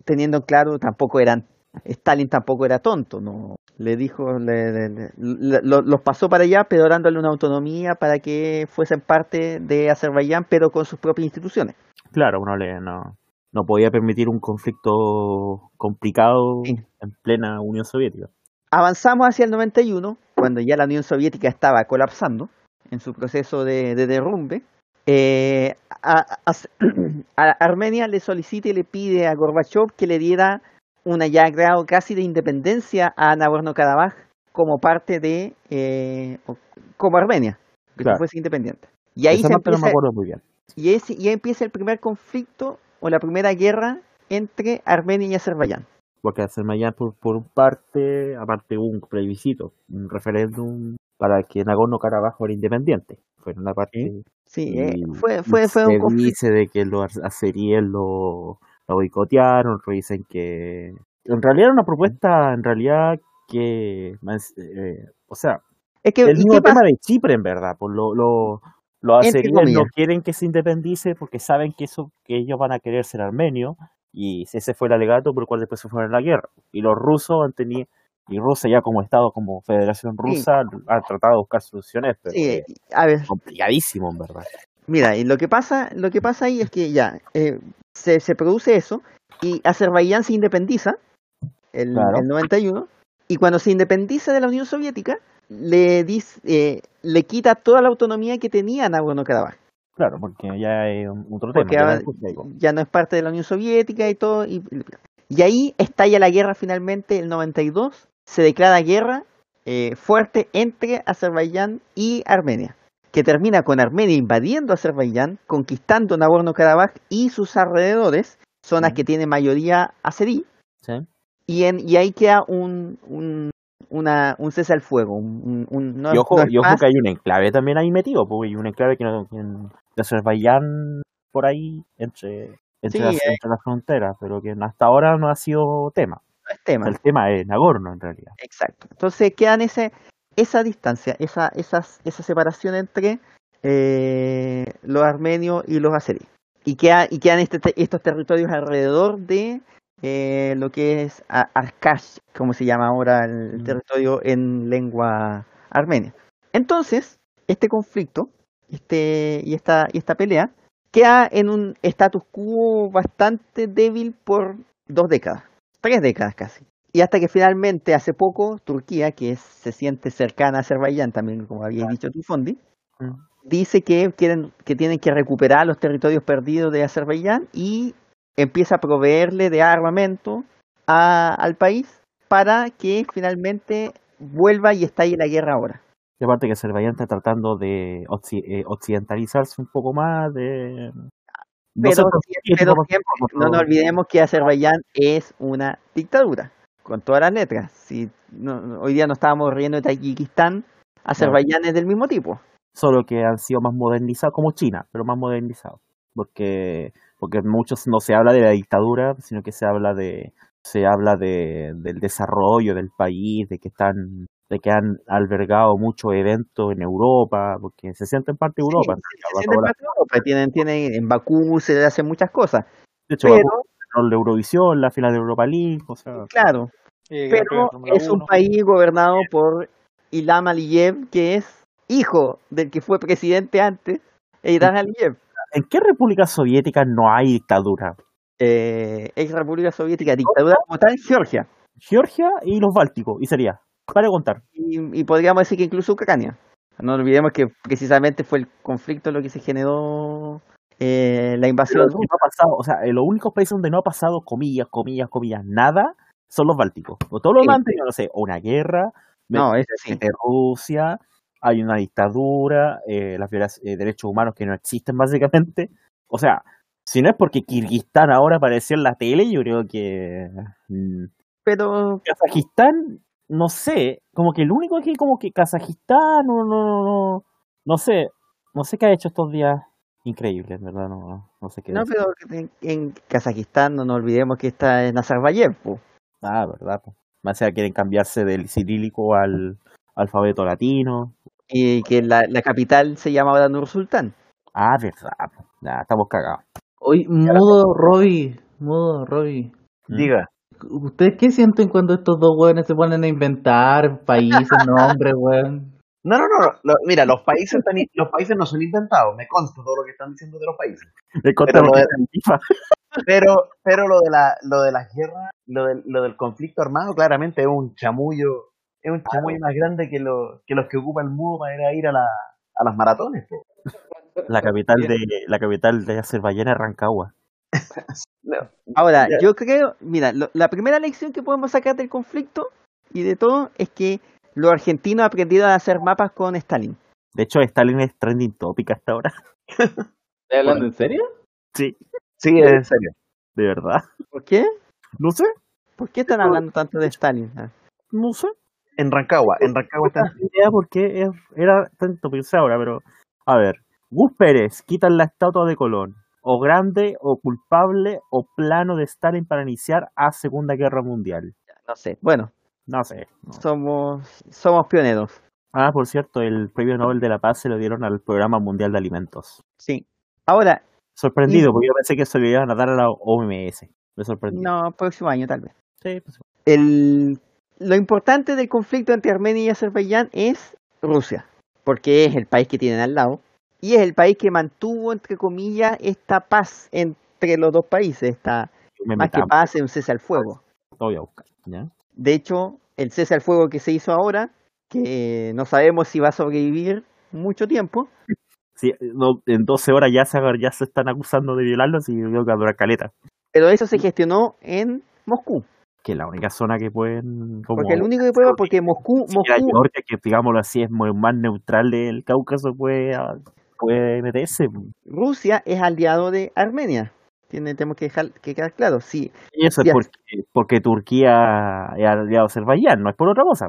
Teniendo claro, tampoco eran, Stalin tampoco era tonto, no le dijo, le- le- le- le- lo- los pasó para allá, pero dándole una autonomía para que fuesen parte de Azerbaiyán, pero con sus propias instituciones. Claro, uno le, no, no podía permitir un conflicto complicado Sí. en plena Unión Soviética. Avanzamos hacia el 91, cuando ya la Unión Soviética estaba colapsando en su proceso de, de derrumbe. eh, a, a- a Armenia le solicita y le pide a Gorbachev que le diera una ya grado casi de independencia a Nagorno-Karabaj como parte de, eh, como Armenia, que Claro. fuese independiente. Y ahí Esa se no empieza, acuerdo muy bien. y ese- y ahí empieza el primer conflicto o la primera guerra entre Armenia y Azerbaiyán. Porque Azerbaiyán, por, por parte, aparte hubo un plebiscito, un referéndum para que Nagorno-Karabaj fuera independiente. Fue una parte. Sí, eh, fue, fue, fue un conflicto. dice de que los azeríes lo, lo boicotearon, dicen que. En realidad era una propuesta, en realidad, que. eh, o sea, Es que, el ¿y mismo tema pasa? de Chipre, en verdad. Por lo, lo- Los azeríes no quieren que se independice porque saben que eso que ellos van a querer ser armenios y ese fue el alegato por el cual después se fueron a la guerra. Y los rusos han tenido y Rusia ya como Estado, como Federación Rusa, ha tratado de buscar soluciones, pero Sí, es a ver, complicadísimo en verdad. Mira, y lo que pasa, lo que pasa ahí es que ya eh, se, se produce eso y Azerbaiyán se independiza el, Claro. el 91 y cuando se independiza de la Unión Soviética le dice, eh, le quita toda la autonomía que tenía Nagorno-Karabaj Claro, porque ya es un- otro porque tema. ya es ya no es parte de la Unión Soviética y todo y, y ahí estalla la guerra finalmente el 92 se declara guerra eh, fuerte entre Azerbaiyán y Armenia que termina con Armenia invadiendo Azerbaiyán, conquistando Nagorno-Karabaj y sus alrededores, zonas que tienen mayoría azerí, ¿sí? y, en, y ahí queda un, un, una, un cese al fuego. Un, un- no, y ojo, no y ojo que hay un enclave también ahí metido, porque hay un enclave que no, en- de Azerbaiyán por ahí entre, entre, Sí, las, eh. entre las fronteras, pero que hasta ahora no ha sido tema. No es tema. El tema es Nagorno en realidad. Exacto. Entonces quedan ese, esa distancia, esa, esas, esa separación entre eh, los armenios y los azeríes. Y, queda, y quedan este, te- estos territorios alrededor de eh, lo que es Arkash, como se llama ahora el Mm. territorio en lengua armenia. Entonces, este conflicto este, y, esta, y esta pelea queda en un status quo bastante débil por dos décadas, tres décadas casi. Y hasta que finalmente, hace poco, Turquía, que es- se siente cercana a Azerbaiyán, también como había dicho tu Fondi, Mm. dice que quieren que tienen que recuperar los territorios perdidos de Azerbaiyán y empieza a proveerle de armamento a- al país para que finalmente vuelva y estalle la guerra ahora. Y aparte que Azerbaiyán está tratando de eh, occidentalizarse un poco más, de... no Pero, pero siempre, no nos olvidemos que Azerbaiyán es una dictadura, con todas las letras. Si no- no- hoy día no estábamos riendo de Tayikistán, Azerbaiyán es del mismo tipo. solo que han sido más modernizados, como China, pero más modernizados. Porque, porque muchos no se habla de la dictadura, sino que se habla de se habla de, del desarrollo del país, de que están de que han albergado muchos eventos en Europa, porque se sienten parte de Europa. Sí, se sienten parte de Europa, tienen, tienen, en Bakú se hacen muchas cosas. de hecho, Pero, el de Eurovisión, la final de Europa League, o sea, claro, Eh, pero es un 1. país gobernado por Ilham Aliyev, que es hijo del que fue presidente antes, Eidan Aliyev, ¿en qué república soviética no hay dictadura? eh, ex República Soviética, dictadura como tal, Georgia. Georgia y los Bálticos, y sería, para contar. y, y podríamos decir que incluso Ucrania. No olvidemos que precisamente fue el conflicto lo que se generó eh, la Pero invasión no ha pasado, o sea, eh, los únicos países donde no ha pasado, comillas, comillas, comillas, nada, son los bálticos. O todo lo Sí. tenido, no sé, una guerra, No, ese sí. Rusia, hay una dictadura, eh, las viola- eh, derechos humanos que no existen básicamente. O sea, si no es porque Kirguistán ahora apareció en la tele, yo creo que mm, Pero Kazajistán, no sé, como que el único que como que Kazajistán, no, no, no, no, no sé, no sé qué ha hecho estos días increíbles, ¿verdad? No, no sé qué. no, decir. pero en, en Kazajistán no nos olvidemos que está en Nazarbayev. po. Ah, ¿verdad? po? Más allá quieren cambiarse del cirílico al alfabeto latino. Y que la, la capital se llama ahora Nur Sultán. Ah, verdad. estamos cagados. Hoy, modo Robbie, modo Robbie. Mm. Diga. ¿Ustedes qué sienten cuando estos dos hueones se ponen a inventar países, nombres, weón? No, no, no. lo- mira, los países, están los países no son inventados. Me consta todo lo que están diciendo de los países. Me consta Pero lo de- FIFA. Pero, pero lo de la, lo de las guerras, lo del, lo del conflicto armado, claramente es un chamullo, es un chamullo más grande que, lo, que los que ocupa el mundo para ir a ir a, la, a las maratones. po. La capital de la capital de Azerbaiyán es Rancagua. Ahora, Ya. yo creo, mira, lo- la primera lección que podemos sacar del conflicto y de todo es que los argentinos aprendieron a hacer mapas con Stalin. De hecho, Stalin es trending topic hasta ahora. ¿Estás hablando en serio? Sí, Sí, en serio. de verdad. ¿Por qué? No sé, ¿Por qué están hablando tanto de Stalin? Ah. no sé. En Rancagua, en Rancagua No está. idea por qué es- era tanto pensé ahora, pero a ver. Gus Pérez quitan la estatua de Colón. O grande, o culpable, o plano de Stalin para iniciar a Segunda Guerra Mundial. No sé. Bueno, No sé. no. somos somos pioneros. Ah, por cierto, el premio Nobel de la Paz se lo dieron al Programa Mundial de Alimentos. Sí. Ahora, Sorprendido, Y- porque yo pensé que se lo iban a dar a la OMS. Me sorprendió. no, próximo año tal vez. Sí, pues, El, lo importante del conflicto entre Armenia y Azerbaiyán es Rusia, porque es el país que tienen al lado y es el país que mantuvo, entre comillas, esta paz entre los dos países, esta me más que paz, un cese al fuego. voy a buscar, ¿ya? De hecho, el cese al fuego que se hizo ahora, que no sabemos si va a sobrevivir mucho tiempo, Sí, no, en 12 horas ya se, ya se están acusando de violarlos y creo que caleta. pero eso se gestionó en Moscú. Que es la única zona que pueden... Como, Porque el único que puede, porque Moscú, siquiera Moscú, Georgia, que digámoslo así, es muy más neutral del Cáucaso, puede, Rusia es aliado de Armenia. Tiene, tenemos que dejar que quedar claro. Sí, Y eso es porque, porque Turquía es aliado de Azerbaiyán, no es por otra cosa.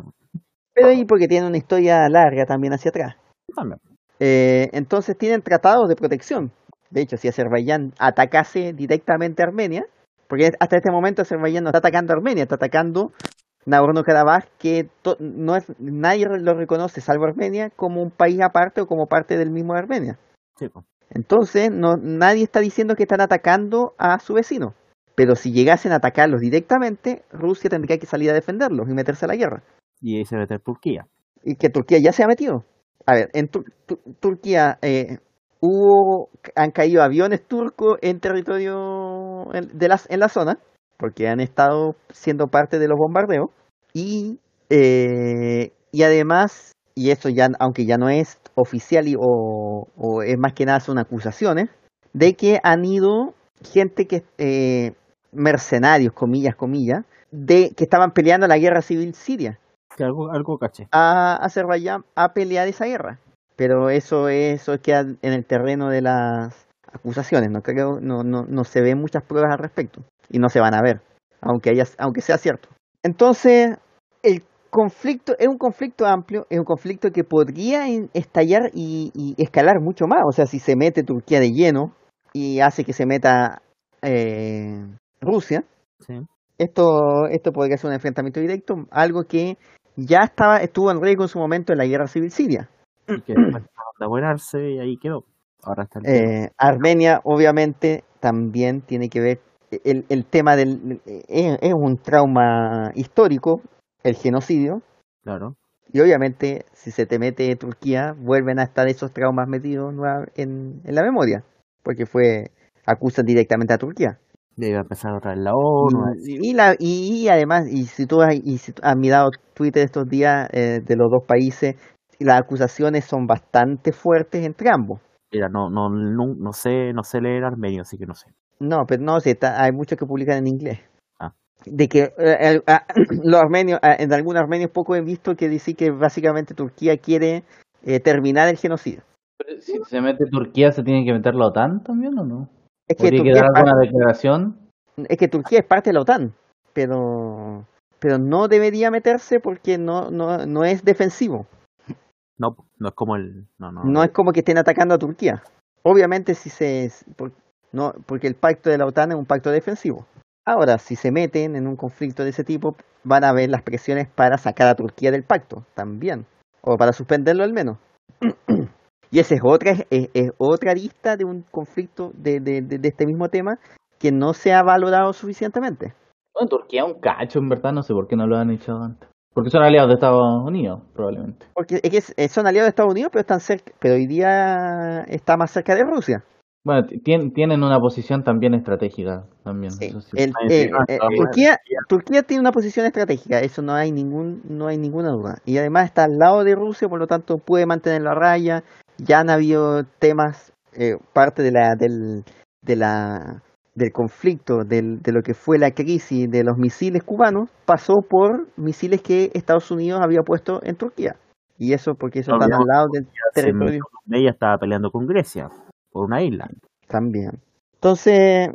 pero ahí porque tiene una historia larga también hacia atrás. También. Eh, entonces tienen tratados de protección. De hecho, si Azerbaiyán atacase directamente a Armenia, porque hasta este momento Azerbaiyán no está atacando a Armenia, está atacando Nagorno-Karabaj, que to- no es, nadie lo reconoce, salvo Armenia, como un país aparte o como parte del mismo Armenia. Sí. Entonces, no, nadie está diciendo que están atacando a su vecino. Pero si llegasen a atacarlos directamente, Rusia tendría que salir a defenderlos y meterse a la guerra. Y ahí se mete Turquía. Y que Turquía ya se ha metido. A ver, en Tur- Tu- Turquía eh, hubo, han caído aviones turcos en territorio en- de las, en la zona, porque han estado siendo parte de los bombardeos. Y, eh, y además, y eso ya, aunque ya no es oficial y, o, o es más que nada son acusaciones, de que han ido gente que, eh, mercenarios, comillas, comillas, de que estaban peleando la guerra civil siria Que algo, algo caché. a Azerbaiyán a pelear esa guerra. Pero eso, eso queda en el terreno de las acusaciones. No creo, no, no, no se ven muchas pruebas al respecto. Y no se van a ver, aunque haya, aunque sea cierto. Entonces, el conflicto es un conflicto amplio, es un conflicto que podría estallar y, y escalar mucho más. O sea, si se mete Turquía de lleno y hace que se meta eh, Rusia, Sí. esto, esto podría ser un enfrentamiento directo, algo que ya estaba, estuvo en riesgo en su momento en la guerra civil siria. Y que y ahí quedó. Ahora está el tema. Eh, Armenia, obviamente, también tiene que ver, el, el tema del, es, es un trauma histórico, el genocidio, Claro. y obviamente si se te mete Turquía, vuelven a estar esos traumas metidos en, en la memoria, porque fue, acusan directamente a Turquía. A empezar otra vez la ONU. decir, Y, y la, y, y además, y si tú has, y si tú has mirado Twitter estos días eh, de los dos países, las acusaciones son bastante fuertes entre ambos. Mira, no, no, no, no sé, no sé leer armenio, así que no sé. No, pero no, sí, está- hay muchos que publican en inglés. Ah. De que eh, el- ah, los armenios, ah, en algunos armenios poco he visto que dice que básicamente Turquía quiere eh, terminar el genocidio. Pero Si se mete Turquía, ¿se tiene que meter la OTAN también o no? Es que, ¿Podría Turquía quedar es, par- alguna declaración? es que Turquía es parte de la OTAN, pero pero no debería meterse porque no, no, no es defensivo. No, no es como el. No, no. No es como que estén atacando a Turquía. Obviamente si se no, porque el pacto de la OTAN es un pacto defensivo. Ahora, si se meten en un conflicto de ese tipo, van a ver las presiones para sacar a Turquía del pacto también, o para suspenderlo al menos. y esa es otra es, es otra lista de un conflicto de, de, de, de este mismo tema que no se ha valorado suficientemente. Bueno, Turquía es un cacho, en verdad, no sé por qué no lo han hecho antes. Porque son aliados de Estados Unidos, probablemente. Porque es que son aliados de Estados Unidos, pero están cerca, pero hoy día está más cerca de Rusia. Bueno, ti- tien- tienen una posición también estratégica, también. Sí, eso sí. el- eh, eh, está. Turquía, Turquía tiene una posición estratégica, eso no hay ningún, no hay ninguna duda. Y además está al lado de Rusia, por lo tanto puede mantener la raya. Ya han habido temas, eh, parte de la, del, de la, del conflicto, del, de lo que fue la crisis de los misiles cubanos, pasó por misiles que Estados Unidos había puesto en Turquía. Y eso porque eso No, están no, al lado del territorio. ella estaba peleando con Grecia por una isla. También. Entonces,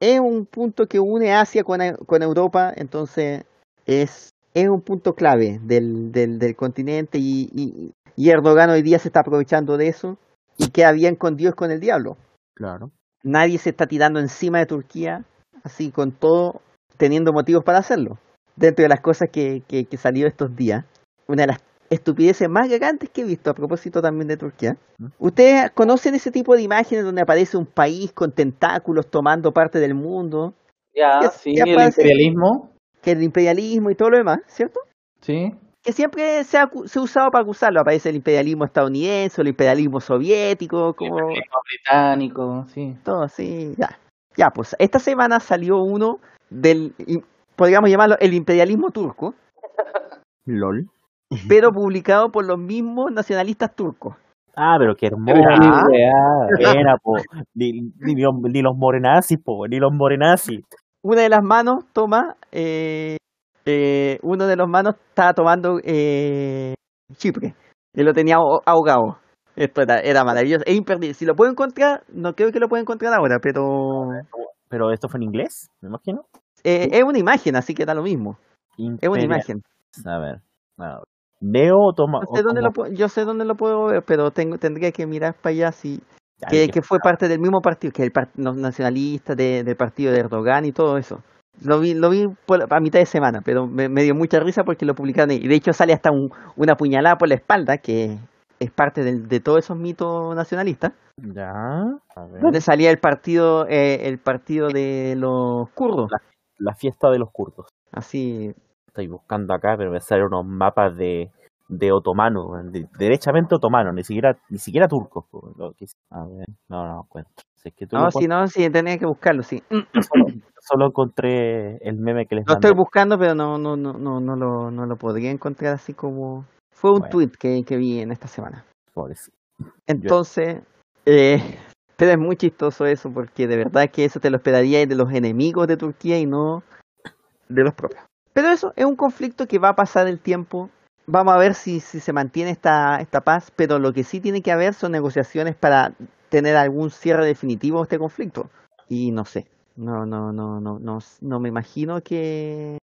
es un punto que une Asia con, con Europa, entonces es, es un punto clave del, del, del continente y, y, y Erdogan hoy día se está aprovechando de eso y queda bien con Dios con el diablo. Claro. Nadie se está tirando encima de Turquía, así con todo, teniendo motivos para hacerlo. Dentro de las cosas que, que, que salió estos días, una de las estupideces más gigantes que he visto a propósito también de Turquía. ¿Ustedes conocen ese tipo de imágenes donde aparece un país con tentáculos tomando parte del mundo? Ya, Ya- sí, el imperialismo. Que el imperialismo y todo lo demás, ¿cierto? Sí. Que siempre se ha, acu- se ha usado para acusarlo. Aparece el imperialismo estadounidense, el imperialismo soviético, como imperialismo británico, sí. todo así. Ya, ya pues esta semana salió uno del, podríamos llamarlo el imperialismo turco, LOL. Pero publicado por los mismos nacionalistas turcos. Ah, pero qué hermoso. Weá. Era, po. Ni, ni los, ni los morenazis, po. Ni los morenazis. una de las manos toma, eh, eh, uno de los manos estaba tomando eh, Chipre y lo tenía aho- ahogado. Esto era, era maravilloso, es imperdible. Si lo puedo encontrar, no creo que lo pueda encontrar ahora, pero Pero esto fue en inglés, me imagino. eh, es una imagen, así que da lo mismo. Es una imagen. A ver. a ver. Neo toma. Sé dónde como- yo sé dónde lo puedo ver, pero tengo, tendría que mirar para allá si Ya, que, fue parte del mismo partido, que el par- los nacionalistas de- del partido de Erdogan y todo eso. Lo vi, lo vi por- a mitad de semana, pero me, me dio mucha risa porque lo publicaron. Y de hecho sale hasta un- una puñalada por la espalda, que es parte de todos esos mitos nacionalistas, Ya. A ver. donde salía el partido eh, el partido de los kurdos. La fiesta de los kurdos. Así, Estoy buscando acá, pero me salen unos mapas de, de otomano, de- derechamente otomano, ni siquiera, ni siquiera que- A ver, no, no encuentro. Si es que tú no, si no, sí, tenía que buscarlo, sí. solo, solo encontré el meme que les Lo mandé. estoy buscando, pero no, no, no, no, no lo, no lo podría encontrar así como... Fue un Bueno. tweet que, que vi en esta semana. Pobrecito. Entonces, eh, pero es muy chistoso eso, porque de verdad que eso te lo esperaría de los enemigos de Turquía y no de los propios. Pero eso es un conflicto que va a pasar el tiempo. Vamos a ver si, si se mantiene esta, esta paz, pero lo que sí tiene que haber son negociaciones para tener algún cierre definitivo de este conflicto. Y no sé, no, no, no, no, no, no me imagino que,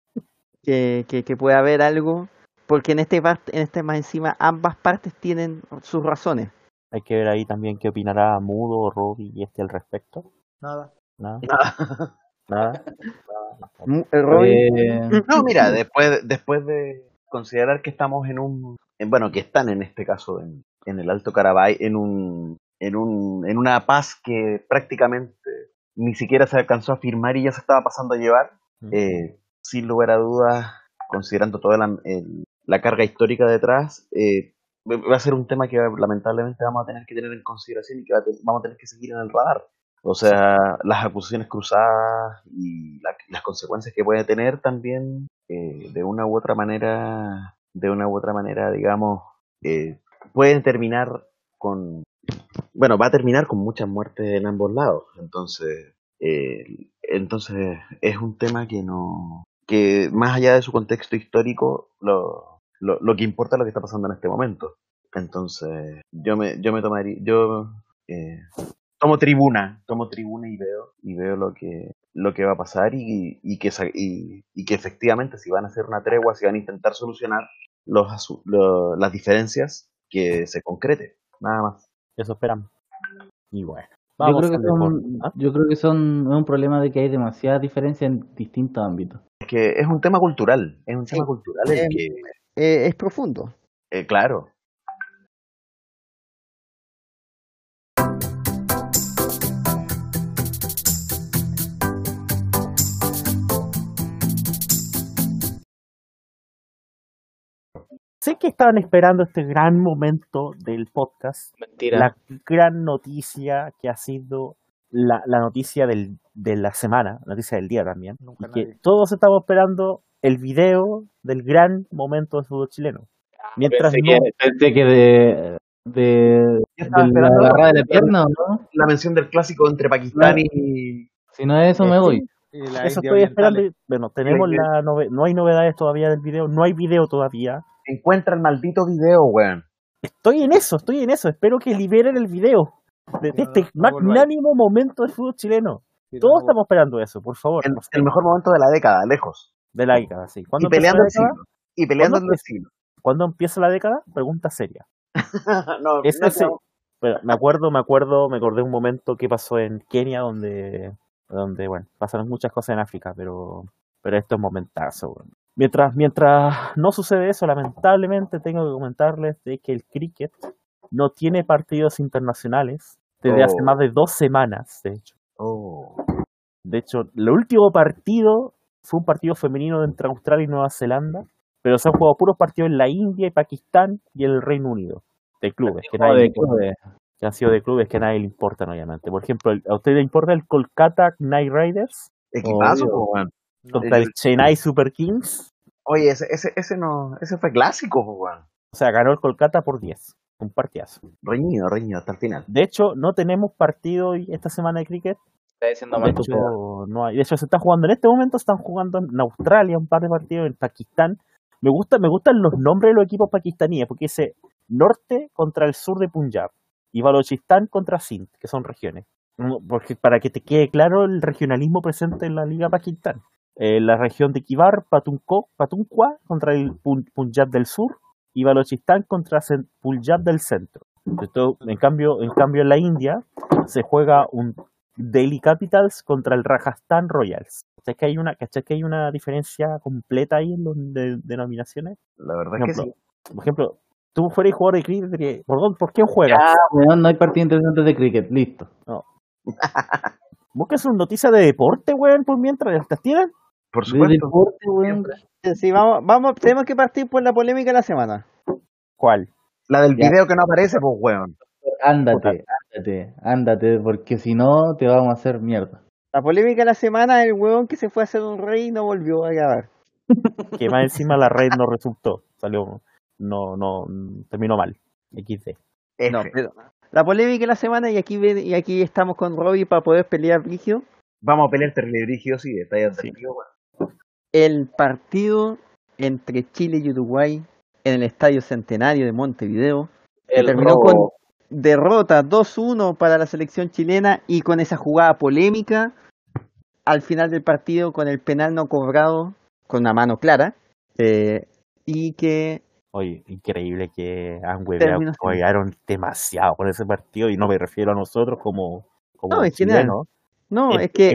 que, que, que pueda haber algo, porque en este, en este más encima ambas partes tienen sus razones. Hay que ver ahí también qué opinará Mudo, Robbie y este al respecto. Nada. Nada. Nada. Eh, Robin, Eh, No, mira, después, después de considerar que estamos en un, en- bueno, que están en este caso en, en el Alto Carabay, en un, en un, en una paz que prácticamente ni siquiera se alcanzó a firmar y ya se estaba pasando a llevar, eh, sin lugar a dudas, considerando toda la, el- la carga histórica detrás, eh, va a ser un tema que lamentablemente vamos a tener que tener en consideración y que va a te- vamos a tener que seguir en el radar. O sea, las acusaciones cruzadas y la- las consecuencias que puede tener también, eh, de una u otra manera, de una u otra manera, digamos, eh, pueden terminar con, bueno, va a terminar con muchas muertes en ambos lados. Entonces, eh, entonces es un tema que no, que más allá de su contexto histórico, lo, lo, lo que importa es lo que está pasando en este momento. Entonces, yo me, yo me tomaría, yo eh, tomo tribuna, tomo tribuna y veo, y veo lo que, lo que va a pasar y, y que y, y que efectivamente si van a hacer una tregua, si van a intentar solucionar los, lo- las diferencias, que se concrete, nada más. Eso esperamos. Y bueno. yo creo que son, ¿ah? yo creo que son es un problema de que hay demasiadas diferencias en distintos ámbitos. Es que es un tema cultural, es un Sí. tema cultural el Eh, que, eh, es profundo. eh, claro, Sé que estaban esperando este gran momento del podcast, Mentira. la gran noticia que ha sido la, la noticia del, de la semana, la noticia del día también, Nunca y que nadie. todos estamos esperando el video del gran momento del fútbol chileno. Mientras pensé, no, que, pensé que de, de, de la agarrada de la pierna, ¿o ¿no? la mención del clásico entre Pakistán y, Si no es eso, me voy. Eso estoy esperando. orientales. Bueno, tenemos la no hay novedades todavía del video, no hay video todavía. Encuentra el maldito video, weón. Estoy en eso, estoy en eso. Espero que liberen el video de, de este magnánimo momento del fútbol chileno. Todos estamos esperando eso, por favor. El, mejor momento de la década, lejos. de la década, sí. Y ¿Cuándo empieza peleando el siglo. Y peleando ¿Cuándo el siglo. ¿Cuándo empieza la década? Pregunta seria. no, Ese no. Pero me acuerdo, me acuerdo, me acordé un momento que pasó en Kenia donde, donde bueno, pasaron muchas cosas en África, pero, pero esto es momentazo. weón. Mientras, mientras no sucede eso, lamentablemente tengo que comentarles de que el cricket no tiene partidos internacionales desde hace Oh. más de dos semanas, de hecho. Oh. De hecho, el último partido fue un partido femenino entre Australia y Nueva Zelanda, pero se han jugado puros partidos en la India y Pakistán y el Reino Unido, de clubes, que, nadie le de importa, clubes. que han sido de clubes que a nadie le importan, obviamente. Por ejemplo, ¿a usted le importa el Kolkata Knight Riders Equipazo, Obvio. Contra el El- Chennai Super Kings? Oye, ese, ese, ese no, ese fue clásico, po, weón. O sea, ganó el Kolkata por 10, un partidazo. Reñido, reñido hasta el final. De hecho, no tenemos partido hoy- esta semana de cricket. Está diciendo De mal hecho, no hay. De hecho, se está jugando en este momento, están jugando en Australia un par de partidos, en Pakistán. Me gusta, me gustan los nombres de los equipos pakistaníes, porque dice norte contra el sur de Punjab y Balochistan contra Sindh, que son regiones. Porque para que te quede claro el regionalismo presente en la Liga Pakistán. Eh, la región de Kibar, Patunko- Patunkhwa contra el Pun- Punjab del sur y Balochistan contra Punjab del centro. Esto, en cambio, en cambio en la India se juega un Delhi Capitals contra el Rajasthan Royals. ¿Cachai que hay una, que hay una diferencia completa ahí en las de- denominaciones? La verdad es que ejemplo, sí. por ejemplo, tú fueras jugador de cricket, dirías, ¿por, dónde- ¿por quién juegas? Ya, weón, no hay partido interesante de cricket, listo. Buscas una noticia de deporte, weón, por mientras las tiran. Por De supuesto. deporte, weón. Sí, vamos, vamos, tenemos que partir por la polémica de la semana. ¿Cuál? La del Ya. video que no aparece, pues, weón. Ándate, ándate, ándate, porque si no te vamos a hacer mierda. La polémica de la semana es el huevón que se fue a hacer un rey y no volvió a grabar. Que más encima la red no resultó. Salió, no, no, terminó mal. XD. No, pero la polémica de la semana y aquí ve- y aquí estamos con Robbie para poder pelear Brigio. Vamos a pelear terrible brígido, sí, está ya Sí. weón. El partido entre Chile y Uruguay en el Estadio Centenario de Montevideo El terminó robo. con derrota 2-1 para la selección chilena y con esa jugada polémica al final del partido con el penal no cobrado con una mano clara eh, y que Oye, increíble que han huevearon demasiado con ese partido y no me refiero a nosotros como, como No, chilenos. no El- es que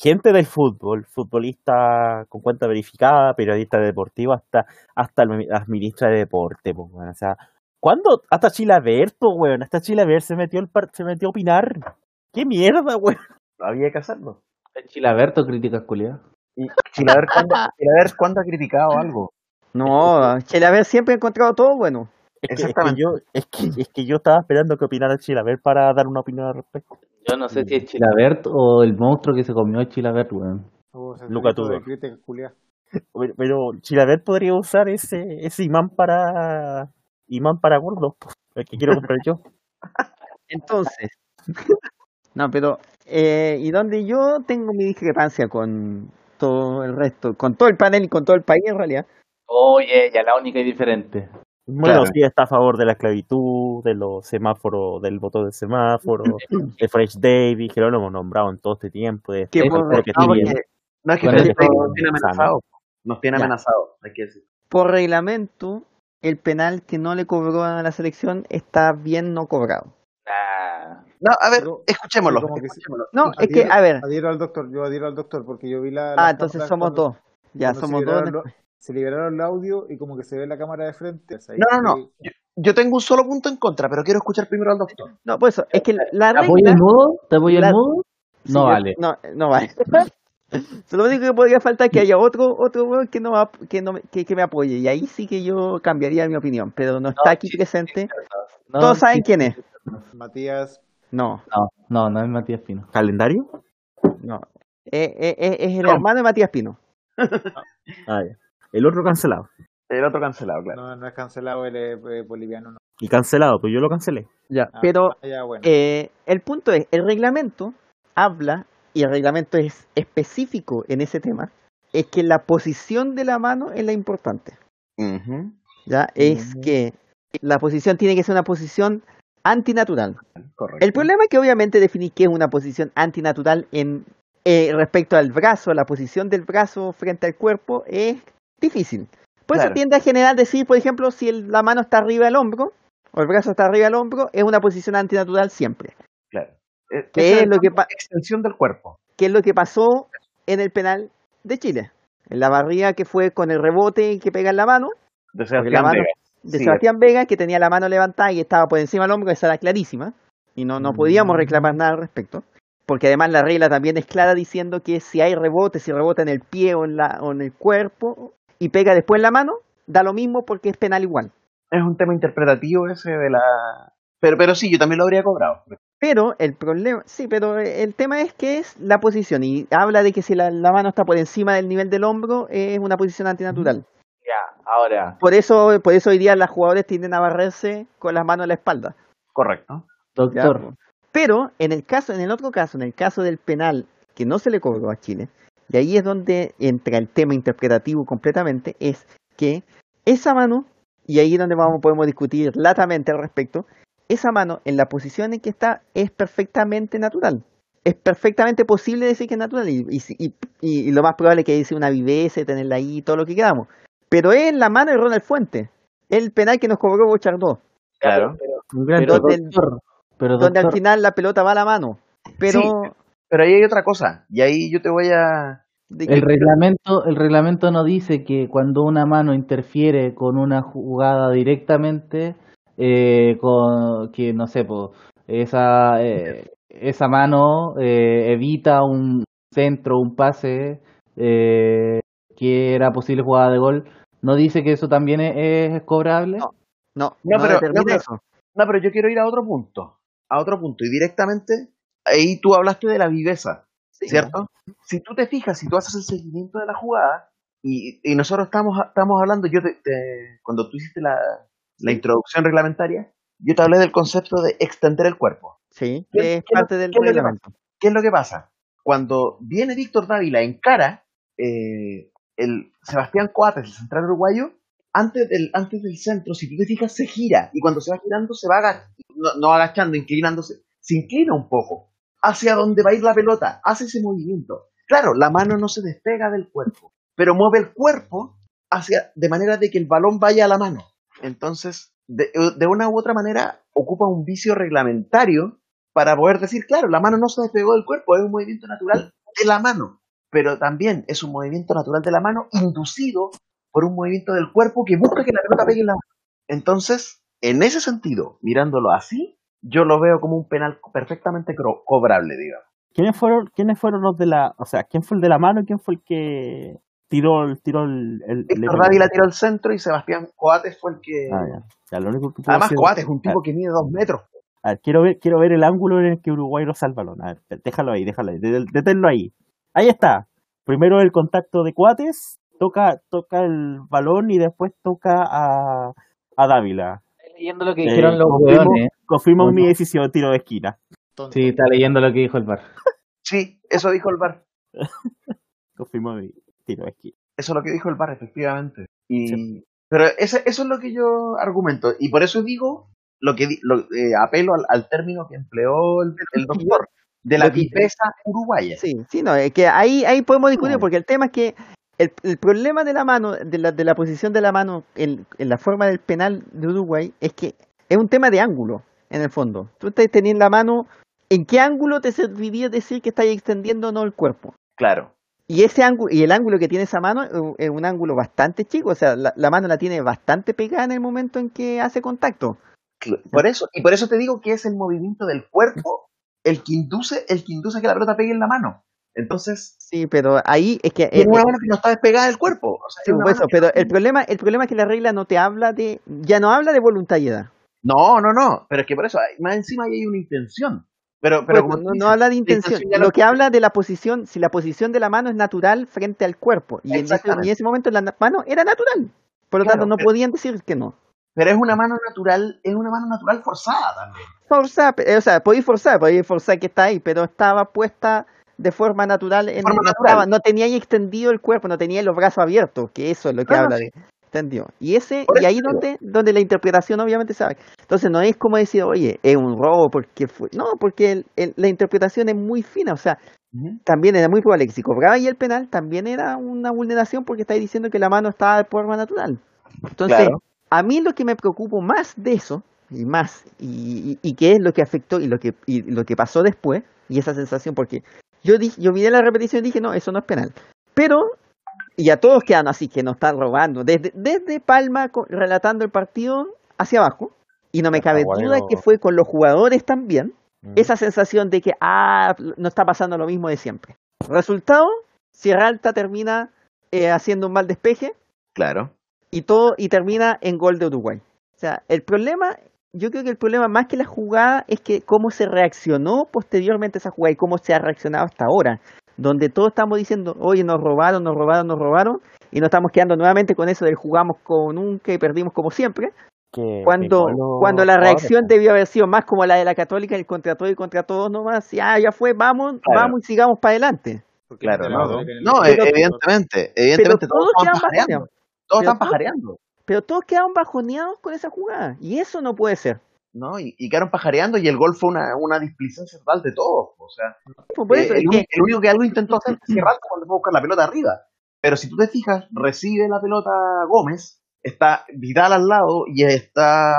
gente del fútbol, futbolista con cuenta verificada, periodista deportivo, hasta, hasta las ministras de deporte, pues, weón. O sea, ¿cuándo? Hasta Chilaver, pues, weón. Hasta Chilaver se metió el par- se metió a opinar. ¿Qué mierda, weón? Había que hacerlo. Chilaberto críticas culiadas. Y Chilaver, ¿cuándo, Chilaver, ¿cuándo ha criticado algo? no Chelaver siempre ha encontrado todo bueno Es que, es que Exactamente. yo, es que, es que yo estaba esperando que opinara Chilaver para dar una opinión al respecto. Yo no sé si es Chilabert o el monstruo que se comió el Chilabert, weón. Oh, Luca crítica culiá. Pero, pero Chilaver podría usar ese, ese imán para imán para gordos, el que quiero comprar yo. entonces no pero eh, y donde yo tengo mi discrepancia con todo el resto con todo el panel y con todo el país en realidad Oye, ya la única y diferente. Bueno, Claro. sí está a favor de la esclavitud, de los semáforos, del voto de semáforo, de Fresh Davis, que lo hemos nombrado en todo este tiempo. De por- que No, porque, no es que nos tiene amenazado. Nos tiene amenazado, hay que decir. por reglamento el penal que no le cobró a la selección está bien no cobrado Nah. No, a ver, Pero- escuchémoslo. que no es que a ver Adhiero al doctor, yo adhiero al doctor porque yo vi la. ah entonces somos cuando- dos ya cuando somos dos se liberaron el audio y como que se ve la cámara de frente. o sea, ahí No, no, no. Yo, yo tengo un solo punto en contra, pero quiero escuchar primero al doctor. no por eso es que la ¿Te apoyo regla el mudo? ¿Te apoyo la- el mudo? Sí, No vale. No, no vale. Lo único que podría faltar es que haya otro otro weón que no va- que no me- que, que me apoye y ahí sí que yo cambiaría mi opinión, pero no está aquí presente. No, Todos saben quién es. Matías. No, No, no, no es Matías Pino. ¿Calendario? no. Eh, eh, eh, es el hermano de Matías Pino. Ah, ya. El otro cancelado. El otro cancelado, claro. No, no es cancelado, él es eh, boliviano. No. Y cancelado, pues yo lo cancelé. Ya. Ah, Pero ya, bueno. eh, el punto es, el reglamento habla, y el reglamento es específico en ese tema, es que la posición de la mano es la importante. Ujú, ¿ya? Es que la posición tiene que ser una posición antinatural. Correcto. El problema es que obviamente definir qué es una posición antinatural en eh, respecto al brazo, la posición del brazo frente al cuerpo es difícil. Por eso Claro. tiende a generar decir, por ejemplo, si el- la mano está arriba del hombro o el brazo está arriba del hombro, es una posición antinatural siempre. Claro. Eh, ¿Qué esa es lo que extensión del cuerpo. Que es lo que pasó en el penal de Chile. La barrida que fue con el rebote que pega en la mano, De la Sebastián mano- Vega. de Sí, Sebastián Vega, que tenía la mano levantada y estaba por encima del hombro, esa era clarísima. Y no, no podíamos reclamar nada al respecto. Porque además la regla también es clara diciendo que si hay rebote, si rebota en el pie o en, la, o en el cuerpo y pega después en la mano, da lo mismo porque es penal igual. Es un tema interpretativo ese de la... Pero, pero sí, yo también lo habría cobrado. Pero el problema, sí, pero el tema es que es la posición y habla de que si la, la mano está por encima del nivel del hombro es una posición antinatural. Ya, ahora, Por eso, por eso hoy día los jugadores tienden a barrerse con las manos en la espalda. Correcto. ¿ya? doctor, Pero en el caso, en el otro caso, en el caso del penal que no se le cobró a Chile, y ahí es donde entra el tema interpretativo completamente, es que esa mano, y ahí es donde vamos, podemos discutir latamente al respecto, esa mano en la posición en que está es perfectamente natural. Es perfectamente posible decir que es natural y, y, si- y- lo más probable es que sea una viveza, tenerla ahí, todo lo que queramos. Pero es en la mano de Ronald Fuente, el penal que nos cobró Bochardó, Claro. un gran pero doctor, del- pero donde al final la pelota va a la mano. Pero Sí. Pero ahí hay otra cosa. Y ahí yo te voy a... el reglamento, el reglamento no dice que cuando una mano interfiere con una jugada directamente, eh, con que no sé, po, esa eh, esa mano eh, evita un centro, un pase eh, que era posible jugada de gol. No dice que eso también es, es cobrable. No. No, No, no, pero-. No, pero yo quiero ir a otro punto. A otro punto. Y directamente, ahí tú hablaste de la viveza, ¿cierto? Si tú te fijas, si tú haces el seguimiento de la jugada, y, y nosotros estamos, estamos hablando, yo te, te- cuando tú hiciste la, la introducción reglamentaria, yo te hablé del concepto de extender el cuerpo. Sí, ¿Qué- es qué- parte del qué reglamento. ¿Qué es lo que pasa? Cuando viene Víctor Dávila en cara, eh, el Sebastián Coates, el central uruguayo, antes del, antes del centro, si tú te fijas, se gira. Y cuando se va girando, se va aga- no, no agachando, inclinándose, se inclina un poco hacia donde va a ir la pelota, hace ese movimiento. Claro, la mano no se despega del cuerpo, pero mueve el cuerpo hacia, de manera de que el balón vaya a la mano. Entonces, de, de una u otra manera, ocupa un vicio reglamentario para poder decir, claro, la mano no se despegó del cuerpo, es un movimiento natural de la mano, pero también es un movimiento natural de la mano inducido por un movimiento del cuerpo que busca que la pelota pegue en la mano. Entonces, en ese sentido, mirándolo así, yo lo veo como un penal perfectamente cobrable, digamos. ¿Quiénes fueron, ¿Quiénes fueron los de la, o sea, quién fue el de la mano y quién fue el que tiró, el- tiró el, el, el Víctor Dávila tiró al centro y Sebastián Coates fue el que... Ah, ya. Ya, lo único que puedo Además, Coates es un tipo que mide dos metros. A ver, quiero ver, quiero ver el ángulo en el que Uruguay lo salva el balón. A ver, déjalo ahí, déjalo ahí, deténlo ahí. Ahí está. Primero el contacto de Cuates, toca, toca el balón y después toca a, a Dávila. Estoy leyendo lo que Eh, dijeron los hueones. Confirmo ¿O mi decisión, tiro de esquina. Sí, está leyendo lo que dijo el bar. Sí, eso dijo el VAR. Confirmo mi tiro de esquina. Eso es lo que dijo el VAR, efectivamente. Y, Pero ese- eso es lo que yo argumento. Y por eso digo, lo que di- lo, eh, apelo al, al término que empleó el, el doctor, de la viveza uruguaya. Sí, sí, no, es que ahí, ahí podemos discutir, porque el tema es que el, el problema de la mano, de la, de la posición de la mano en, en la forma del penal de Uruguay, es que es un tema de ángulo, en el fondo. Tú estás teniendo la mano, ¿en qué ángulo te serviría decir que estás extendiendo o no el cuerpo? Claro. Y ese ángulo, y el ángulo que tiene esa mano es un- es un ángulo bastante chico, o sea, la, la mano la tiene bastante pegada en el momento en que hace contacto. Por eso, y por eso te digo que es el movimiento del cuerpo el que induce, el que induce a que la pelota pegue en la mano. Entonces, Sí, pero ahí es que... eh, tiene una eh, mano que no está despegada del cuerpo. O sea, sí, es eso, pero no- el problema, el problema es que la regla no te habla de, ya no habla de voluntariedad. No, no, no. Pero es que por eso, hay- más encima ahí hay una intención. Pero, pero Pues, como no, habla de intención, lo no- que habla de la posición, si la posición de la mano es natural frente al cuerpo. Y en ese, en momento la mano era natural. Por lo Claro, tanto, no pero- podían decir que no. Pero es una mano natural, es una mano natural forzada también. Forzar, pe- o sea, podéis forzar, podéis forzar que está ahí, pero estaba puesta de forma natural. En, forma no, natural. estaba- no tenía ahí extendido el cuerpo, no tenía los brazos abiertos, que eso es lo que No, habla de extendió. Y ese, y ahí donde, donde la interpretación obviamente sabe. Entonces no es como decir, oye, es un robo porque fue. No, porque el- el- la interpretación es muy fina, o sea, también era muy probable que si cobraba ahí el penal, también era una vulneración porque estáis diciendo que la mano estaba de forma natural. Entonces, Claro. a mí lo que me preocupa más de eso, y más, y, y, y que es lo que afectó y lo que, y lo que pasó después, y esa sensación, porque yo dije, yo miré la repetición y dije, no, eso no es penal. Pero Y a todos quedan así, que nos están robando. Desde, desde Palma relatando el partido hacia abajo. Y no me cabe duda que fue con los jugadores también. Mm. Esa sensación de que, ah, no está pasando lo mismo de siempre. Resultado, Sierra Alta termina eh, haciendo un mal despeje Claro. y todo y termina en gol de Uruguay. O sea, el problema, yo creo que el problema más que la jugada es que cómo se reaccionó posteriormente a esa jugada y cómo se ha reaccionado hasta ahora, donde todos estamos diciendo, oye, nos robaron, nos robaron, nos robaron, y nos estamos quedando nuevamente con eso del jugamos como nunca y perdimos como siempre, Que cuando, cuando la reacción debió haber sido más como la de la Católica, el contra todo y contra todos nomás, ya, ya fue, vamos, Claro. vamos y sigamos para adelante. Porque Claro, la no. El- No, Pero- evidentemente. Evidentemente pero todos todos quedan pajareando. bajoneados. Todos Pero están todos- pajareando. Pero todos quedaron bajoneados con esa jugada, y eso no puede ser. ¿No? Y, y quedaron pajareando y el gol fue una, una displicencia total de todos. O sea, Pues eh, es el, único que algo intentó hacer Sierra Alta cuando fue a buscar la pelota arriba. Pero si tú te fijas, recibe la pelota Gómez, está Vidal al lado y está.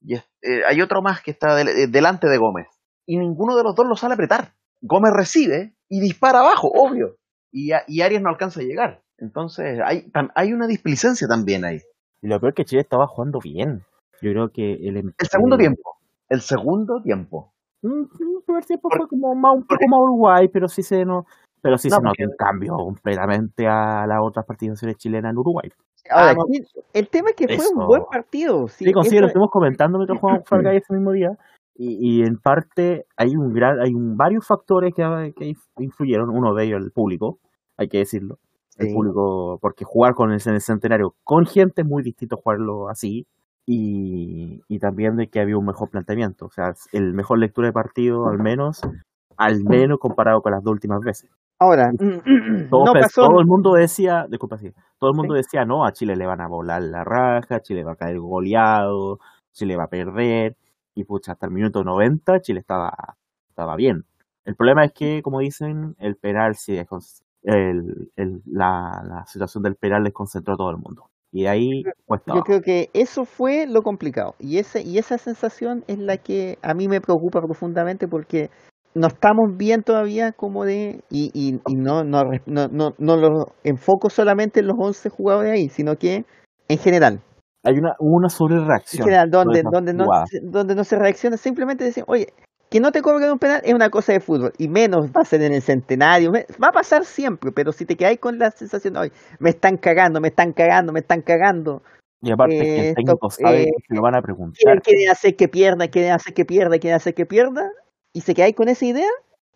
Y es- eh, hay otro más que está del- eh, delante de Gómez. Y ninguno de los dos lo sale a apretar. Gómez recibe y dispara abajo, obvio. Y, a- y Arias no alcanza a llegar. Entonces, hay, tam- hay una displicencia también ahí. Y lo peor es que Chile estaba jugando bien. Yo creo que el, em- El segundo el- tiempo. El segundo tiempo. Mm, El primer tiempo fue como más, un poco más Uruguay, pero sí se no, pero sí No, se un cambio completamente a las otras participaciones chilenas en Uruguay. Ahora, Ah, no. el tema es que fue un buen partido. Sí, Sí, consigo, lo eso- estuvimos comentando mientras jugábamos Fall Guys ese mismo día. Y, y en parte hay un gran, hay un, varios factores que, que influyeron. Uno de ellos el público, hay que decirlo. El Sí. público, porque jugar con el, en el centenario con gente es muy distinto jugarlo así. Y, y también de que había un mejor planteamiento. O sea, el mejor lectura de partido, al menos, al menos comparado con las dos últimas veces. Ahora, Todo, no pens- pasó. todo el mundo decía, disculpa, sí, todo el mundo decía, no, a Chile le van a volar la raja, Chile va a caer goleado, Chile va a perder, y pucha, hasta el minuto 90 Chile estaba, estaba bien. El problema es que, como dicen, el penal, sí, el, el- la, la situación del penal desconcentró a todo el mundo. Y ahí, pues Yo creo que eso fue lo complicado. Y, ese, y esa sensación es la que a mí me preocupa profundamente porque no estamos bien todavía como de... Y, y, y no, no, no, no, no lo enfoco solamente en los 11 jugadores ahí, sino que en general. hay una, una En sobrereacción. general, donde, donde, no, donde no se reacciona, simplemente decir, oye, que no te cobren un penal es una cosa de fútbol, y menos va a ser en el centenario, va a pasar siempre, pero si te quedáis con la sensación, oye, me están cagando, me están cagando, me están cagando, Y aparte que eh, el técnico esto, sabe eh, que se lo van a preguntar. quieren, quieren hacer que pierda, quieren hacer que pierda, quieren hacer que pierda, y se quedáis con esa idea,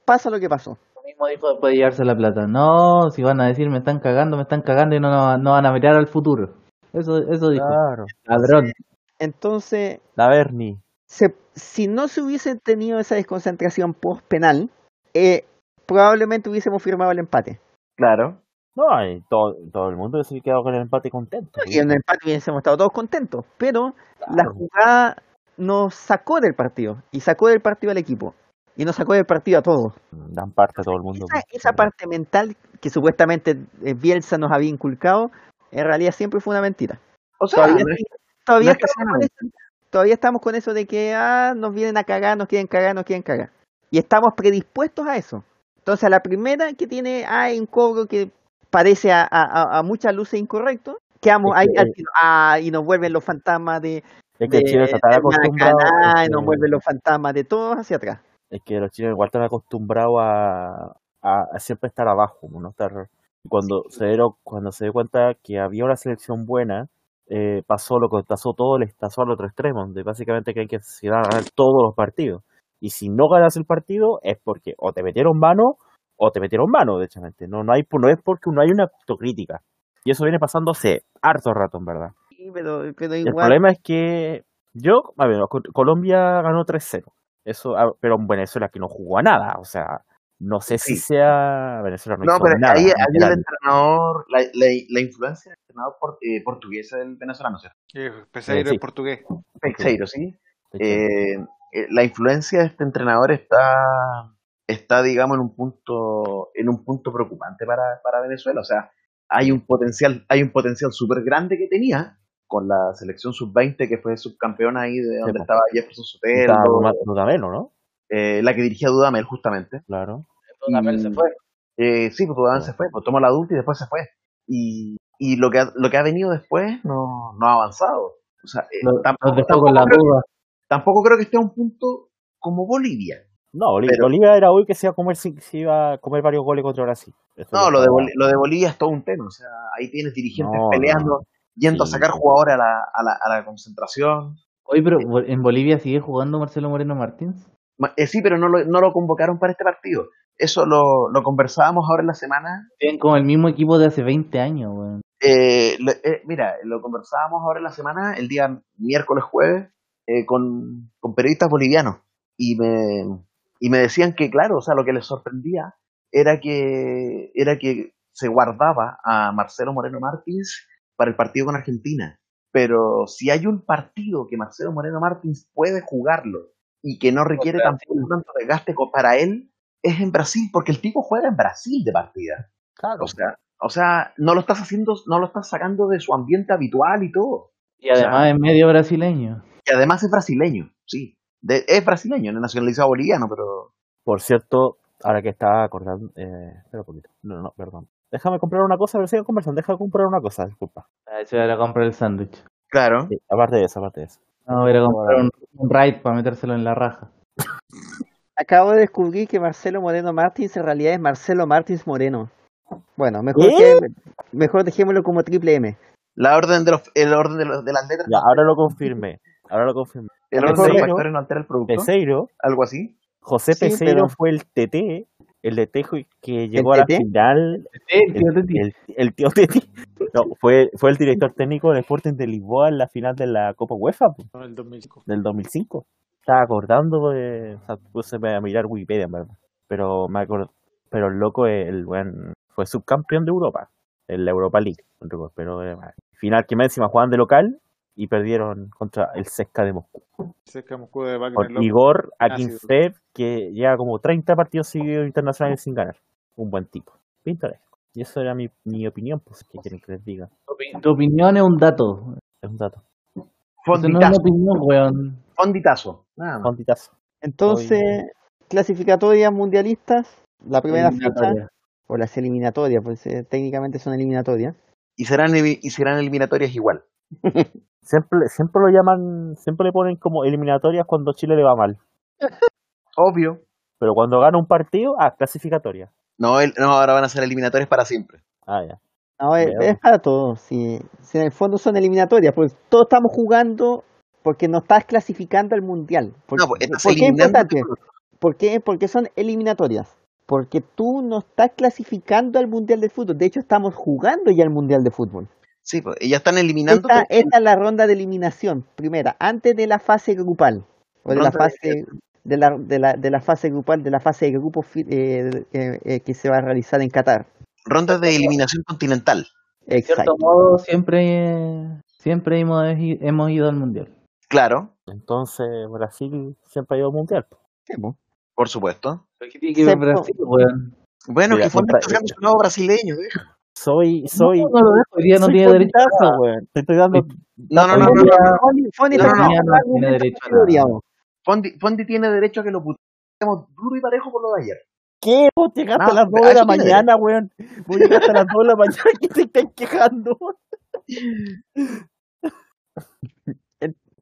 pasa lo que pasó. Lo mismo dijo después de llevarse la plata. No, si van a decir me están cagando, me están cagando y no, no, no van a mirar al futuro. Eso, eso dijo. Claro. Ladrón. Entonces, La Bernie. Se- si no se hubiese tenido esa desconcentración post penal, eh, probablemente hubiésemos firmado el empate. Claro. No, y todo, todo el mundo se ha quedado con el empate contento. Y en el empate hubiésemos estado todos contentos, pero la jugada nos sacó del partido y sacó del partido al equipo y nos sacó del partido a todos. Dan parte a todo el mundo. Esa, esa parte mental que supuestamente eh, Bielsa nos había inculcado, en realidad siempre fue una mentira. O sea, Todavía, no es- todavía no es que todavía estamos con eso de que ah, nos vienen a cagar, nos quieren cagar, nos quieren cagar. Y estamos predispuestos a eso. Entonces, a la primera que tiene, hay un cobro que parece a, a, a- muchas luces incorrecto, quedamos Es ahí que, ah, y nos vuelven los fantasmas de, es que de, Chile está y nos vuelven los fantasmas de todos hacia atrás. es que los chilenos igual están acostumbrados a, a, siempre estar abajo, no estar. Cuando se dieron, cuando se dio cuenta que había una selección buena, eh, pasó lo que pasó todo, les pasó al otro extremo, donde básicamente creen que se van a ganar todos los partidos. Y si no ganas el partido es porque o te metieron mano o te metieron mano, de hecho. No, no, hay, no es porque no hay una autocrítica. Y eso viene pasando hace harto rato, en verdad. Sí, pero, el problema es que yo, a ver, Co- Colombia ganó 3-0. Eso, ah, pero en Venezuela que no jugó a nada, o sea, no sé si Sí. sea Venezuela no, No, pero nada, ahí, ahí el entrenador, la, la, la influencia del entrenador por- eh, portugués del venezolano, ¿cierto? Eh, Peseiro Eh, sí. en portugués. Peixeiro, ¿sí? Eh, eh, la influencia de este entrenador está, está digamos, en un punto, en un punto preocupante para, para Venezuela. O sea, hay un potencial, hay un potencial súper grande que tenía con la selección sub-20 que fue subcampeona ahí de donde po. estaba Jefferson está Sotelo, Dudamel, ¿no? eh, la que dirigía Dudamel justamente. Claro. Dudamel se fue. Eh, sí, pues Dudamel Sí. se fue, pues tomó la adulta y después se fue. y, y lo que ha, lo que ha venido después no, no ha avanzado. O sea, eh, Los, tampoco, la creo, duda. tampoco creo que esté a un punto como Bolivia. No, Boli- Pero- Bolivia era hoy que se iba a comer, si- se iba a comer varios goles contra Brasil. No, lo de, estaba- Boli- lo de Bolivia es todo un tema. O sea, ahí tienes dirigentes No, peleando, yendo a sacar jugadores a la, a la, a la concentración. Oye, pero Bo- en Bolivia sigue jugando Marcelo Moreno Martins. Ma- eh, sí, pero no lo, no lo convocaron para este partido. Eso lo, lo conversábamos ahora en la semana. Tienen como el mismo equipo de hace 20 años, weón. Eh, lo- eh, mira, lo conversábamos ahora en la semana, el día miércoles, jueves, eh, con, con periodistas bolivianos. Y me, y me decían que, claro, o sea, lo que les sorprendía era que, era que se guardaba a Marcelo Moreno Martins para el partido con Argentina. Pero si hay un partido que Marcelo Moreno Martins puede jugarlo y que no requiere tampoco tanto desgaste para él, es en Brasil, porque el tipo juega en Brasil de partida. Claro. O sea, o sea, no lo estás haciendo, no lo estás sacando de su ambiente habitual y todo. Y además es medio brasileño. Y además es brasileño, sí. De- es brasileño, no es nacionalizado boliviano, pero Por cierto, ahora que estaba acordando. Eh, espera un poquito. No, no, perdón. Déjame comprar una cosa, pero sigan conversando. Déjame comprar una cosa, disculpa. A ver si voy a ir a comprar el sándwich. claro. Sí, aparte de eso, aparte de eso. No, voy a comprar un, un ride para metérselo en la raja. Acabo de descubrir que Marcelo Moreno Martins en realidad es Marcelo Martins Moreno. Bueno, mejor, ¿Eh? que, mejor dejémoslo como triple M. La orden de los, el orden de, los- de las letras, Ya, ahora lo confirmé. Ahora lo confirmé. el mejor orden de factores no altera el producto, Peseiro, algo así. José Sí, Peseiro pero- fue el TT, el de Tejo que llegó a la final. El, tío. el- el tío Teti. No, fue, fue el director técnico del Sporting de Lisboa en la final de la Copa UEFA el 2005. del 2005. Estaba acordando de. O sea, puse a mirar Wikipedia, en verdad. Pero me acuerdo. Pero el loco, el buen, fue subcampeón de Europa, en la Europa League. Pero eh, final que más encima jugaban de local y perdieron contra el Sesca de Moscú. Cerca de Moscú de Wagner Con. Igor sí. Akinfev, que lleva como 30 partidos seguidos internacionales sin ganar. Un buen tipo. Pintoresco. Y eso era mi, mi opinión, pues, ¿qué quieren que les diga? Tu opi- Tu opinión es un dato. Es un dato. Eso no es una Fonditazo, opinión, weón. Fonditazo. Nada más. Fonditazo. Entonces, clasificatorias mundialistas, la primera fecha, o las eliminatorias, pues eh, técnicamente son eliminatorias. Y serán, y serán eliminatorias igual. Siempre, siempre lo llaman, siempre le ponen como eliminatorias cuando Chile le va mal. Obvio. Pero cuando gana un partido, ah, clasificatoria. No, el- no, ahora van a ser eliminatorias para siempre. Ah, ya. No, es para todos. Si, si en el fondo son eliminatorias, pues todos estamos jugando porque no estás clasificando al mundial. Por, No, pues estás ¿por qué es importante? ¿Por qué? Porque son eliminatorias. Porque tú no estás clasificando al mundial de fútbol. De hecho, estamos jugando ya al mundial de fútbol. Sí, pues, ya están eliminando. Esta, esta es la ronda de eliminación, primera, antes de la fase grupal. O de la de- fase de la, de la, de la fase grupal, de la fase de grupo fi- eh, eh, eh, que se va a realizar en Qatar. Rondas de eliminación continental. De Exacto. cierto modo, siempre, siempre hemos, hemos ido al mundial. Claro, Entonces, Brasil siempre ha ido al mundial. Sí, po. por supuesto. ¿Pero qué tiene que ver Brasil, weón? Bueno, Mira, que fue un seleccionado brasileño, deja. Soy, soy. No, no lo dejo, hoy día no soy tiene derecho a weón. Te estoy dando. No, no, no, no, no. Fondi, Fondi No, no, no. No tiene de derecho a. Fondi, Fondi tiene derecho a que lo puteemos duro y parejo por lo de ayer. ¿Qué? Vos llegaste No, a las 2 a de la mañana, weón. Vos llegaste a las 2 de la mañana y te estás quejando.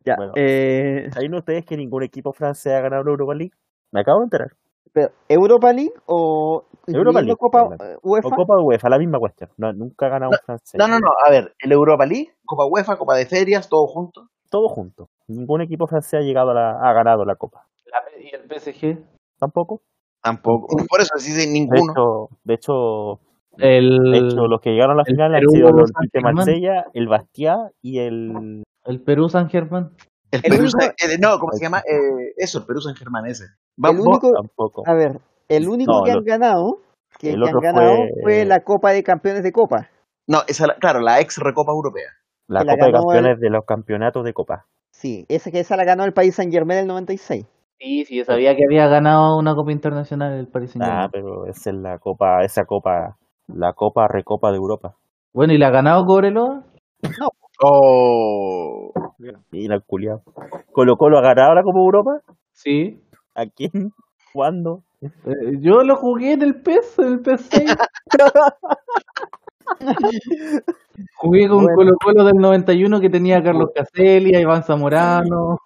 Ya, Bueno. eh, ¿Saben ustedes que ningún equipo francés ha ganado la Europa League? Me acabo de enterar. pero, ¿Europa League o Europa League, Copa eh, UEFA? O Copa UEFA, la misma cuestión. No, nunca ha ganado un francés. No, no, no. A ver, el Europa League, Copa UEFA, Copa de Ferias, todo junto. Todo junto. Ningún equipo francés ha llegado a la, ha ganado la Copa. La- ¿Y el PSG? Tampoco. Tampoco. Por eso sí, sí, De ninguno. hecho, de hecho, El, de hecho, los que llegaron a la final han sido el Olympique de. Marsella, el Bastia y el el Perú San Germán. El el Perú, único- San- eh, no, ¿cómo se llama? Eh, eso, el Perú San Germán ese. Va- El vos- único, tampoco. a ver, el único No, que lo- han ganado, que, el que han ganado fue- fue... la Copa de Campeones de Copa. no, esa, la- claro, la ex Recopa Europea. La que la Copa de Campeones de los campeonatos de Copa. Sí, esa que esa la ganó el país San Germain del 96. Sí, sí, yo sabía que había ganado una Copa Internacional el Paris Saint Ah, pero esa es la Copa, esa Copa, la Copa Recopa de Europa. Bueno, ¿y la ha ganado Cobreloa? Oh. Y la culiao. Colo Colo ha ganado la Copa Europa. Sí. ¿A quién? ¿Cuándo? Eh, yo lo jugué en el PES, en el 6. Jugué con Bueno. Colo Colo del 91 que tenía a Carlos Caselli, a Iván Zamorano.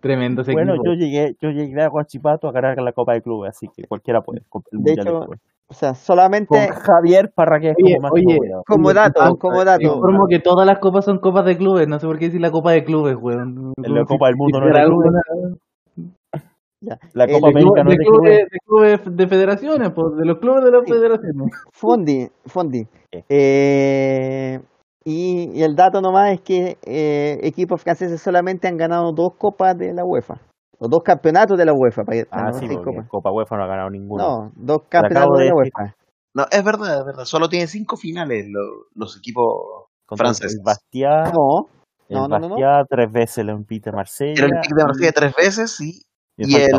Tremendo ese Bueno, equipo. yo llegué, yo llegué a Guachipato a ganar la Copa de Clubes, así que cualquiera puede. con el De Mundial de hecho. O sea, solamente Con Javier Parraqués Oye, como oye, como Oye, dato, como dato. informo que todas las copas son copas de clubes. No sé por qué decir la Copa de clubes, weón. La Copa del Mundo no era. Ya. La Copa De, clubes, América no de es de clubes, de clubes de federaciones, pues, de los clubes de las Sí. federaciones. Fondi, Fondi. Eh, y, y el dato nomás es que eh, equipos franceses solamente han ganado dos copas de la UEFA. O dos campeonatos de la UEFA. Para, Ah, no sí, copa. Copa UEFA no ha ganado ninguno. No, dos campeonatos de de la. UEFA. No, es verdad, es verdad. Solo tiene cinco finales lo- los equipos Contra franceses. El Bastia, No, el no, no, no, tres veces el Olympique de Marsella. El Olympique de Marsella tres veces sí, y, y el.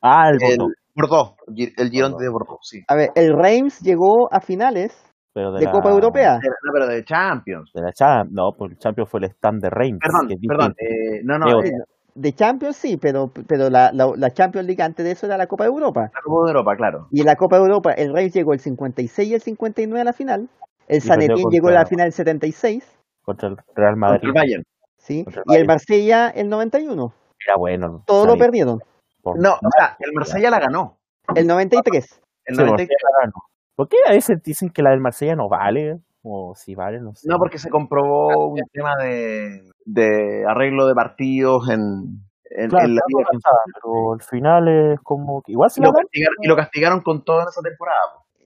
Ah, el el Bordeaux, el Bordeaux. de Bordeaux, sí. A ver, el Reims llegó a finales pero de, de la, Copa Europea. De- No, pero de Champions. De la Champions. No, pues el Champions fue el stand de Reims. Perdón, que perdón. eh, no, no, De eh. De Champions sí, pero, pero la, la, la Champions League antes de eso era la Copa de Europa. la Copa de Europa, claro. Y en la Copa de Europa el Reims llegó el 56 y el 59 a la final. El Sanetín llegó a contra- la final el 76, Contra el Real Contra Madrid. el Bayern. ¿sí? Contra el Y el. Marsella el 91. Era bueno. Todo lo perdieron. No, o sea, el Marsella la ganó. El 93. El Sí, 90 Marsella la ganó. ¿Por qué a veces dicen que la del Marsella no vale? O si vale, no sé. No, porque se comprobó un tema de, de arreglo de partidos en, en, Claro, en la liga. pero al final es como que igual se Y lo, castigaron, y lo castigaron con todo en esa temporada.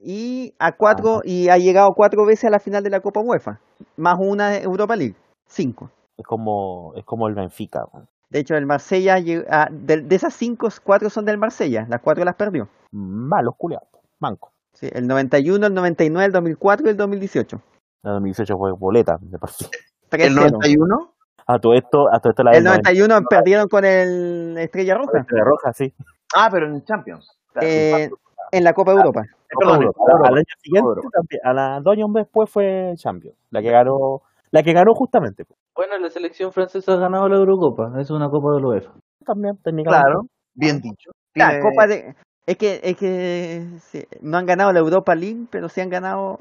Y a cuatro, y ha llegado cuatro veces a la final de la Copa UEFA. Más una de Europa League. Cinco. Es como, es como el Benfica. De hecho, el Marsella, ah, de, de esas cinco, cuatro son del Marsella. Las cuatro las perdió. Malos culiados. Banco. Sí, el 91, el 99, el 2004 y el 2018. El 2018 fue boleta de por sí. Tres El cero. 91, A todo esto, a todo esto la El del 91 perdieron con el Estrella Roja. de roja, sí. ah, pero en Champions. Eh, en la Copa Europa. eh, perdón, Europa. Europa. al año siguiente, a la dos años después fue Champions. La que ganó, la que ganó justamente. Bueno, la selección francesa ha ganado la Eurocopa. Es una Copa de la UEFA. También, técnicamente. Claro, bien dicho. Tiene- Copa de, es que, es que sí, no han ganado la Europa League, pero sí han ganado,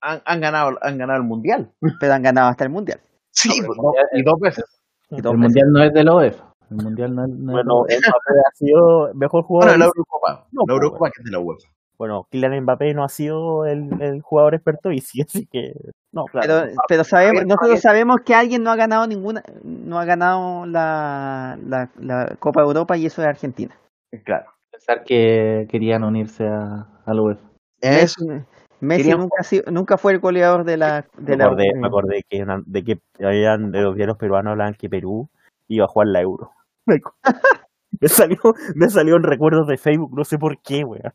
han, han ganado, han ganado el Mundial. pero han ganado hasta el Mundial. Sí, Mundial- y dos veces. Y dos El veces. mundial no es de la UEFA. El mundial no es, no es Bueno, de la Mbappé ha sido mejor jugador. Bueno, la Eurocopa. No, la pues, Eurocopa que es de la UEFA. Bueno, Kylian Mbappé no ha sido el, el jugador experto y sí, así que no, claro. Pero, pero sabemos, nosotros sabemos que alguien no ha ganado ninguna, no ha ganado la, la, la Copa de Europa y eso es Argentina. Claro. Pensar que querían unirse a, a la UEFA. Es, Messi, querían- nunca, fue el goleador de la, de me la acordé, eh, me acordé que, de que habían, de los diarios peruanos hablaban que Perú iba a jugar la Euro. Me, me salió, me salió en recuerdos de Facebook, no sé por qué, weón.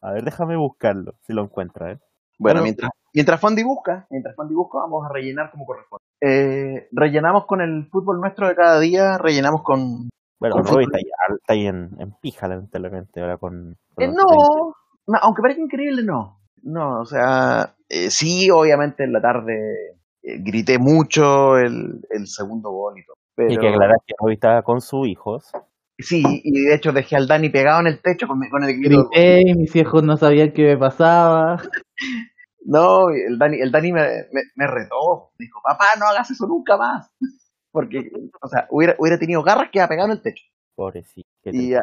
A ver, déjame buscarlo, si lo encuentra, ¿eh? bueno, Bueno. mientras, mientras Fondi busca, mientras Fondi busca, vamos a rellenar como corresponde. Eh, rellenamos con el fútbol nuestro de cada día, rellenamos con... Bueno, fútbol. está ahí, está ahí en, en pija, lamentablemente, ahora con... con Eh, no, no, aunque parezca increíble, no. No, o sea, eh, sí, obviamente en la tarde eh, grité mucho el, el segundo gol y todo. Pero, Hay que aclarar que Roy estaba con sus hijos. Sí, y de hecho dejé al Dani pegado en el techo con, mi- con el grito. Grité y mis hijos no sabían qué me pasaba. No, y el Dani, el Dani me, me, me retó. Dijo, papá, no hagas eso nunca más. Porque, o sea, hubiera, hubiera tenido garras que ha pegado en el techo. Pobrecito. Y,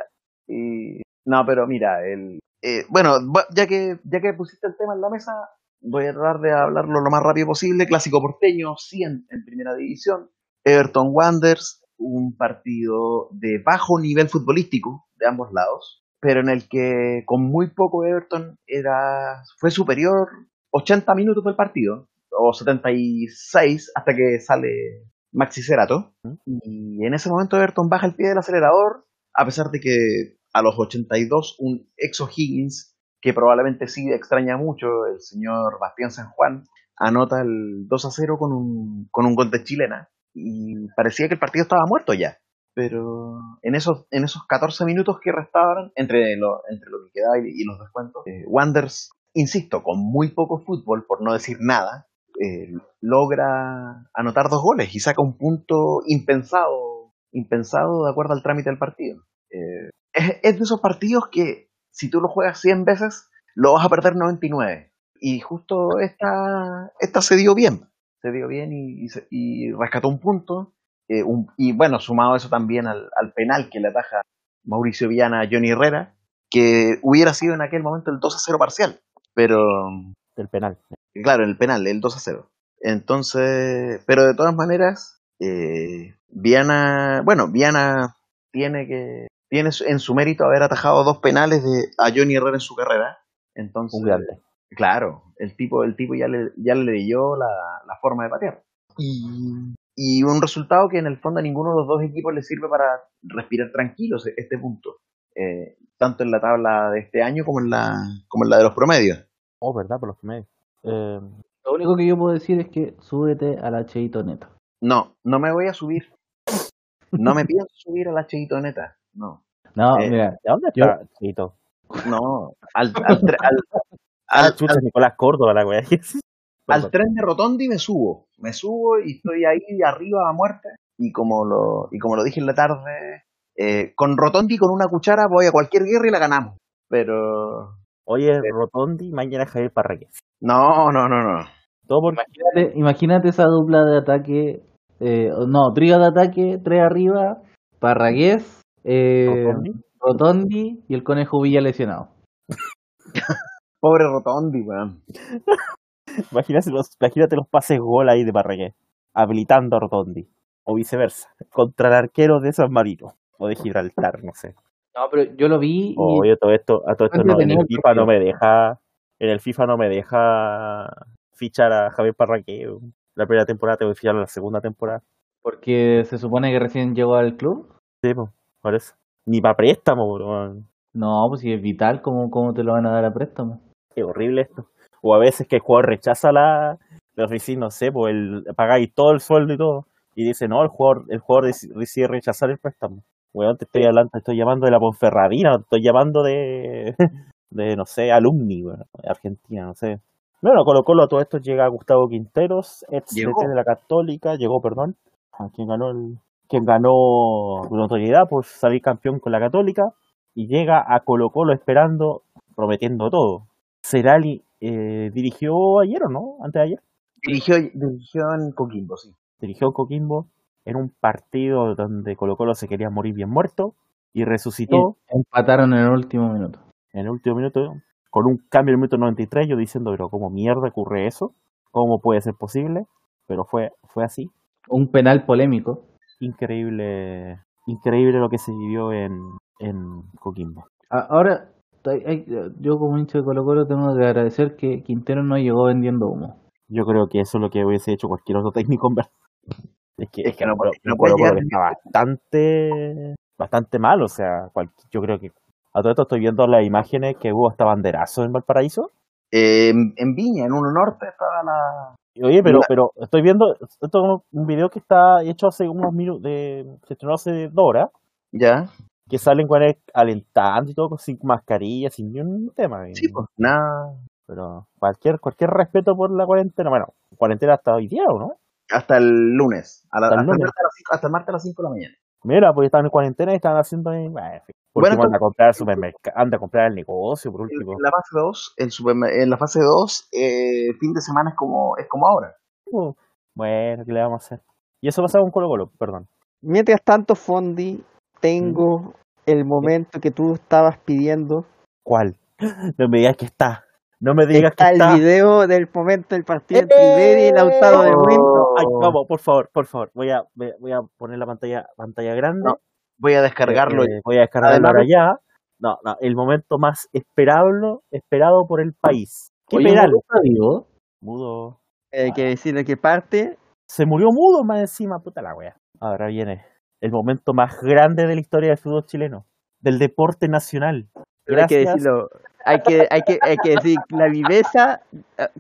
y no, pero mira, el, eh, bueno, ya que, ya que pusiste el tema en la mesa, voy a tratar de hablarlo lo más rápido posible. Clásico porteño, 100 en primera división. Everton Wanderers, un partido de bajo nivel futbolístico de ambos lados, pero en el que con muy poco Everton era, fue superior 80 minutos del partido, o 76 hasta que sale Maxi Cerato. Y en ese momento Everton baja el pie del acelerador, a pesar de que a los 82 un ex O'Higgins, que probablemente sí extraña mucho, el señor Bastián San Juan, anota el 2 a 0 con un, con un gol de chilena. Y parecía que el partido estaba muerto ya. Pero en esos, en esos 14 minutos que restaban, entre lo, entre lo que quedaba y, y los descuentos, eh, Wanderers, insisto, con muy poco fútbol, por no decir nada, eh, logra anotar dos goles y saca un punto impensado, impensado de acuerdo al trámite del partido. Eh, es, de esos partidos que si tú lo juegas 100 veces, lo vas a perder 99. y justo esta, esta se dio bien, se dio bien y, y y rescató un punto. eh, y bueno, sumado eso también al, al penal que le ataja Mauricio Viana a Johnny Herrera, que hubiera sido en aquel momento el 2 a 0 parcial, pero Del penal. Claro, el penal, el 2 a 0. Entonces, pero de todas maneras, eh, Viana, bueno, Viana tiene que tiene en su mérito haber atajado dos penales de a Johnny Herrera en su carrera. Entonces, Un grande. claro, el tipo, el tipo ya le, ya le leyó la, la forma de patear. Y, y un resultado que en el fondo a ninguno de los dos equipos le sirve para respirar tranquilos este punto. Eh, tanto en la tabla de este año como en la, como en la de los promedios. Oh, ¿verdad? Por los medios. Eh, Lo único que yo puedo decir es que súbete a la Cheito Neta. No, no me voy a subir. No me pienso subir a la Cheito neta. No, No, Eh, mira, ¿De dónde Yo- está Chito? no. Al, al, al, Ah, al- chucha, al- Nicolás Córdoba, la weá. al tren de Rotondi me subo. Me subo y estoy ahí arriba a muerte. Y como lo, y como lo dije en la tarde, eh, con Rotondi con una cuchara voy a cualquier guerra y la ganamos. Pero Oye, Rotondi, mañana Javier Parragués. no, no, no, no. Todo porque imagínate, imagínate esa dupla de ataque, eh, no, trío de ataque, tres arriba, Parragués, eh, Rotondi. Rotondi y el Conejo Villa lesionado. Pobre Rotondi, weón. Imagínate los, imagínate los pases gol ahí de Parragués, habilitando a Rotondi. O viceversa, contra el arquero de San Marino. O de Gibraltar, no sé. No, pero yo lo vi y Oye, todo esto, a todo esto no, en el FIFA no me deja, en el FIFA no me deja fichar a Javier Parragués. La primera temporada tengo que fichar a la segunda temporada. porque se supone que recién llegó al club. Sí, pues, por eso. Ni para préstamo, bro. No, pues si es vital, ¿cómo, cómo te lo van a dar a préstamo? Qué horrible esto. O a veces que el jugador rechaza la, la oficina, no sé, pues el, pagáis todo el sueldo y todo. Y dice, no, el jugador, el jugador dec- decide rechazar el préstamo. Weón, te estoy hablando, te estoy llamando de la Ponferradina, te estoy llamando de, de no sé, alumni, weón, Argentina, no sé. Bueno, Colo Colo a todo esto llega Gustavo Quinteros, ex Llegó. De la Católica, llegó, perdón, a quien ganó el, quien ganó notoriedad por salir campeón con la Católica, y llega a Colo Colo esperando, prometiendo todo. Serali eh, dirigió ayer o no, antes de ayer, Dirigió, dirigió en Coquimbo, sí. dirigió Coquimbo en un partido donde Colo Colo se quería morir bien muerto y resucitó Y empataron en el último minuto. en el último minuto con un cambio en el minuto 93, yo diciendo, pero ¿cómo mierda ocurre eso? ¿Cómo puede ser posible? Pero fue, fue así. Un penal polémico. Increíble, increíble lo que se vivió en, en Coquimbo. Ahora, yo como hincha de Colo Colo tengo que agradecer que Quintero no llegó vendiendo humo. Yo creo que eso es lo que hubiese hecho cualquier otro técnico en verdad. Es que, Es que no puede- no está bastante, bastante mal. O sea, cual- yo creo que a todo esto estoy viendo las imágenes que hubo hasta banderazo en Valparaíso. Eh, en, en Viña, en Uno Norte, estaba la. Oye, pero, La- pero estoy viendo esto es un video que está hecho hace unos minutos, de, se estrenó hace dos horas, Ya. que salen alentando y todo, sin mascarilla, sin ni un tema. Sí, pues nada. Pero cualquier, cualquier respeto por la cuarentena, bueno, cuarentena hasta hoy día, ¿o no? Hasta el lunes. A la- Hasta el el lunes. martes a las cinco- hasta el martes a las 5 de la mañana. Mira, pues estaban en cuarentena y estaban haciendo en fin. Por Bueno, último, anda a comprar al supermercado, anda a comprar el negocio, por En, último. en la fase 2, el supermer- en la fase 2, eh, fin de semana es como, es como ahora. Uh, Bueno, ¿qué le vamos a hacer? Y eso pasaba con Colo Colo, perdón. Mientras tanto, Fondi, tengo el momento que tú estabas pidiendo. ¿Cuál? No me digas que está. No me digas Está que el video del momento del partido entre Iberia y Lautaro de Win. Ay, vamos, por favor, por favor. Voy a, voy a- poner la pantalla, pantalla grande. No, Voy a descargarlo. Eh, voy a descargarlo ahora ya. No, no, el momento más esperable, esperado por el país. ¿Qué Oye? ¿Mudo? Mudo. Hay que decirle que parte. Se murió mudo más encima, puta la wea. Ahora viene el momento más grande de la historia del fútbol chileno. Del deporte nacional. Pero hay que Gracias. decirlo. Hay que, hay que, hay que decir la viveza.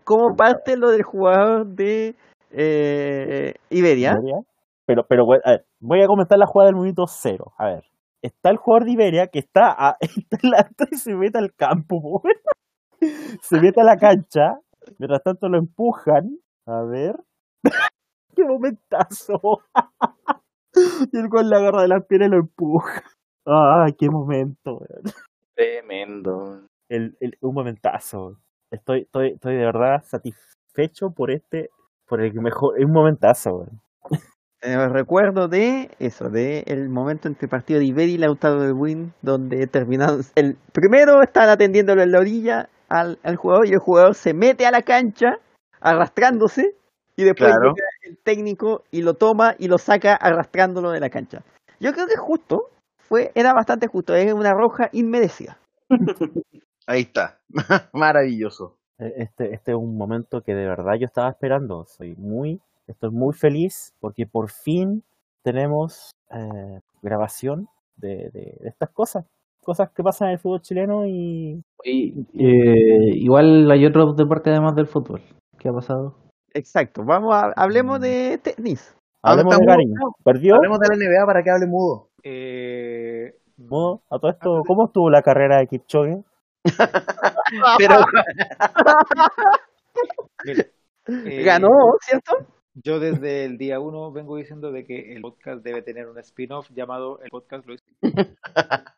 ¿Cómo parte lo del jugador de eh, Iberia? Iberia. Pero, pero a ver, voy a comentar la jugada del minuto cero. A ver. Está el jugador de Iberia que está, a, está en la- y se mete al campo, po. se mete a la cancha. Mientras tanto lo empujan. A ver. ¡Qué momentazo! y el gol le agarra de la pierna y lo empuja. ¡Ay, qué momento! weón. Tremendo. El, el- un momentazo. estoy, estoy, estoy de verdad satisfecho por este, por el mejor, es un momentazo. Eh, recuerdo de eso, de el momento entre el partido de Iberi y Lautaro de Win, donde terminaron. El primero están atendiéndolo en la orilla al, al jugador y el jugador se mete a la cancha arrastrándose y después Claro. llega el técnico y lo toma y lo saca arrastrándolo de la cancha. Yo creo que es justo, fue, era bastante justo, es una roja inmerecida. Ahí está. Maravilloso. Eh, Este, este es un momento que de verdad yo estaba esperando. Soy muy, estoy muy feliz porque por fin tenemos eh, grabación de, de- de estas cosas. Cosas que pasan en el fútbol chileno y Y, eh, igual hay otros deportes además del fútbol. ¿Qué ha pasado? Exacto, vamos a, hablemos de tenis. hablemos de? Garín. Perdió. Hablemos de la NBA para que hable mudo. Eh, A todo esto, ¿cómo estuvo la carrera de Kipchoge? Pero eh, Ganó, ¿cierto? Yo desde el día uno vengo diciendo de que el podcast debe tener un spin-off llamado El Podcast Luis.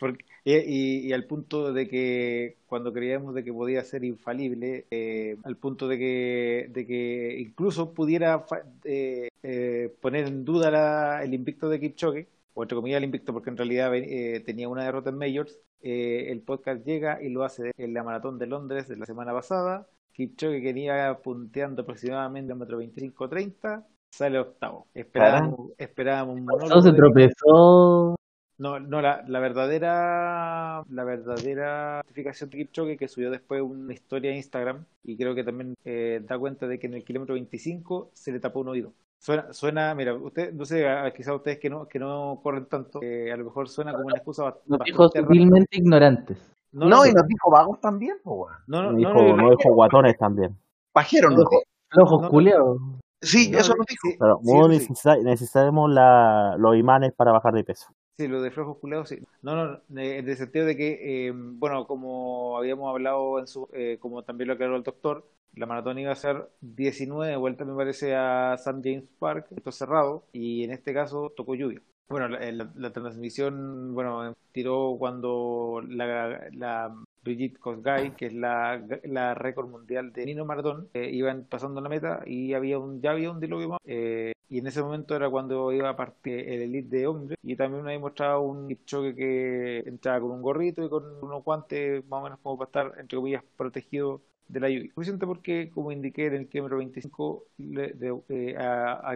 Porque- y, al punto de que cuando creíamos de que podía ser infalible, eh, al punto de que, de que incluso pudiera eh, eh, poner en duda la- el invicto de Kipchoge, o entre comillas el invicto porque en realidad eh, tenía una derrota en Majors, eh, el podcast llega y lo hace en la maratón de Londres de la semana pasada. Kipchoge que venía punteando aproximadamente a metro 25-30, sale octavo. Esperábamos, esperábamos un monólogo. No se tropezó. no, no la, la verdadera la verdadera notificación de Kipchoge que subió después una historia en Instagram y creo que también eh, da cuenta de que en el kilómetro 25 se le tapó un oído. Suena, suena mira, usted, no sé, quizás ustedes que no, que no corren tanto, eh, a lo mejor suena como una excusa bast- Nos dijo bastante sutilmente ignorantes. No, no, no, y no, nos dijo vagos también, po, no, no, dijo, no, no dijo guatones también. Pajero No, nos dijo. Flojos No. culiados. Sí, no, eso nos dijo. sí, Pero sí, eso sí. necesitamos la, los imanes para bajar de peso. Sí, lo de flojos culeados, sí. No, no, eh, en el sentido de que, eh, bueno, como habíamos hablado, en su, eh, como también lo aclaró el doctor, la maratón iba a ser 19 vueltas, me parece, a St. James Park, esto cerrado, y en este caso tocó lluvia. Bueno, la, transmisión, bueno, tiró cuando la, la Brigitte Kosgei, que es la, la récord mundial de Nino Maratón, eh, iban pasando la meta y había un, ya había un diluvio más. eh, y en ese momento era cuando iba a partir el elite de hombres y también había mostrado un choque que entraba con un gorrito y con unos guantes más o menos como para estar, entre comillas, protegido de la lluvia. Suficiente porque, como indiqué en el kilómetro 25, le- de- eh, a, a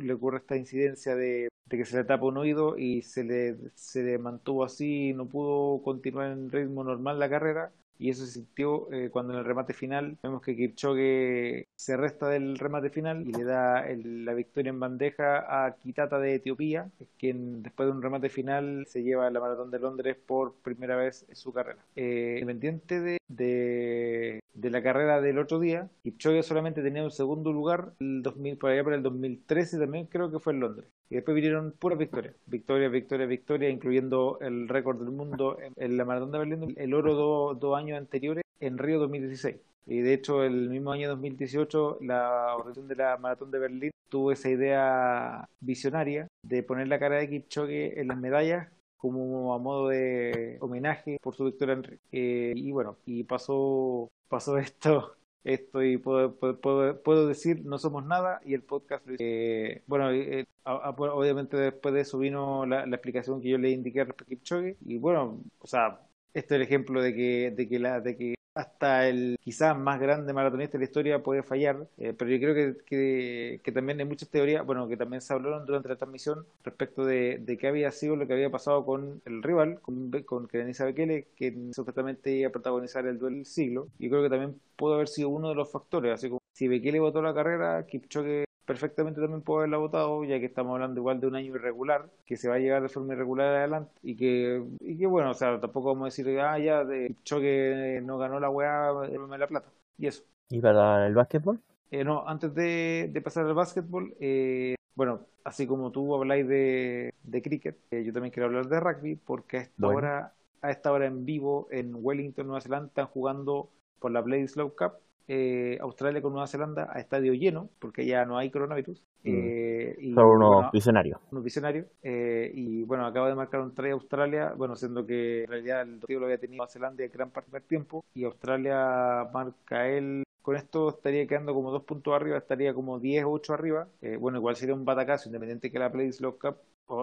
le ocurre esta incidencia de, de que se le tapa un oído y se le, se le mantuvo así y no pudo continuar en ritmo normal la carrera. Y eso se sintió eh, cuando en el remate final vemos que Kipchoge se resta del remate final y le da el- la victoria en bandeja a Kitata de Etiopía, quien después de un remate final se lleva la maratón de Londres por primera vez en su carrera. Eh, independiente de, de, de la carrera del otro día, Kipchoge solamente tenía un segundo lugar el 2000, por allá por el 2013 también creo que fue en Londres. Y después vinieron puras victorias, victoria, victoria, victoria, incluyendo el récord del mundo en, en la maratón de Berlín, el oro do- dos años anteriores en Río 2016. Y de hecho, el mismo año 2018, la organización de la Maratón de Berlín tuvo esa idea visionaria de poner la cara de Kipchoge en las medallas como a modo de homenaje por su victoria en. Eh, y bueno, y pasó, pasó esto, esto y puedo, puedo, puedo- decir no somos nada y el podcast. Eh, bueno, eh, a- a- obviamente después de eso vino la, la explicación que yo le indiqué a Kipchoge y bueno, o sea, este es el ejemplo de que, de que la, de que hasta el quizás más grande maratonista de la historia puede fallar, eh, pero yo creo que, que, también hay muchas teorías, bueno, que también se hablaron durante la transmisión respecto de, de qué había sido lo que había pasado con el rival, con, con Bekele, que supuestamente iba a protagonizar el duelo del siglo, y creo que también pudo haber sido uno de los factores, así como si Bekele votó la carrera, Kipchoge perfectamente también puede haberla votado, ya que estamos hablando igual de un año irregular, que se va a llegar de forma irregular adelante, y que, y que bueno, o sea, tampoco vamos a decir, ah, ya, de Choque no ganó la weá, déjame la plata, y eso. ¿Y para el básquetbol? Eh, no, antes de, de pasar al básquetbol, eh, bueno, así como tú habláis de, de cricket, eh, yo también quiero hablar de rugby, porque a esta Bueno. hora, a esta hora en vivo en Wellington, Nueva Zelanda, están jugando por la Bledisloe Cup, eh, Australia con Nueva Zelanda a estadio lleno, porque ya no hay coronavirus. Mm. Eh, y, Son unos bueno, visionarios. unos visionarios. eh, y bueno, acaba de marcar un try Australia, bueno, siendo que en realidad el partido lo había tenido Nueva Zelanda en gran parte del tiempo, y Australia marca él. Con esto estaría quedando como dos puntos arriba, estaría como 10 o 8 arriba. Eh, bueno, igual sería un batacazo, independiente que la Bledisloe Cup.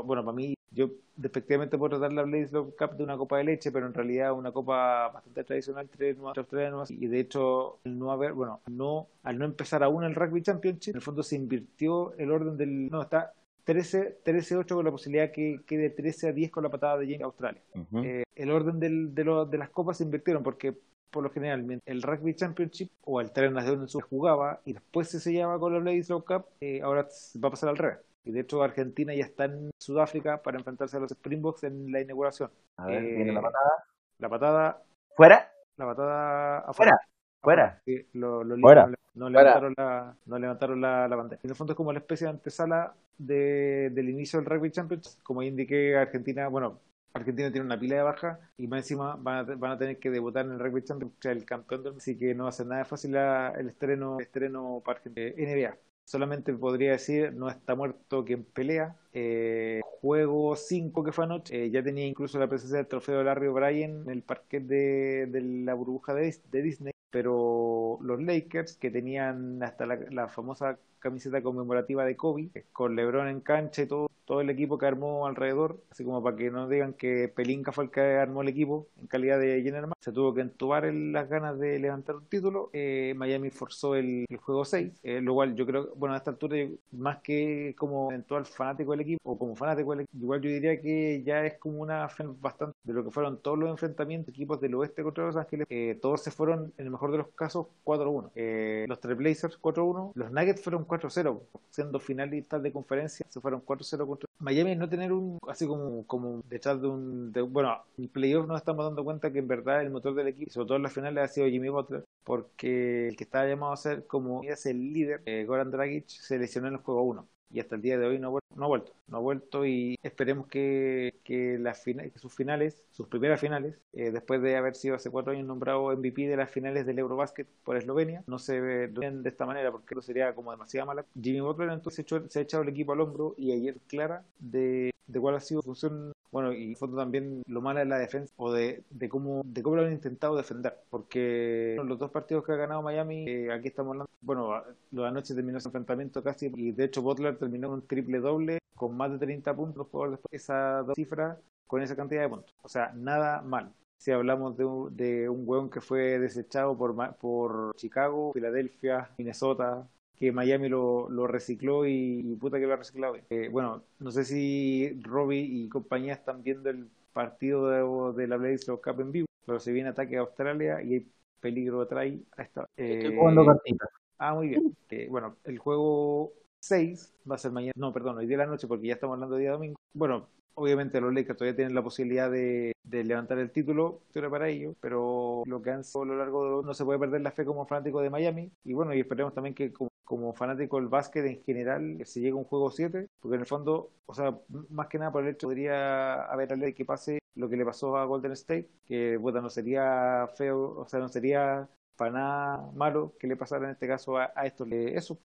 bueno, para mí, yo efectivamente puedo tratar la Bledisloe Cup de una copa de leche, pero en realidad una copa bastante tradicional entre Nueva- Australia y Nueva. Y de hecho, al no haber, bueno, al no, al no empezar aún el Rugby Championship, en el fondo se invirtió el orden del. No, está 13 13-8 con la posibilidad que quede 13 a 10 con la patada de James Australia. Eh, el orden del- de, lo- de las copas se invirtieron porque por lo general el Rugby Championship o el Tres Naciones se jugaba y después se sellaba con la Bledisloe Cup, eh, ahora va a pasar al revés. Y de hecho Argentina ya está en Sudáfrica para enfrentarse a los Springboks en la inauguración. A ver, Eh, viene la patada. La patada, ¿Fuera? la patada Fuera. afuera. Fuera. Sí, lo- Fuera. libros no, levantaron la, no levantaron la, la bandera. En el fondo es como la especie de antesala de, del inicio del Rugby Championship. Como indiqué, Argentina, bueno, Argentina tiene una pila de baja y más encima van a, van a tener que debutar en el Rugby sea, el campeón del así que no va a ser nada fácil la- el estreno, el estreno para Argentina. Eh, NBA. Solamente podría decir, no está muerto quien pelea. Eh, juego 5 que fue anoche, eh, ya tenía incluso la presencia del trofeo Larry O'Brien en el parquet de, la burbuja de, de Disney, pero los Lakers, que tenían hasta la, la famosa camiseta conmemorativa de Kobe, con LeBron en cancha y todo, todo el equipo que armó alrededor, así como para que no digan que Pelinka fue el que armó el equipo en calidad de general se tuvo que entubar en las ganas de levantar un título. Eh, Miami forzó el, juego 6, eh, lo cual yo creo, bueno, a esta altura, más que como eventual fanático del equipo o como fanático del equipo, igual yo diría que ya es como una bastante de lo que fueron todos los enfrentamientos, equipos del oeste contra Los Ángeles, eh, todos se fueron, en el mejor de los casos, 4-1. Eh, los Trailblazers 4-1, los Nuggets fueron 4-0, siendo finalistas de conferencia, se fueron 4-0 contra Miami. No tener un, así como, como detrás de un, bueno, en playoff nos estamos dando cuenta que en verdad el motor del equipo, sobre todo en las finales, ha sido Jimmy Butler, porque el que estaba llamado a ser como es el líder, eh, Goran Dragic, se lesionó en el juego 1 y hasta el día de hoy no no ha vuelto, no ha vuelto y esperemos que, que, las que sus finales, sus primeras finales, eh, después de haber sido hace cuatro años nombrado MVP de las finales del Eurobasket por Eslovenia, no se ven de esta manera porque eso sería como demasiado mala. Jimmy Butler entonces se, se ha echado el equipo al hombro y ayer clara de, de cuál ha sido su función, bueno, y fondo también lo mala es la defensa o de, de cómo de cómo lo han intentado defender, porque los dos partidos que ha ganado Miami, eh, aquí estamos hablando, bueno, lo de anoche terminó ese enfrentamiento casi y de hecho Butler terminó un triple doble con más de 30 puntos por de esa dos cifras con esa cantidad de puntos. O sea, nada mal. Si hablamos de un, de un hueón que fue desechado por, por Chicago, Filadelfia, Minnesota, que Miami lo, lo recicló y, y puta que lo ha reciclado. Eh, bueno, no sé si Robbie y compañía están viendo el partido de, de la Bledisloe Cup en vivo, pero se viene ataque a Australia y hay peligro atrás. A esta, Estoy eh, jugando cartitas. Ah, muy bien. Eh, bueno, el juego 6 va a ser mañana. No, perdón, hoy día de la noche porque ya estamos hablando de día domingo. Bueno, obviamente los Lakers todavía tienen la posibilidad de, levantar el título, para ellos, pero lo que han sido a lo largo de, no se puede perder la fe como fanático de Miami. Y bueno, y esperemos también que como, fanático del básquet en general se llegue a un juego 7, porque en el fondo, o sea, más que nada por el hecho podría haber ley que pase lo que le pasó a Golden State, que bueno, no sería feo, o sea, no sería para nada malo que le pasara en este caso a, a esto. Eh, Eso,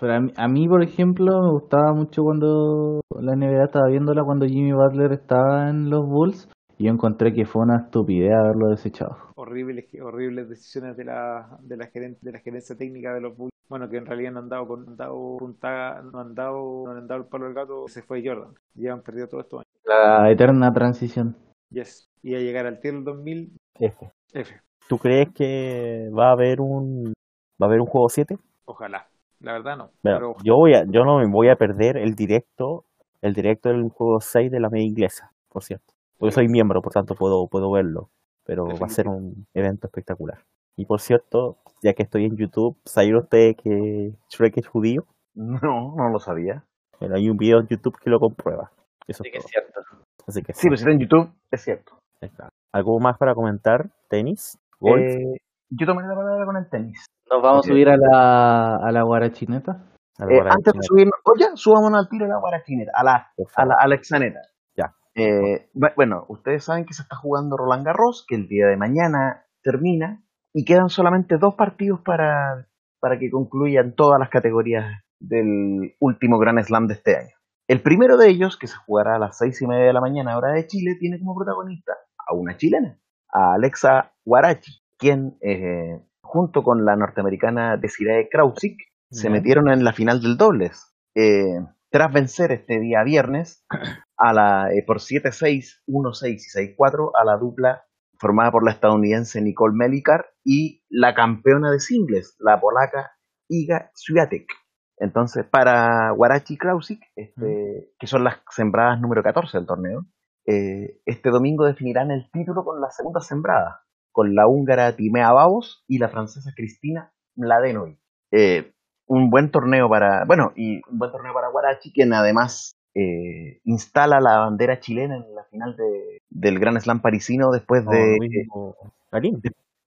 Pero a mí, a mí, por ejemplo, me gustaba mucho cuando la NBA estaba viéndola cuando Jimmy Butler estaba en los Bulls y yo encontré que fue una estupidez haberlo desechado. horribles, horribles decisiones de la, de la gerente, de la gerencia técnica de los Bulls. Bueno, que en realidad no han dado, con, han dado puntada, no han dado, no han dado el palo al gato, se fue Jordan. Ya han perdido todos estos años. La eterna transición. Yes. Y a llegar al tier 2000, F. F. ¿Tú crees que va a haber un va a haber un juego 7? Ojalá. La verdad no. Bueno, pero yo voy a, yo no me voy a perder el directo, el directo del juego 6 de la media inglesa, por cierto. Porque soy miembro, por tanto puedo, puedo verlo. Pero va a ser un evento espectacular. Y por cierto, ya que estoy en YouTube, ¿sabían ustedes que Shrek es judío? No, no lo sabía. Bueno, hay un video en YouTube que lo comprueba. Eso es todo. cierto. Así que Sí, pues está en YouTube, es cierto. está. ¿Algo más para comentar? ¿Tenis? ¿Golf? Eh, yo tomaré la palabra con el tenis. Nos vamos a subir a la, a la guarachineta. ¿Algo Eh, antes de subirnos, oye, subámonos al tiro a la guarachinera, a la, a la, a la exaneta. Ya. Eh, bu- bueno, ustedes saben que se está jugando Roland Garros, que el día de mañana termina, y quedan solamente dos partidos para, para que concluyan todas las categorías del último Grand Slam de este año. El primero de ellos, que se jugará a las seis y media de la mañana hora de Chile, tiene como protagonista a una chilena, a Alexa Guarachi, quien eh, junto con la norteamericana Desiree Krausik se metieron en la final del dobles. Eh, tras vencer este día viernes a la, eh, por 7-6, 1-6 y 6-4 a la dupla formada por la estadounidense Nicole Melikar y la campeona de singles, la polaca Iga Swiatek. Entonces, para Warachi Krausik, este, que son las sembradas número 14 del torneo, eh, este domingo definirán el título con la segunda sembrada, con la húngara Timea Babos y la francesa Cristina Mladenovic. Eh, un buen torneo para, bueno, y un buen torneo para Guarachi, quien además eh, instala la bandera chilena en la final de, del Gran Slam parisino después de, Garín,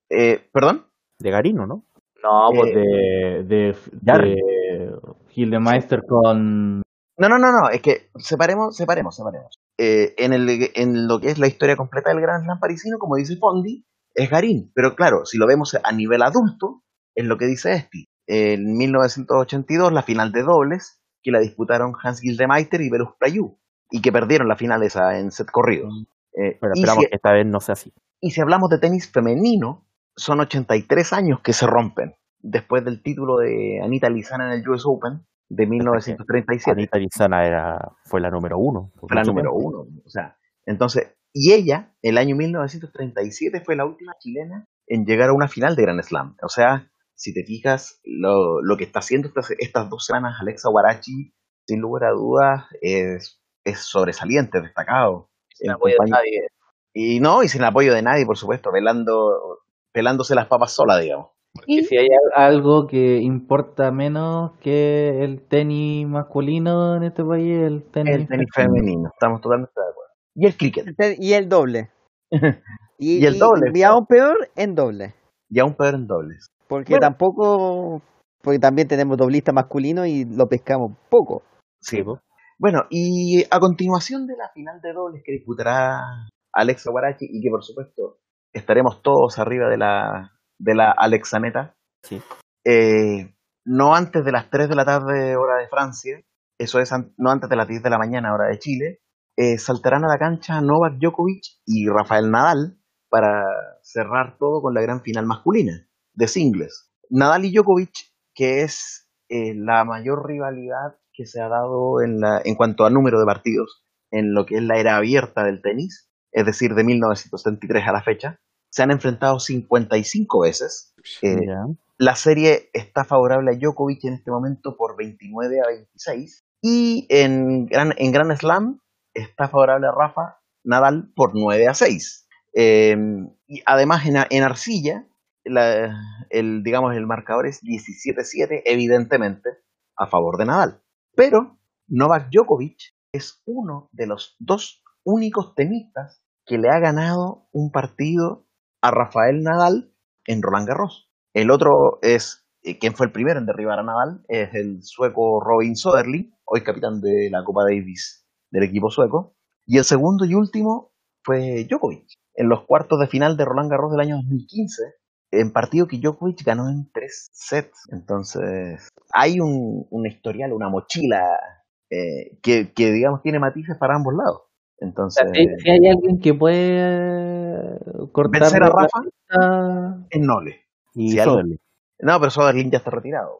eh, perdón, de Garino, ¿no? No, pues Eh, de, de, de Gildemeister con... No, no, no, no, es que separemos, separemos, separemos. Eh, en, el, en lo que es la historia completa del Gran Slam parisino, como dice Fondi, es Garín. Pero claro, si lo vemos a nivel adulto, es lo que dice Esti. En 1982, la final de dobles, que la disputaron Hans Gildemeister y Belus Prayu, y que perdieron la final esa en set corridos. Eh, Pero y, esperamos si, que esta vez no sea así. y si hablamos de tenis femenino, son 83 años que se rompen, después del título de Anita Lizana en el US Open de 1937 Anita Lizana era, fue la número uno. fue la número tiempo. uno. O sea, entonces, y ella, el año 1937, fue la última chilena en llegar a una final de Grand Slam. O sea, si te fijas, lo, lo que está haciendo estas, estas dos semanas Alexa Guarachi, sin lugar a dudas, es, es sobresaliente, destacado. Sin apoyo de nadie. Y no, y sin apoyo de nadie, por supuesto, velando, pelándose las papas sola, digamos. Porque si hay al- algo que importa menos que el tenis masculino en este país, el tenis, El tenis femenino, estamos totalmente de acuerdo. Y el cricket. El te- Y el doble. Y, Y el doble, Y, aún peor en doble. Y aún peor en dobles. Porque Bueno. tampoco. Porque también tenemos doblista masculino y lo pescamos poco. Sí, po. Bueno, y a continuación de la final de dobles que disputará Alexa Guarachi y que por supuesto estaremos todos arriba de la, de la Alexaneta, Sí. eh, no antes de las 3 de la tarde hora de Francia, eso es an- no antes de las 10 de la mañana hora de Chile, eh, saltarán a la cancha Novak Djokovic y Rafael Nadal para cerrar todo con la gran final masculina de singles. Nadal y Djokovic, que es eh, la mayor rivalidad que se ha dado en, la, en cuanto a número de partidos en lo que es la era abierta del tenis, es decir, de 1973 a la fecha, se han enfrentado 55 veces. Eh, la serie está favorable a Djokovic en este momento por 29 a 26. Y en Gran, en Grand Slam está favorable a Rafa Nadal por 9 a 6. Eh, y además en, en arcilla, la- el, digamos, el marcador es 17-7, evidentemente, a favor de Nadal. Pero Novak Djokovic es uno de los dos únicos tenistas que le ha ganado un partido a Rafael Nadal en Roland Garros. El otro es, eh, ¿quién fue el primero en derribar a Nadal? Es el sueco Robin Soderling, hoy capitán de la Copa Davis del equipo sueco. Y el segundo y último fue Djokovic, en los cuartos de final de Roland Garros del año 2015, en partido que Djokovic ganó en tres sets. Entonces, hay un, un historial, una mochila eh, que, que, digamos, tiene matices para ambos lados. Entonces, si, si hay alguien que puede cortar vencer a la Rafa es noble. Y Si Soderling. No, pero Soderling ya está retirado.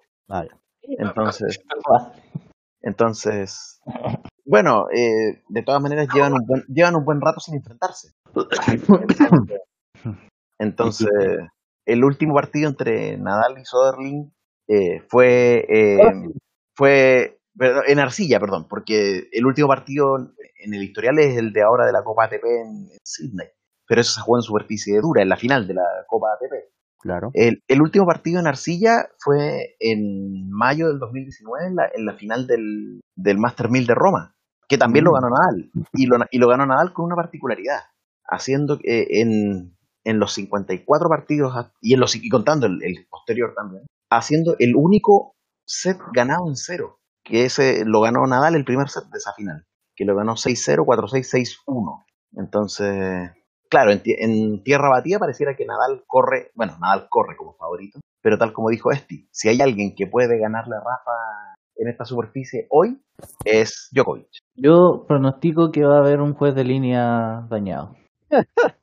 Entonces, entonces, bueno, eh, de todas maneras llevan un buen, llevan un buen rato sin enfrentarse. Entonces, el último partido entre Nadal y Soderling eh, fue, eh, fue perdón, en arcilla, perdón, porque el último partido en el historial es el de ahora de la Copa ATP en, en Sydney, pero eso se jugó en superficie dura, en la final de la Copa ATP. Claro. El, el último partido en Arcilla fue en mayo del 2019, en la, en la final del, del Master 1000 de Roma, que también lo Mm. ganó Nadal. Y lo, y lo ganó Nadal con una particularidad, haciendo en, en los 54 partidos, y, en los, y contando el, el posterior también, haciendo el único set ganado en cero, que ese lo ganó Nadal el primer set de esa final, que lo ganó 6-0, 4-6, 6-1. Entonces, claro, en, en tierra batida pareciera que Nadal corre, bueno, Nadal corre como favorito, pero tal como dijo Esti, si hay alguien que puede ganarle a Rafa en esta superficie hoy es Djokovic. Yo pronostico que va a haber un juez de línea dañado.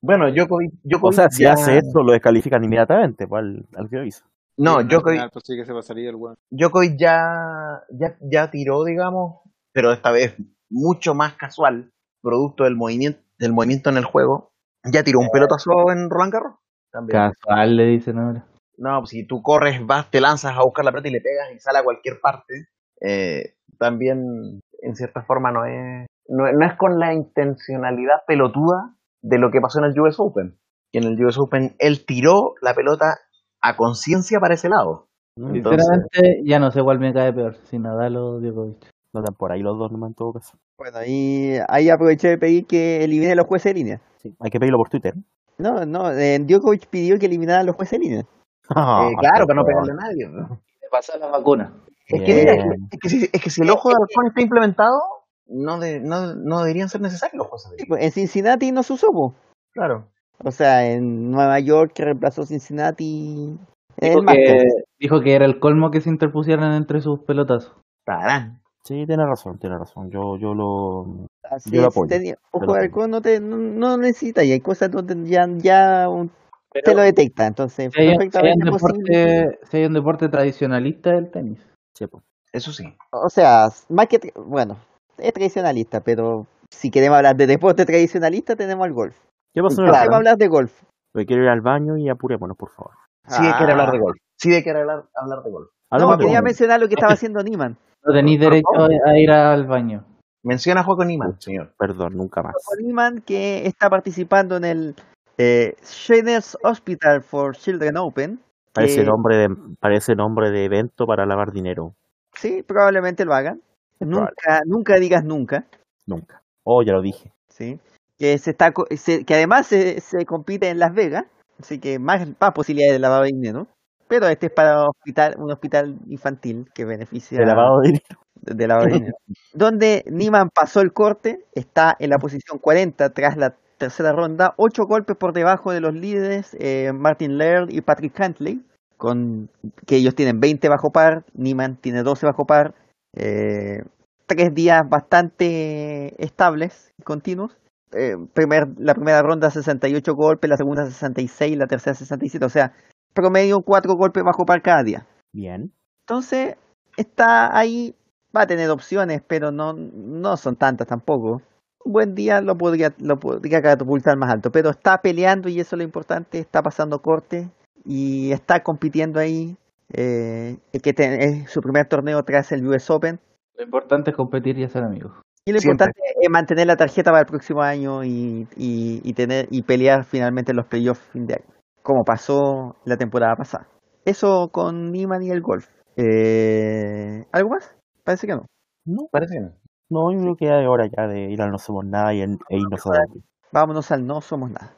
Bueno, Djokovic, O Djokovic sea, si ya- hace eso, lo descalifican inmediatamente pues, al, al que hizo. No, Djokovic, Pues sí que se el. Djokovic ya, ya, ya tiró, digamos, pero esta vez mucho más casual, producto del movimiento, del movimiento en el juego. Ya tiró un pelotazo en Roland Garros. También. Casual le dicen ahora. No, pues si tú corres, vas, te lanzas a buscar la pelota y le pegas y sale a cualquier parte, eh, también en cierta forma no es, no, no es con la intencionalidad pelotuda de lo que pasó en el US Open. Que en el US Open él tiró la pelota a conciencia para ese lado. Entonces, Sinceramente, ya no sé cuál me cae peor, si Nadal o Djokovic. No están por ahí los dos nomás en todo caso. Bueno, ahí, ahí aproveché de pedir que elimine a los jueces de línea. Sí, hay que pedirlo por Twitter. No, no, eh, Djokovic pidió que eliminaran a los jueces de línea. eh, claro, para no pegarle a nadie. ¿no? Le pasa la vacuna. Es que, mira, Bien. es que, si, es que si el ojo de halcón está implementado, no, de- no, no deberían ser necesarios los de. Pues, En Cincinnati no se usó, po. Claro. O sea, en Nueva York que reemplazó Cincinnati Dijo que, Masters. dijo que era el colmo que se interpusieran entre sus pelotazos. Tarán. Sí, tiene razón, tiene razón. Yo, yo lo. Así yo lo apoyo. tenía- ojo de halcón no, te, no, no necesita y hay cosas donde ya, ya un- te lo detecta. Entonces, Si hay, si hay un perfectamente posible. deporte, si hay un deporte tradicionalista del tenis. Sí, pues. Eso sí. O sea, más que. Bueno, es tradicionalista, pero si queremos hablar de deporte tradicionalista, tenemos el golf. ¿Qué pasó el Vamos a hablar de golf. Me quiero ir al baño y apurémonos, por favor. Sí de querer hablar de Ah. golf. Sí de querer hablar, hablar de golf. No, de quería golf. mencionar lo que estaba haciendo Niman. No tenéis derecho a ir al baño. Menciona a Juego Niman, señor. Perdón, nunca más. Niman que está participando en el eh, Shanners Hospital for Children Open. Parece que- nombre de parece nombre de evento para lavar dinero. Sí, probablemente lo hagan. Nunca, nunca digas nunca. Nunca. Oh, ya lo dije. ¿sí? Que, se está, se- que además se, se compite en Las Vegas, así que más, más posibilidades de lavado de dinero. Pero este es para hospital, un hospital infantil que beneficia De lavado de dinero. de, de lavado de dinero. Donde Niman pasó el corte, está en la posición 40 tras la tercera ronda, ocho golpes por debajo de los líderes eh, Martin Laird y Patrick Cantley, con que ellos tienen 20 bajo par, Niman tiene 12 bajo par, eh, tres días bastante estables y continuos. Eh, primer, la primera ronda 68 golpes, la segunda 66, la tercera 67, o sea, promedio cuatro golpes bajo par cada día. Bien. Entonces, está ahí, va a tener opciones, pero no, no son tantas tampoco. Un buen día lo podría, lo podría catapultar más alto, pero está peleando y eso es lo importante, está pasando corte y está compitiendo ahí. Eh, que te- es su primer torneo tras el US Open. Lo importante es competir y hacer amigos. Y lo Siempre. importante es mantener la tarjeta para el próximo año y, y, y tener y pelear finalmente en los playoffs fin de año, como pasó la temporada pasada. Eso con Niman y el golf. Eh, ¿Algo más? Parece que no. No, Parece que no. No, yo creo que ya es hora ya de ir al No Somos Nada y, en- e irnos a dormir. Vámonos al no somos nada.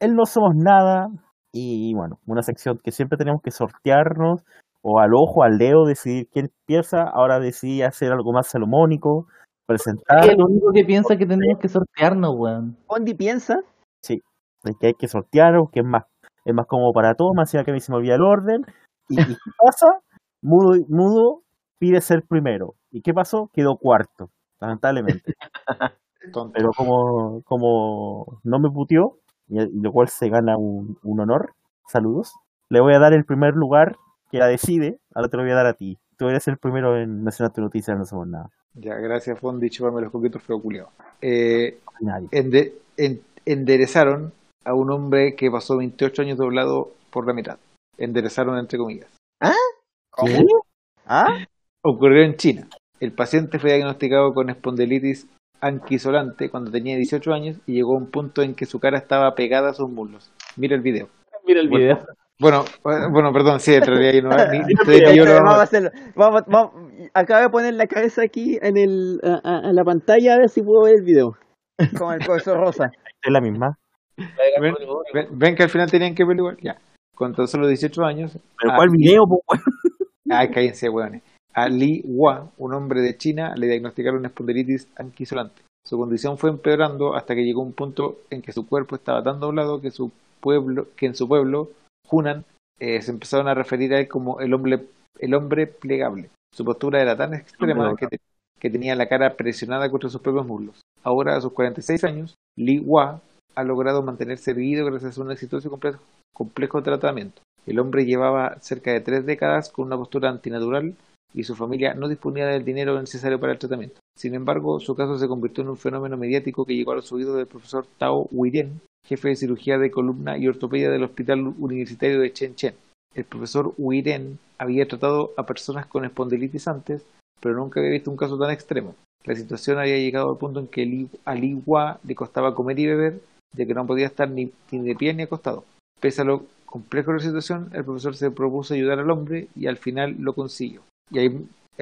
El No Somos Nada y bueno, una sección que siempre tenemos que sortearnos o al ojo, al dedo, decidir quién empieza. Ahora decidí hacer algo más salomónico, presentar. Es el único que piensa que tenemos que sortearnos, weón. Bondi piensa, de que hay que sortear, que es más, es más cómodo para todos, más allá que a mí se me olvida el orden. ¿Y, y qué pasa? Mudo, Mudo pide ser primero. ¿Y qué pasó? Quedó cuarto, lamentablemente. Pero como, como no me puteó, y y lo cual se gana un, un honor, saludos, le voy a dar el primer lugar que la decide, ahora te lo voy a dar a ti. Tú eres el primero en mencionar tu noticia, no somos nada. Ya, gracias, Fondi, chuparme los coquitos feo culiao. Eh, Nadie. ende- en- enderezaron a un hombre que pasó 28 años doblado por la mitad. Enderezaron entre comillas. ¿Qué? ¿ah? Ocurrió en China. El paciente fue diagnosticado con espondilitis anquisolante cuando tenía 18 años y llegó a un punto en que su cara estaba pegada a sus muslos. Mira el video. Mira el video. Bueno, eh, bueno, perdón, sí, en realidad yo no, ni- yo lo- vamos a hacerlo. Vamos, vamos, acabo de poner la cabeza aquí en, el, a- la pantalla a ver si puedo ver el video. Con el profesor Rosa. Es la misma. ven, ven- ven que al final tenían que verlo igual. Ya. Con tan solo 18 años. ¿Pero cuál video, weón? Ay, cállense, weones. A Li Hua, un hombre de China, le diagnosticaron espondilitis anquilosante. Su condición fue empeorando hasta que llegó un punto en que su cuerpo estaba tan doblado que su pueblo, que en su pueblo, Hunan, eh, se empezaron a referir a él como el hombre, el hombre plegable. Su postura era tan extrema que, te- que tenía la cara presionada contra sus propios muslos. Ahora, a sus 46 años, Li Hua ha logrado mantenerse erguido gracias a un exitoso y complejo, complejo tratamiento. El hombre llevaba cerca de tres décadas con una postura antinatural y su familia no disponía del dinero necesario para el tratamiento. Sin embargo, su caso se convirtió en un fenómeno mediático que llegó a los oídos del profesor Tao Weiden, jefe de cirugía de columna y ortopedia del Hospital Universitario de Shenzhen. El profesor Weiden había tratado a personas con espondilitis antes, pero nunca había visto un caso tan extremo. La situación había llegado al punto en que a Li Hua le costaba comer y beber, ya que no podía estar ni, ni de pie ni acostado. Pese a lo complejo de la situación, el profesor se propuso ayudar al hombre y al final lo consiguió.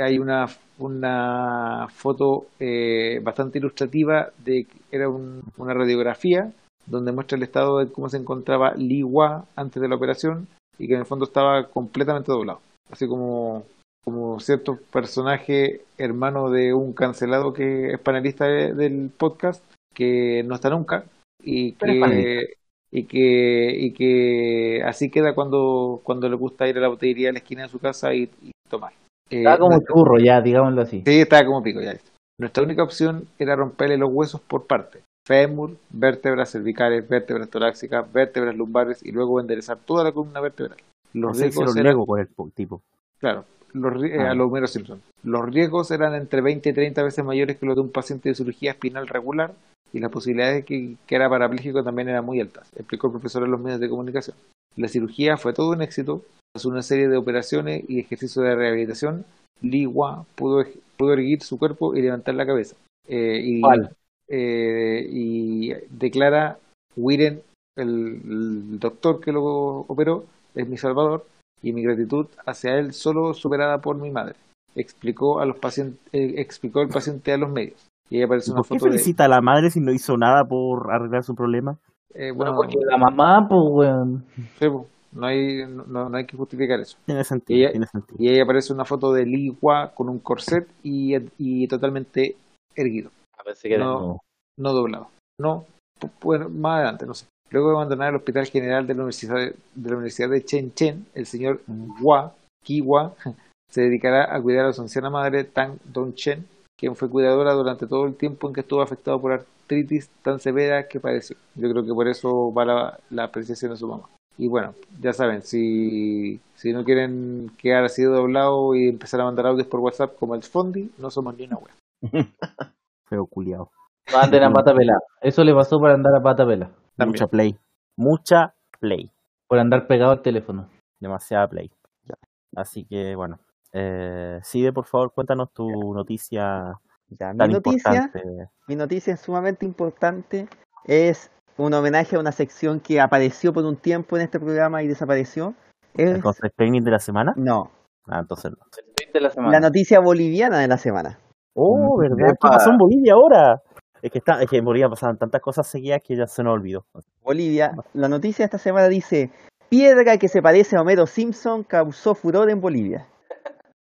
Hay una, una foto eh, bastante ilustrativa de era un- una radiografía donde muestra el estado de cómo se encontraba Li Hua antes de la operación y que en el fondo estaba completamente doblado. Así como, como cierto personaje hermano de un cancelado que es panelista de- del podcast que no está nunca y que y que y que así queda cuando cuando le gusta ir a la botillería a la esquina de su casa y, y tomar. Eh, Estaba como nuestra- churro ya, digámoslo así. Sí, estaba como pico, ya. Nuestra única opción era romperle los huesos por partes. Fémur, vértebras cervicales, vértebras torácicas, vértebras lumbares y luego enderezar toda la columna vertebral. No Los lo riesgos eran, niego con el po- tipo. claro, los, eh, Ah. a los Homero Simpson. Los riesgos eran entre 20 y 30 veces mayores que los de un paciente de cirugía espinal regular y las posibilidades de que, que era parapléjico también eran muy altas, explicó el profesor en los medios de comunicación. La cirugía fue todo un éxito. Tras una serie de operaciones y ejercicios de rehabilitación, Li Hua pudo, pudo erguir su cuerpo y levantar la cabeza. Eh, y, ¿Cuál? eh, y declara Wiren, el, el doctor que lo operó, es mi salvador y mi gratitud hacia él solo superada por mi madre. Explicó a los pacientes, eh, explicó el paciente a los medios. Y ahí aparece ¿Y una ¿Por qué foto de, felicita a la madre si no hizo nada por arreglar su problema? eh, Bueno, bueno, porque la mamá, pues, weón. sí, po, no hay, no, no hay que justificar eso. Tiene sentido, Y ella- tiene sentido. Y ahí aparece una foto de Li Hua con un corset y, y totalmente erguido. Pensé que era No. no doblado. No, bueno, más adelante, no sé. Luego de abandonar el Hospital General de la Universidad de, de la Universidad de Shenzhen, el señor Hua, Ki Hua, se dedicará a cuidar a su anciana madre Tang Dongchen, quien fue cuidadora durante todo el tiempo en que estuvo afectado por artritis tan severa que padeció. Yo creo que por eso va la, la apreciación de su mamá. Y bueno, ya saben, si, si no quieren quedar así doblado y empezar a mandar audios por WhatsApp como el Fondi, no somos ni una wea. Feo culiao. No anden a pata pelada. Eso le pasó por andar a pata pelada. También. Mucha play. Mucha play. Por andar pegado al teléfono. Demasiada play. Así que bueno. Eh, Side, por favor, cuéntanos tu noticia Ya, mi tan noticia, importante. mi noticia es sumamente importante. Es un homenaje a una sección que apareció por un tiempo en este programa y desapareció. Es, ¿El concept training de la semana? no, Ah, entonces no. De la semana. la noticia boliviana de la semana. Oh, ¿verdad? ¿Qué pasó en Bolivia ahora? Es que, está, es que en Bolivia pasaban tantas cosas seguidas que ya se nos olvidó. Bolivia, la noticia de esta semana dice, piedra que se parece a Homero Simpson causó furor en Bolivia.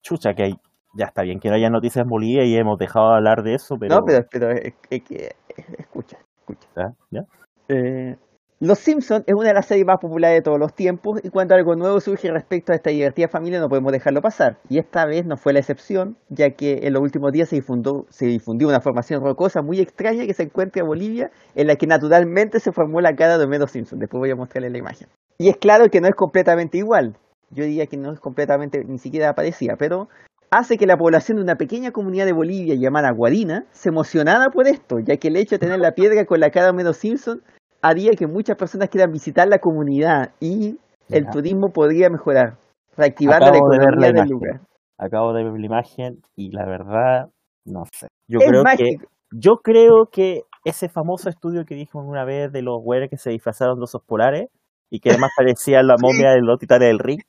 Chucha, que hay, ya está bien que no haya noticias en Bolivia y hemos dejado de hablar de eso, pero... No, pero, pero es, es que, escucha, escucha. ¿ya? ¿ya? Eh, Los Simpsons es una de las series más populares de todos los tiempos y cuando algo nuevo surge respecto a esta divertida familia no podemos dejarlo pasar. Y esta vez no fue la excepción, ya que en los últimos días se difundió, se difundió una formación rocosa muy extraña que se encuentra en Bolivia, en la que naturalmente se formó la cara de Homero Simpson. Después voy a mostrarles la imagen. Y es claro que no es completamente igual. Yo diría que no es completamente, ni siquiera parecida, pero hace que la población de una pequeña comunidad de Bolivia llamada Guarina se emocionara por esto, ya que el hecho de tener la piedra con la cara de Homero Simpson haría que muchas personas quieran visitar la comunidad y el Ya. turismo podría mejorar, reactivando la Acabo de la economía del lugar. Acabo de ver la imagen y la verdad, no sé. Yo Es creo que yo creo que ese famoso estudio que dijimos una vez de los güeyes que se disfrazaron de osos polares y que además parecían la momia de los titanes del ring,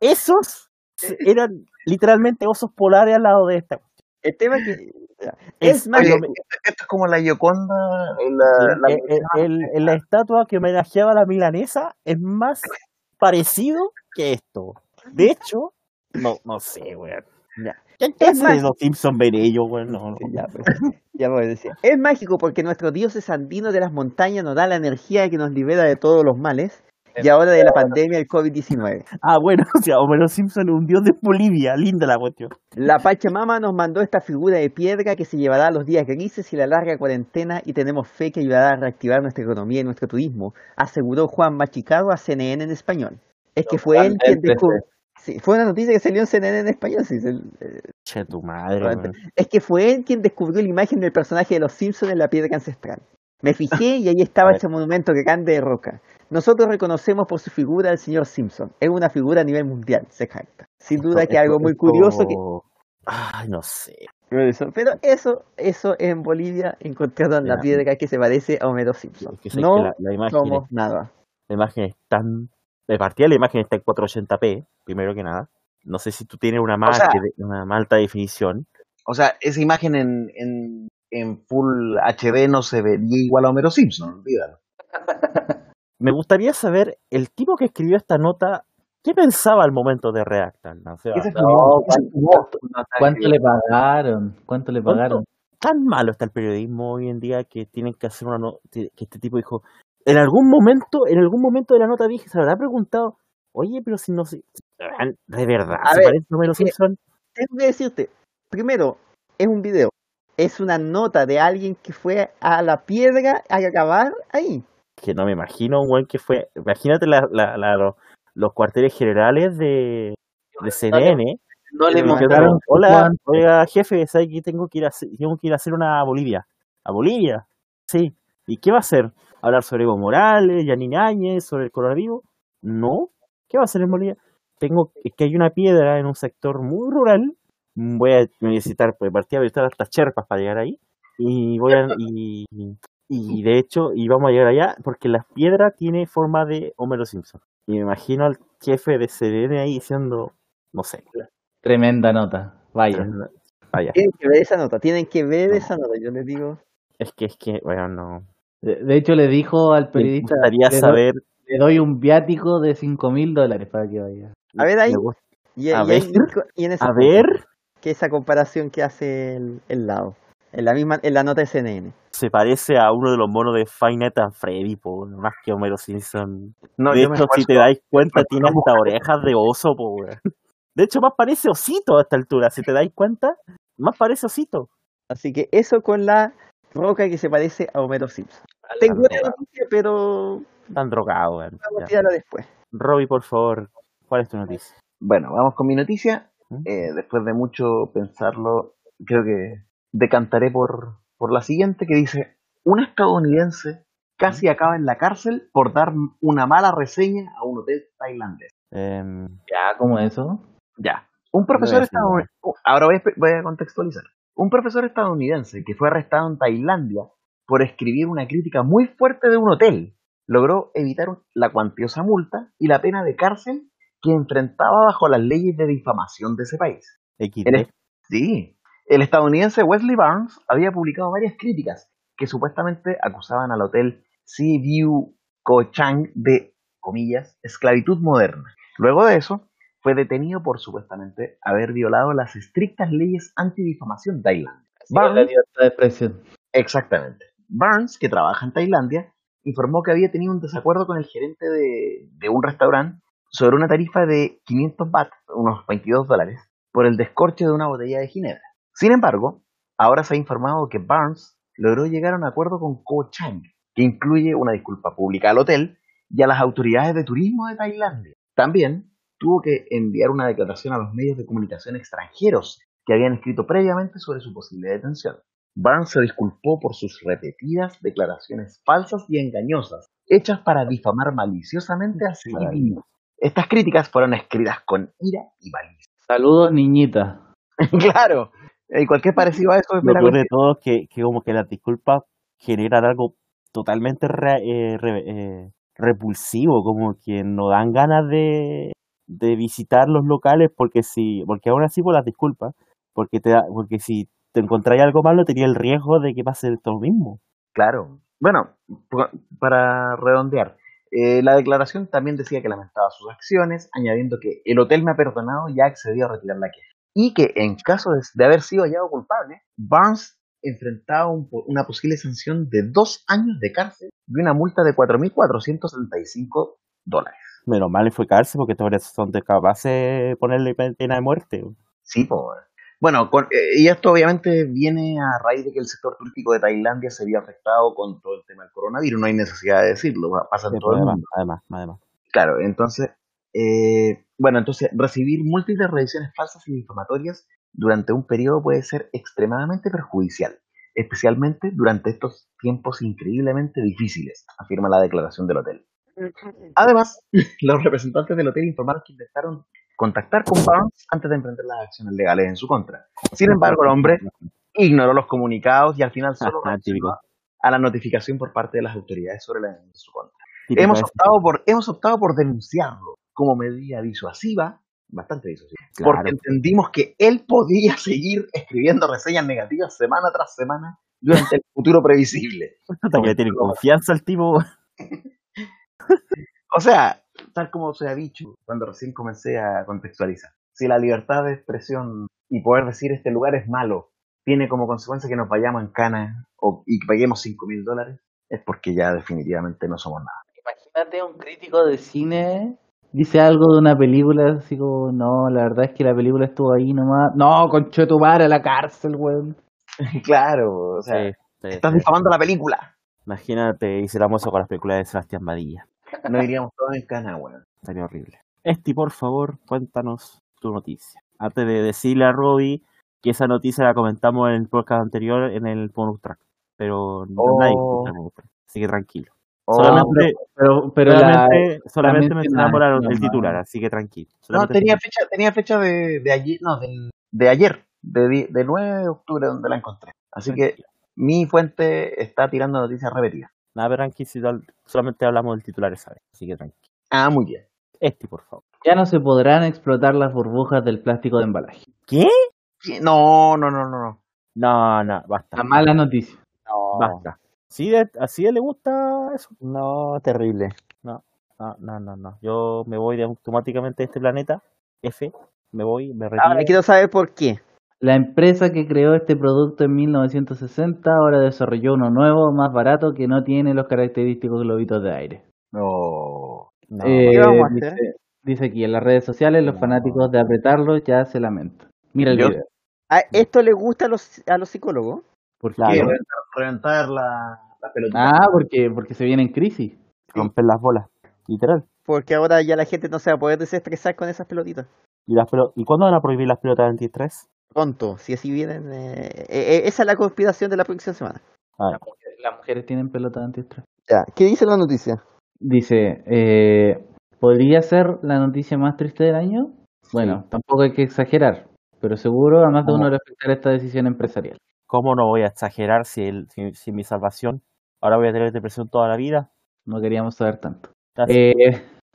esos eran literalmente osos polares al lado de esta. El tema es que Es más, Oye, esto, es como la Yoconda en la, la- el- el- la estatua que homenajeaba a la milanesa es más parecido que esto. De hecho, No, no sé, weón. Ya. ¿Qué Es de los Simpsons ven ellos, weón? No, no. Ya, pues, ya voy a decir. Es mágico porque nuestro dios es andino de las montañas nos da la energía que nos libera de todos los males y ahora de la pandemia del COVID-19. Ah, bueno, o sea, Homero Simpson es un dios de Bolivia. Linda la cuestión. La Pachamama nos mandó esta figura de piedra que se llevará los días grises y la larga cuarentena y tenemos fe que ayudará a reactivar nuestra economía y nuestro turismo, aseguró Juan Machicado a CNN en español. Es que fue él quien descubrió... Sí, fue una noticia que salió en CNN en español. sí, eh, Che, tu madre. Es que fue él quien descubrió la imagen del personaje de los Simpsons en la piedra ancestral. Me fijé y ahí estaba A ese monumento grande de roca. Nosotros reconocemos por su figura al señor Simpson. Es una figura a nivel mundial, se jacta. Sin duda que Esto- algo muy esto- curioso que... Ay, no sé. Eso, pero eso, eso en Bolivia encontraron la Ya. piedra que se parece a Homero Simpson. Es que No que la, la imagen somos es- nada. la imagen es tan... De partida la imagen está en 480p, primero que nada. No sé si tú tienes una más, sea- que- una más alta definición. O sea, esa imagen en, en, en Full HD no se vería igual a Homero Simpson, olvídalo. Me gustaría saber, el tipo que escribió esta nota, ¿qué pensaba al momento de redactarla? O sea, No, ¿cuánto, le pagaron? ¿Cuánto le pagaron? tan malo está el periodismo hoy en día que tienen que hacer una nota, que este tipo dijo, en algún momento, en algún momento de la nota dije, se lo habrá preguntado, oye, pero si no sé, de verdad, A ¿se ver, parece a Homero Simpson? Tengo que decirte, primero, es un video. Es una nota de alguien que fue a la piedra a acabar ahí. Que no me imagino un que fue, imagínate la, la, la- los, los cuarteles generales de, de CNN, No le mostraron hola, oiga jefe, ¿sabes que tengo que ir a hacer, tengo que ir a hacer una a Bolivia? ¿A Bolivia? Sí. ¿Y qué va a hacer? ¿Hablar sobre Evo Morales, Yanine Áñez, sobre el coronavirus? No. ¿Qué va a hacer en Bolivia? Tengo es que hay una piedra en un sector muy rural. Voy a necesitar, pues, partida voy a hasta cherpas para llegar ahí. Y voy a, y, y de hecho, y vamos a llegar allá porque la piedra tiene forma de Homero Simpson. Y me imagino al jefe de CNN ahí diciendo, no sé, Tremenda nota. Vaya. vaya. Tienen que ver esa nota, tienen que ver esa nota, yo les digo. Es que, es que, bueno, no. De, de hecho, le dijo al Me periodista: gustaría le, doy, saber. le doy un viático de 5 mil dólares para que vaya. A ver ahí, me y, A y ver. ahí- y en esa, A ver, que esa comparación que hace el, el lado, en la misma, en la nota de CNN. se parece a uno de los monos de Five at Freddy, po, más que Homero Simpson. No, de hecho, si te dais cuenta, tiene hasta orejas de oso, po, weón. De hecho, más parece osito a esta altura. Si te dais cuenta, más parece osito. Así que eso con la roca que se parece a Homero Simpson. Tengo Tan drogado, noticia, pero tan drogado, weón. vamos a tirarla después. Robbie, por favor, ¿cuál es tu noticia? Bueno, vamos con mi noticia. ¿Mm? Eh, después de mucho pensarlo, creo que decantaré por, por la siguiente que dice, un estadounidense casi acaba en la cárcel por dar una mala reseña a un hotel tailandés. Em, Ya, ¿cómo eso? Ya. Un profesor estadounidense. Ahora voy a, espe- voy a contextualizar. Un profesor estadounidense que fue arrestado en Tailandia por escribir una crítica muy fuerte de un hotel logró evitar la cuantiosa multa y la pena de cárcel que enfrentaba bajo las leyes de difamación de ese país. Sí, el estadounidense Wesley Barnes había publicado varias críticas que supuestamente acusaban al hotel Sea View Ko Chang de, comillas, esclavitud moderna. Luego de eso, fue detenido por supuestamente haber violado las estrictas leyes antidifamación de Tailandia. La libertad de expresión. exactamente. Barnes, que trabaja en Tailandia, informó que había tenido un desacuerdo con el gerente de, de un restaurante sobre una tarifa de 500 baht, unos 22 dólares, por el descorche de una botella de ginebra. Sin embargo, ahora se ha informado que Barnes logró llegar a un acuerdo con Ko Chang, que incluye una disculpa pública al hotel y a las autoridades de turismo de Tailandia. También tuvo que enviar una declaración a los medios de comunicación extranjeros que habían escrito previamente sobre su posible detención. Barnes se disculpó por sus repetidas declaraciones falsas y engañosas, hechas para difamar maliciosamente a sí mismo. Estas críticas fueron escritas con ira y malicia. Saludos, niñita. claro, y cualquier parecido a eso es Lo peor de todo es que, que como que las disculpas generan algo totalmente re- eh, re- eh, repulsivo, como que no dan ganas de, de visitar los locales porque si, porque aún así por las disculpas, porque te da, porque si te encontráis algo malo tenía el riesgo de que pase esto mismo. Claro. Bueno, para redondear, Eh, la declaración también decía que lamentaba sus acciones, añadiendo que el hotel me ha perdonado y ha accedido a retirar la queja. Y que en caso de, de haber sido hallado culpable, Barnes enfrentaba un una posible sanción de dos años de cárcel y una multa de 4.435 dólares. Menos mal y fue cárcel porque son capaces de ponerle pena de muerte. Sí, pues. Bueno, con- eh, y esto obviamente viene a raíz de que el sector turístico de Tailandia se había afectado con todo el tema del coronavirus, no hay necesidad de decirlo, pasa en Sí, todo el mundo. además, además. Claro, entonces, eh, bueno, entonces recibir múltiples revisiones falsas y difamatorias durante un periodo puede ser extremadamente perjudicial, especialmente durante estos tiempos increíblemente difíciles, afirma la declaración del hotel. Además, los representantes del hotel informaron que intentaron contactar con Barnes antes de emprender las acciones legales en su contra. Sin embargo, el hombre ignoró los comunicados y al final solo Ah, a la notificación por parte de las autoridades sobre la denuncia en su contra. Hemos optado, por, hemos optado por denunciarlo como medida disuasiva, bastante disuasiva, Claro. porque entendimos que él podía seguir escribiendo reseñas negativas semana tras semana durante el futuro previsible. Que le tiene confianza al tipo. O sea, tal como se ha dicho cuando recién comencé a contextualizar, si la libertad de expresión y poder decir este lugar es malo tiene como consecuencia que nos vayamos en cana o, y que paguemos 5 mil dólares, es porque ya definitivamente no somos nada. Imagínate un crítico de cine dice algo de una película así como, no, la verdad es que la película estuvo ahí nomás. No, concho tu madre, a la cárcel, weón. claro, o sea, Sí, sí, estás sí. difamando la película. Imagínate, hiciéramos eso con las películas de Sebastián Badilla. No iríamos todos en cana, weón. Estaría horrible. Esti, por favor, cuéntanos tu noticia. Antes de decirle a Robbie que esa noticia la comentamos en el podcast anterior en el bonus track. Pero no Oh. nadie el Así que tranquilo. Oh, solamente Pero, pero la, solamente, la mencionamos la- mencionaste el nomás. titular, así que tranquilo. no, tenía fecha, tenía fecha de, de ayer, no, del- de ayer, de, de 9 de octubre donde la encontré. Así que mi fuente está tirando noticias repetidas. Nada, pero tranqui, si tal- solamente hablamos del titular esa vez. Así que tranquilo. Ah, muy bien. Esti, por favor. Ya no se podrán explotar las burbujas del plástico de embalaje. ¿Qué? ¿Qué? No, no, no, no, no. No, no, basta. La mala noticia. No, Basta. ¿Sí de, ¿Así de le gusta eso? no, terrible. No, no, no, no, no. Yo me voy de automáticamente de este planeta. F. Me voy, me retiro. Ahora quiero saber por qué. La empresa que creó este producto en 1960 ahora desarrolló uno nuevo, más barato, que no tiene los característicos globitos de aire. No. No, Eh, ¿Qué vamos a dice, hacer? dice aquí, en las redes sociales los No. fanáticos de apretarlo ya se lamentan. Mira el Yo- video. ¿A esto le gusta a los, a los psicólogos? ¿Por Claro. qué? Reventar, reventar la, la pelotita. Ah, porque, porque se viene en crisis. romper las bolas. Literal. Porque ahora ya la gente no se va a poder desestresar con esas pelotitas. ¿Y, las pelo- ¿Y cuándo van a prohibir las pelotas antiestrés? Pronto, si así vienen. eh, eh, eh, esa es la conspiración de la próxima semana. Ah, Las mujeres, las mujeres tienen pelota antiestrés. Ya, ¿qué dice la noticia? Dice, eh, ¿podría ser la noticia más triste del año? Bueno, tampoco hay que exagerar, pero seguro a más de uno le afectará esta decisión empresarial. ¿Cómo no voy a exagerar si, el, si, si mi salvación ahora voy a tener depresión toda la vida? No queríamos saber tanto. Eh,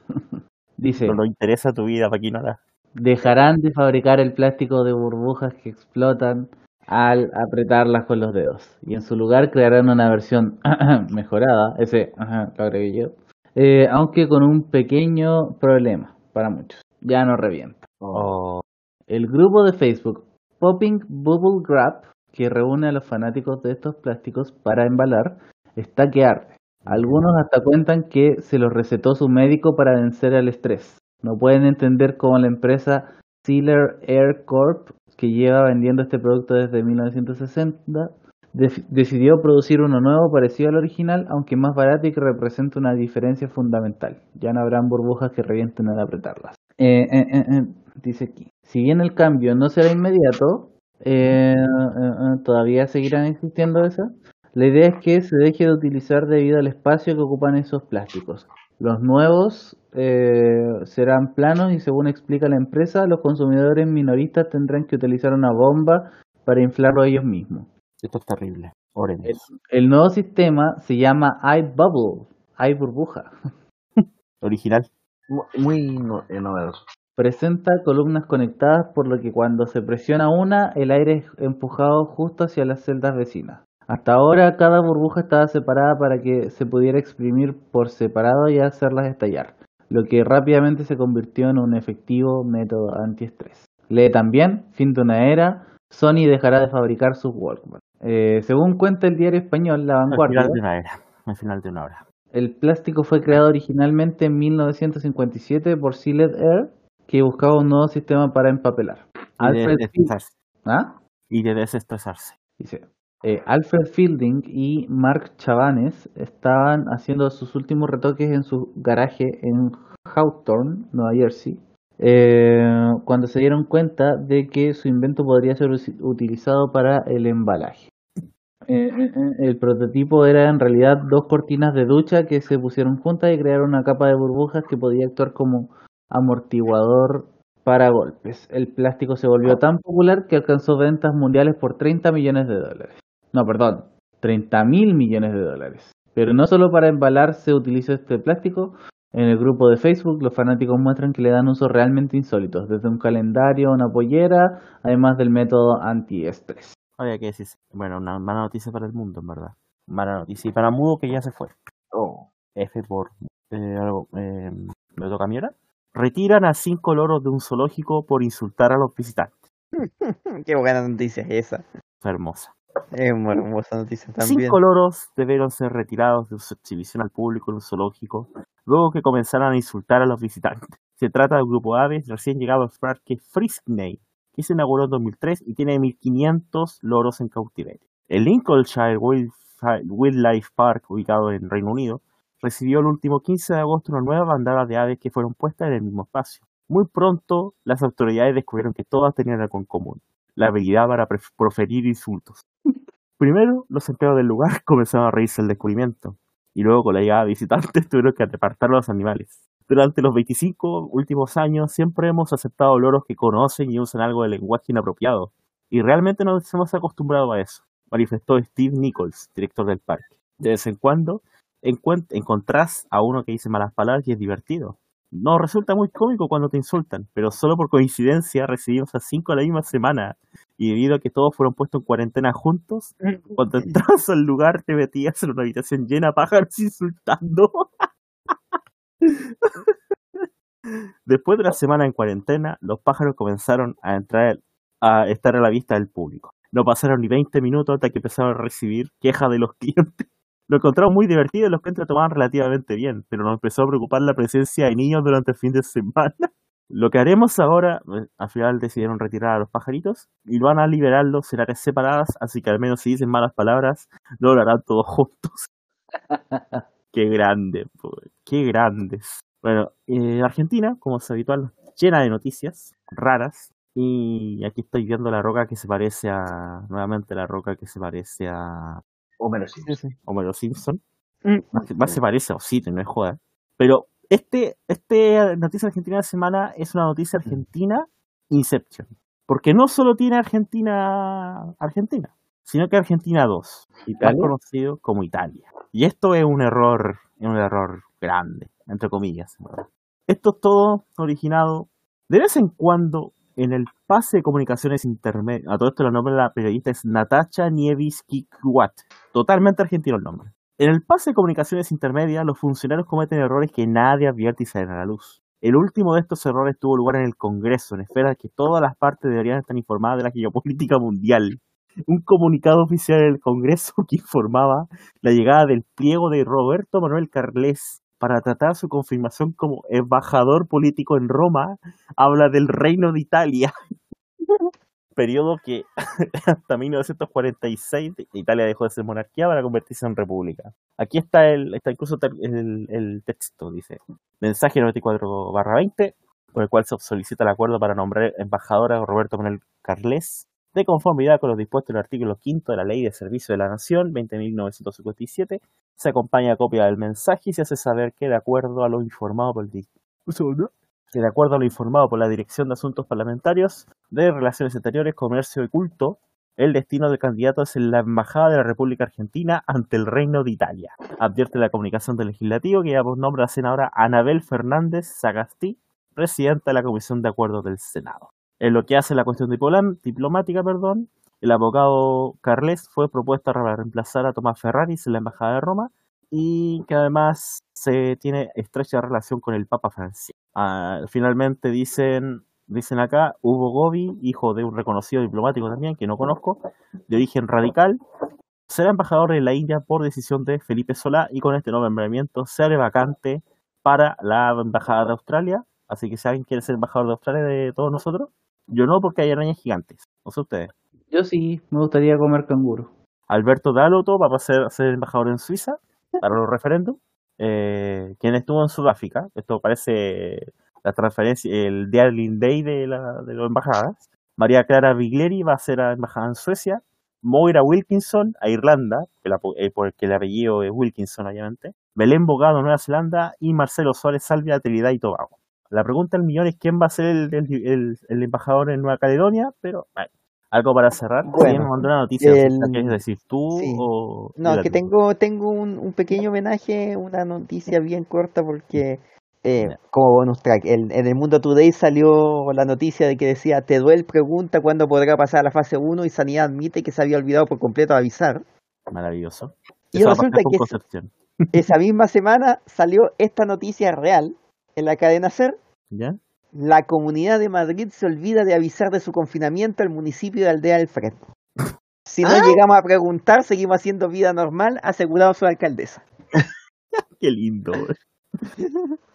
dice, no nos interesa tu vida, Paquinola. dejarán de fabricar el plástico de burbujas que explotan al apretarlas con los dedos. Y en su lugar crearán una versión mejorada, ese ajá, lo agregué yo, eh, aunque con un pequeño problema para muchos. Ya no revienta. Oh, El grupo de Facebook Popping Bubble Grab, que reúne a los fanáticos de estos plásticos para embalar, está que arde. Algunos hasta cuentan que se los recetó su médico para vencer el estrés. No pueden entender cómo la empresa Sealer Air Corp, que lleva vendiendo este producto desde 1960, def- decidió producir uno nuevo parecido al original, aunque más barato y que representa una diferencia fundamental. Ya no habrán burbujas que revienten al apretarlas. Eh, eh, eh, dice aquí, si bien el cambio no será inmediato, eh, eh, eh, todavía seguirán existiendo esas. La idea es que se deje de utilizar debido al espacio que ocupan esos plásticos. Los nuevos eh, serán planos y según explica la empresa, los consumidores minoristas tendrán que utilizar una bomba para inflarlo ellos mismos. esto es terrible. Oremos. El nuevo sistema se llama iBubble, iBurbuja. Original. Mu- Muy no- novedoso. Presenta columnas conectadas por lo que cuando se presiona una, el aire es empujado justo hacia las celdas vecinas. Hasta ahora cada burbuja estaba separada para que se pudiera exprimir por separado y hacerlas estallar, lo que rápidamente se convirtió en un efectivo método antiestrés. Lee también, fin de una era, Sony dejará de fabricar sus Walkman. Eh, según cuenta el diario español La Al Vanguardia, final de una era. Al final de una hora. el plástico fue creado originalmente en 1957 por Sealed Air, que buscaba un nuevo sistema para empapelar. Y de Alfred. ¿Ah? Y de desestresarse. Dice, eh, Alfred Fielding y Mark Chavanes estaban haciendo sus últimos retoques en su garaje en Hawthorne, Nueva Jersey, eh, cuando se dieron cuenta de que su invento podría ser utilizado para el embalaje. Eh, el prototipo era en realidad dos cortinas de ducha que se pusieron juntas y crearon una capa de burbujas que podía actuar como amortiguador para golpes. El plástico se volvió tan popular que alcanzó ventas mundiales por 30 millones de dólares. No, perdón, 30 mil millones de dólares. Pero no solo para embalar se utilizó este plástico. En el grupo de Facebook los fanáticos muestran que le dan usos realmente insólitos, desde un calendario a una pollera, además del método antiestrés. Había que decir. Bueno, una mala noticia para el mundo, en verdad. Mala noticia. Y para Mudo, que ya se fue. Oh. F por. Eh, algo, eh, ¿Me toca a mí ahora? Retiran a cinco loros de un zoológico por insultar a los visitantes. Qué buena noticia es esa. Fue hermosa. Es una hermosa noticia también. Cinco loros debieron ser retirados de su exhibición al público en un zoológico luego que comenzaran a insultar a los visitantes. Se trata de un grupo de aves recién llegado al parque Friskney, que se inauguró en 2003 y tiene 1.500 loros en cautiverio. El Lincolnshire Wildlife Park, ubicado en Reino Unido, recibió el último 15 de agosto una nueva bandada de aves que fueron puestas en el mismo espacio. Muy pronto, las autoridades descubrieron que todas tenían algo en común, la habilidad para proferir insultos. Primero, los empleados del lugar comenzaron a reírse del descubrimiento, y luego con la llegada de visitantes tuvieron que apartar a los animales. Durante los 25 últimos años siempre hemos aceptado loros que conocen y usan algo de lenguaje inapropiado, y realmente nos hemos acostumbrado a eso, manifestó Steve Nichols, director del parque. De vez en cuando encontrás a uno que dice malas palabras y es divertido. No resulta muy cómico cuando te insultan, pero solo por coincidencia recibimos a cinco la misma semana, y debido a que todos fueron puestos en cuarentena juntos, cuando entrabas al lugar te metías en una habitación llena de pájaros insultando. Después de la semana en cuarentena, los pájaros comenzaron a entrar a estar a la vista del público. No pasaron ni 20 minutos hasta que empezaron a recibir quejas de los clientes. Lo encontramos muy divertido y los clientes lo tomaban relativamente bien, pero nos empezó a preocupar la presencia de niños durante el fin de semana. Lo que haremos ahora, eh, al final decidieron retirar a los pajaritos y van a liberarlos en áreas separadas, así que al menos si dicen malas palabras, no lo harán todos juntos. qué grande, qué grandes. Bueno, eh, Argentina, como es habitual, llena de noticias raras. Y aquí estoy viendo la roca que se parece a. Nuevamente la roca que se parece a Homero Simpson. Homero Simpson. Mm. Más, más se parece a Osito, no es joda. Pero este, este noticia argentina de la semana es una noticia argentina Inception. Porque no solo tiene Argentina Argentina, sino que Argentina 2, más ¿Italia? conocido como Italia. Y esto es un error, es un error grande, entre comillas. verdad. Esto es todo originado de vez en cuando en el pase de comunicaciones intermedio. A todo esto el nombre de la periodista es Natacha Kuat. Totalmente argentino el nombre. En el pase de comunicaciones intermedias, los funcionarios cometen errores que nadie advierte y salen a la luz. El último de estos errores tuvo lugar en el Congreso, en esfera que todas las partes deberían estar informadas de la geopolítica mundial. Un comunicado oficial del Congreso que informaba la llegada del pliego de Roberto Manuel Carles para tratar su confirmación como embajador político en Roma, habla del Reino de Italia. Periodo que hasta 1946 Italia dejó de ser monarquía para convertirse en república. Aquí está el, está incluso el, texto, dice, mensaje 94 20, por el cual se solicita el acuerdo para nombrar embajador a Roberto Manuel Carles, de conformidad con lo dispuesto en el artículo 5 de la Ley de Servicio de la Nación 20.957, se acompaña a copia del mensaje y se hace saber que de acuerdo a lo informado por el que de acuerdo a lo informado por la Dirección de Asuntos Parlamentarios de Relaciones Exteriores, Comercio y Culto, el destino del candidato es en la Embajada de la República Argentina ante el Reino de Italia. Advierte la comunicación del legislativo que lleva por nombre a la senadora Anabel Fernández Sagasti, presidenta de la Comisión de Acuerdos del Senado. En lo que hace la cuestión diplomática, perdón, el abogado Carles fue propuesto para reemplazar a Tomás Ferraris en la Embajada de Roma y que además se tiene estrecha relación con el Papa Francisco. Ah, finalmente dicen, dicen acá, Hugo Gobi, hijo de un reconocido diplomático también, que no conozco, de origen radical, será embajador en la India por decisión de Felipe Solá y con este nombramiento se abre vacante para la embajada de Australia. Así que si alguien quiere ser embajador de Australia de todos nosotros, yo no porque hay arañas gigantes, no sé ustedes. Yo sí, me gustaría comer canguro. Alberto Daloto va a pasar a ser embajador en Suiza para los referendos. Eh, quien estuvo en Sudáfrica, esto parece la transferencia, el Darling Day de, la, de las embajadas. María Clara Bigleri va a ser embajada en Suecia. Moira Wilkinson a Irlanda, que la, eh, porque el apellido es Wilkinson, obviamente. Belén Bogado, Nueva Zelanda. Y Marcelo Suárez Salvia, a Trinidad y Tobago. La pregunta del millón es quién va a ser el, el embajador en Nueva Caledonia, pero bueno, algo para cerrar. Bueno, me mandó una noticia, el- ¿qué quieres decir tú sí. o No, es que tengo, tengo un, un pequeño homenaje, una noticia bien corta porque eh, como bonus track, en, en el Mundo Today salió la noticia de que decía, Teduel pregunta cuándo podrá pasar a la fase 1 y Sanidad admite que se había olvidado por completo de avisar. Maravilloso. Y Eso resulta que es- Concepción. esa misma semana salió esta noticia real en la cadena SER. ¿Ya? La comunidad de Madrid se olvida de avisar de su confinamiento al municipio de Aldea del. Si no ¿Ah? llegamos a preguntar, seguimos haciendo vida normal, asegurado su alcaldesa. Qué lindo.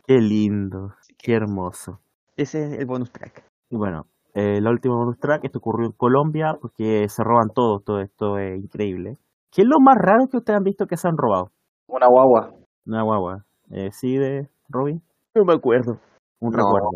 Qué lindo. Qué hermoso. Ese es el bonus track. Y bueno, eh, la última bonus track, esto ocurrió en Colombia porque se roban todo, todo esto es increíble. ¿Qué es lo más raro que ustedes han visto que se han robado? Una guagua. Una guagua. Eh, ¿Sí, de Robin? No me acuerdo. Un No. recuerdo.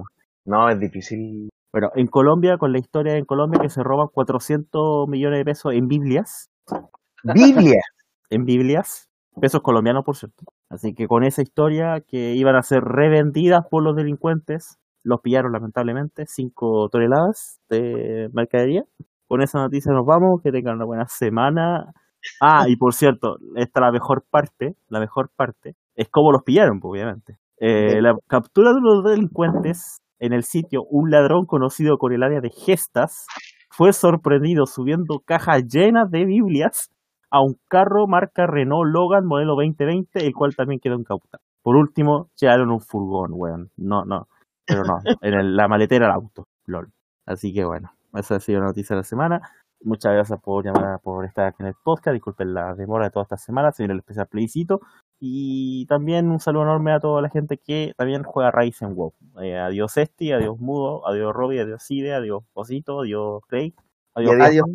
No, es difícil. Bueno, en Colombia, con la historia en Colombia que se roban 400 millones de pesos en Biblias. Biblia. en Biblias, pesos colombianos por cierto. Así que con esa historia que iban a ser revendidas por los delincuentes, los pillaron lamentablemente, 5 toneladas de mercadería. Con esa noticia nos vamos, que tengan una buena semana. Ah, y por cierto, esta es la mejor parte, la mejor parte, es cómo los pillaron, pues, obviamente. Eh, la captura de los delincuentes en el sitio, un ladrón conocido con el área de gestas, fue sorprendido subiendo cajas llenas de Biblias a un carro marca Renault Logan modelo 2020, el cual también quedó incautado. Por último, llevaron un furgón, weón. No, no, pero no, en el- la maletera del auto, lol. Así que bueno, esa ha sido la noticia de la semana. Muchas gracias por llamar, por estar aquí en el podcast. Disculpen la demora de toda esta semana, se viene el especial plebiscito. Y también un saludo enorme a toda la gente que también juega Rise en WoW. Eh, adiós Esti, adiós Mudo, adiós Robbie, adiós Cide, adiós Osito, adiós Craig, adiós adiós.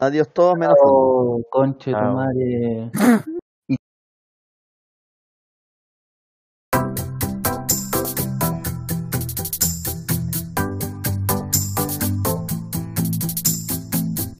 Adiós. Todos menos. Oh, conche tu madre.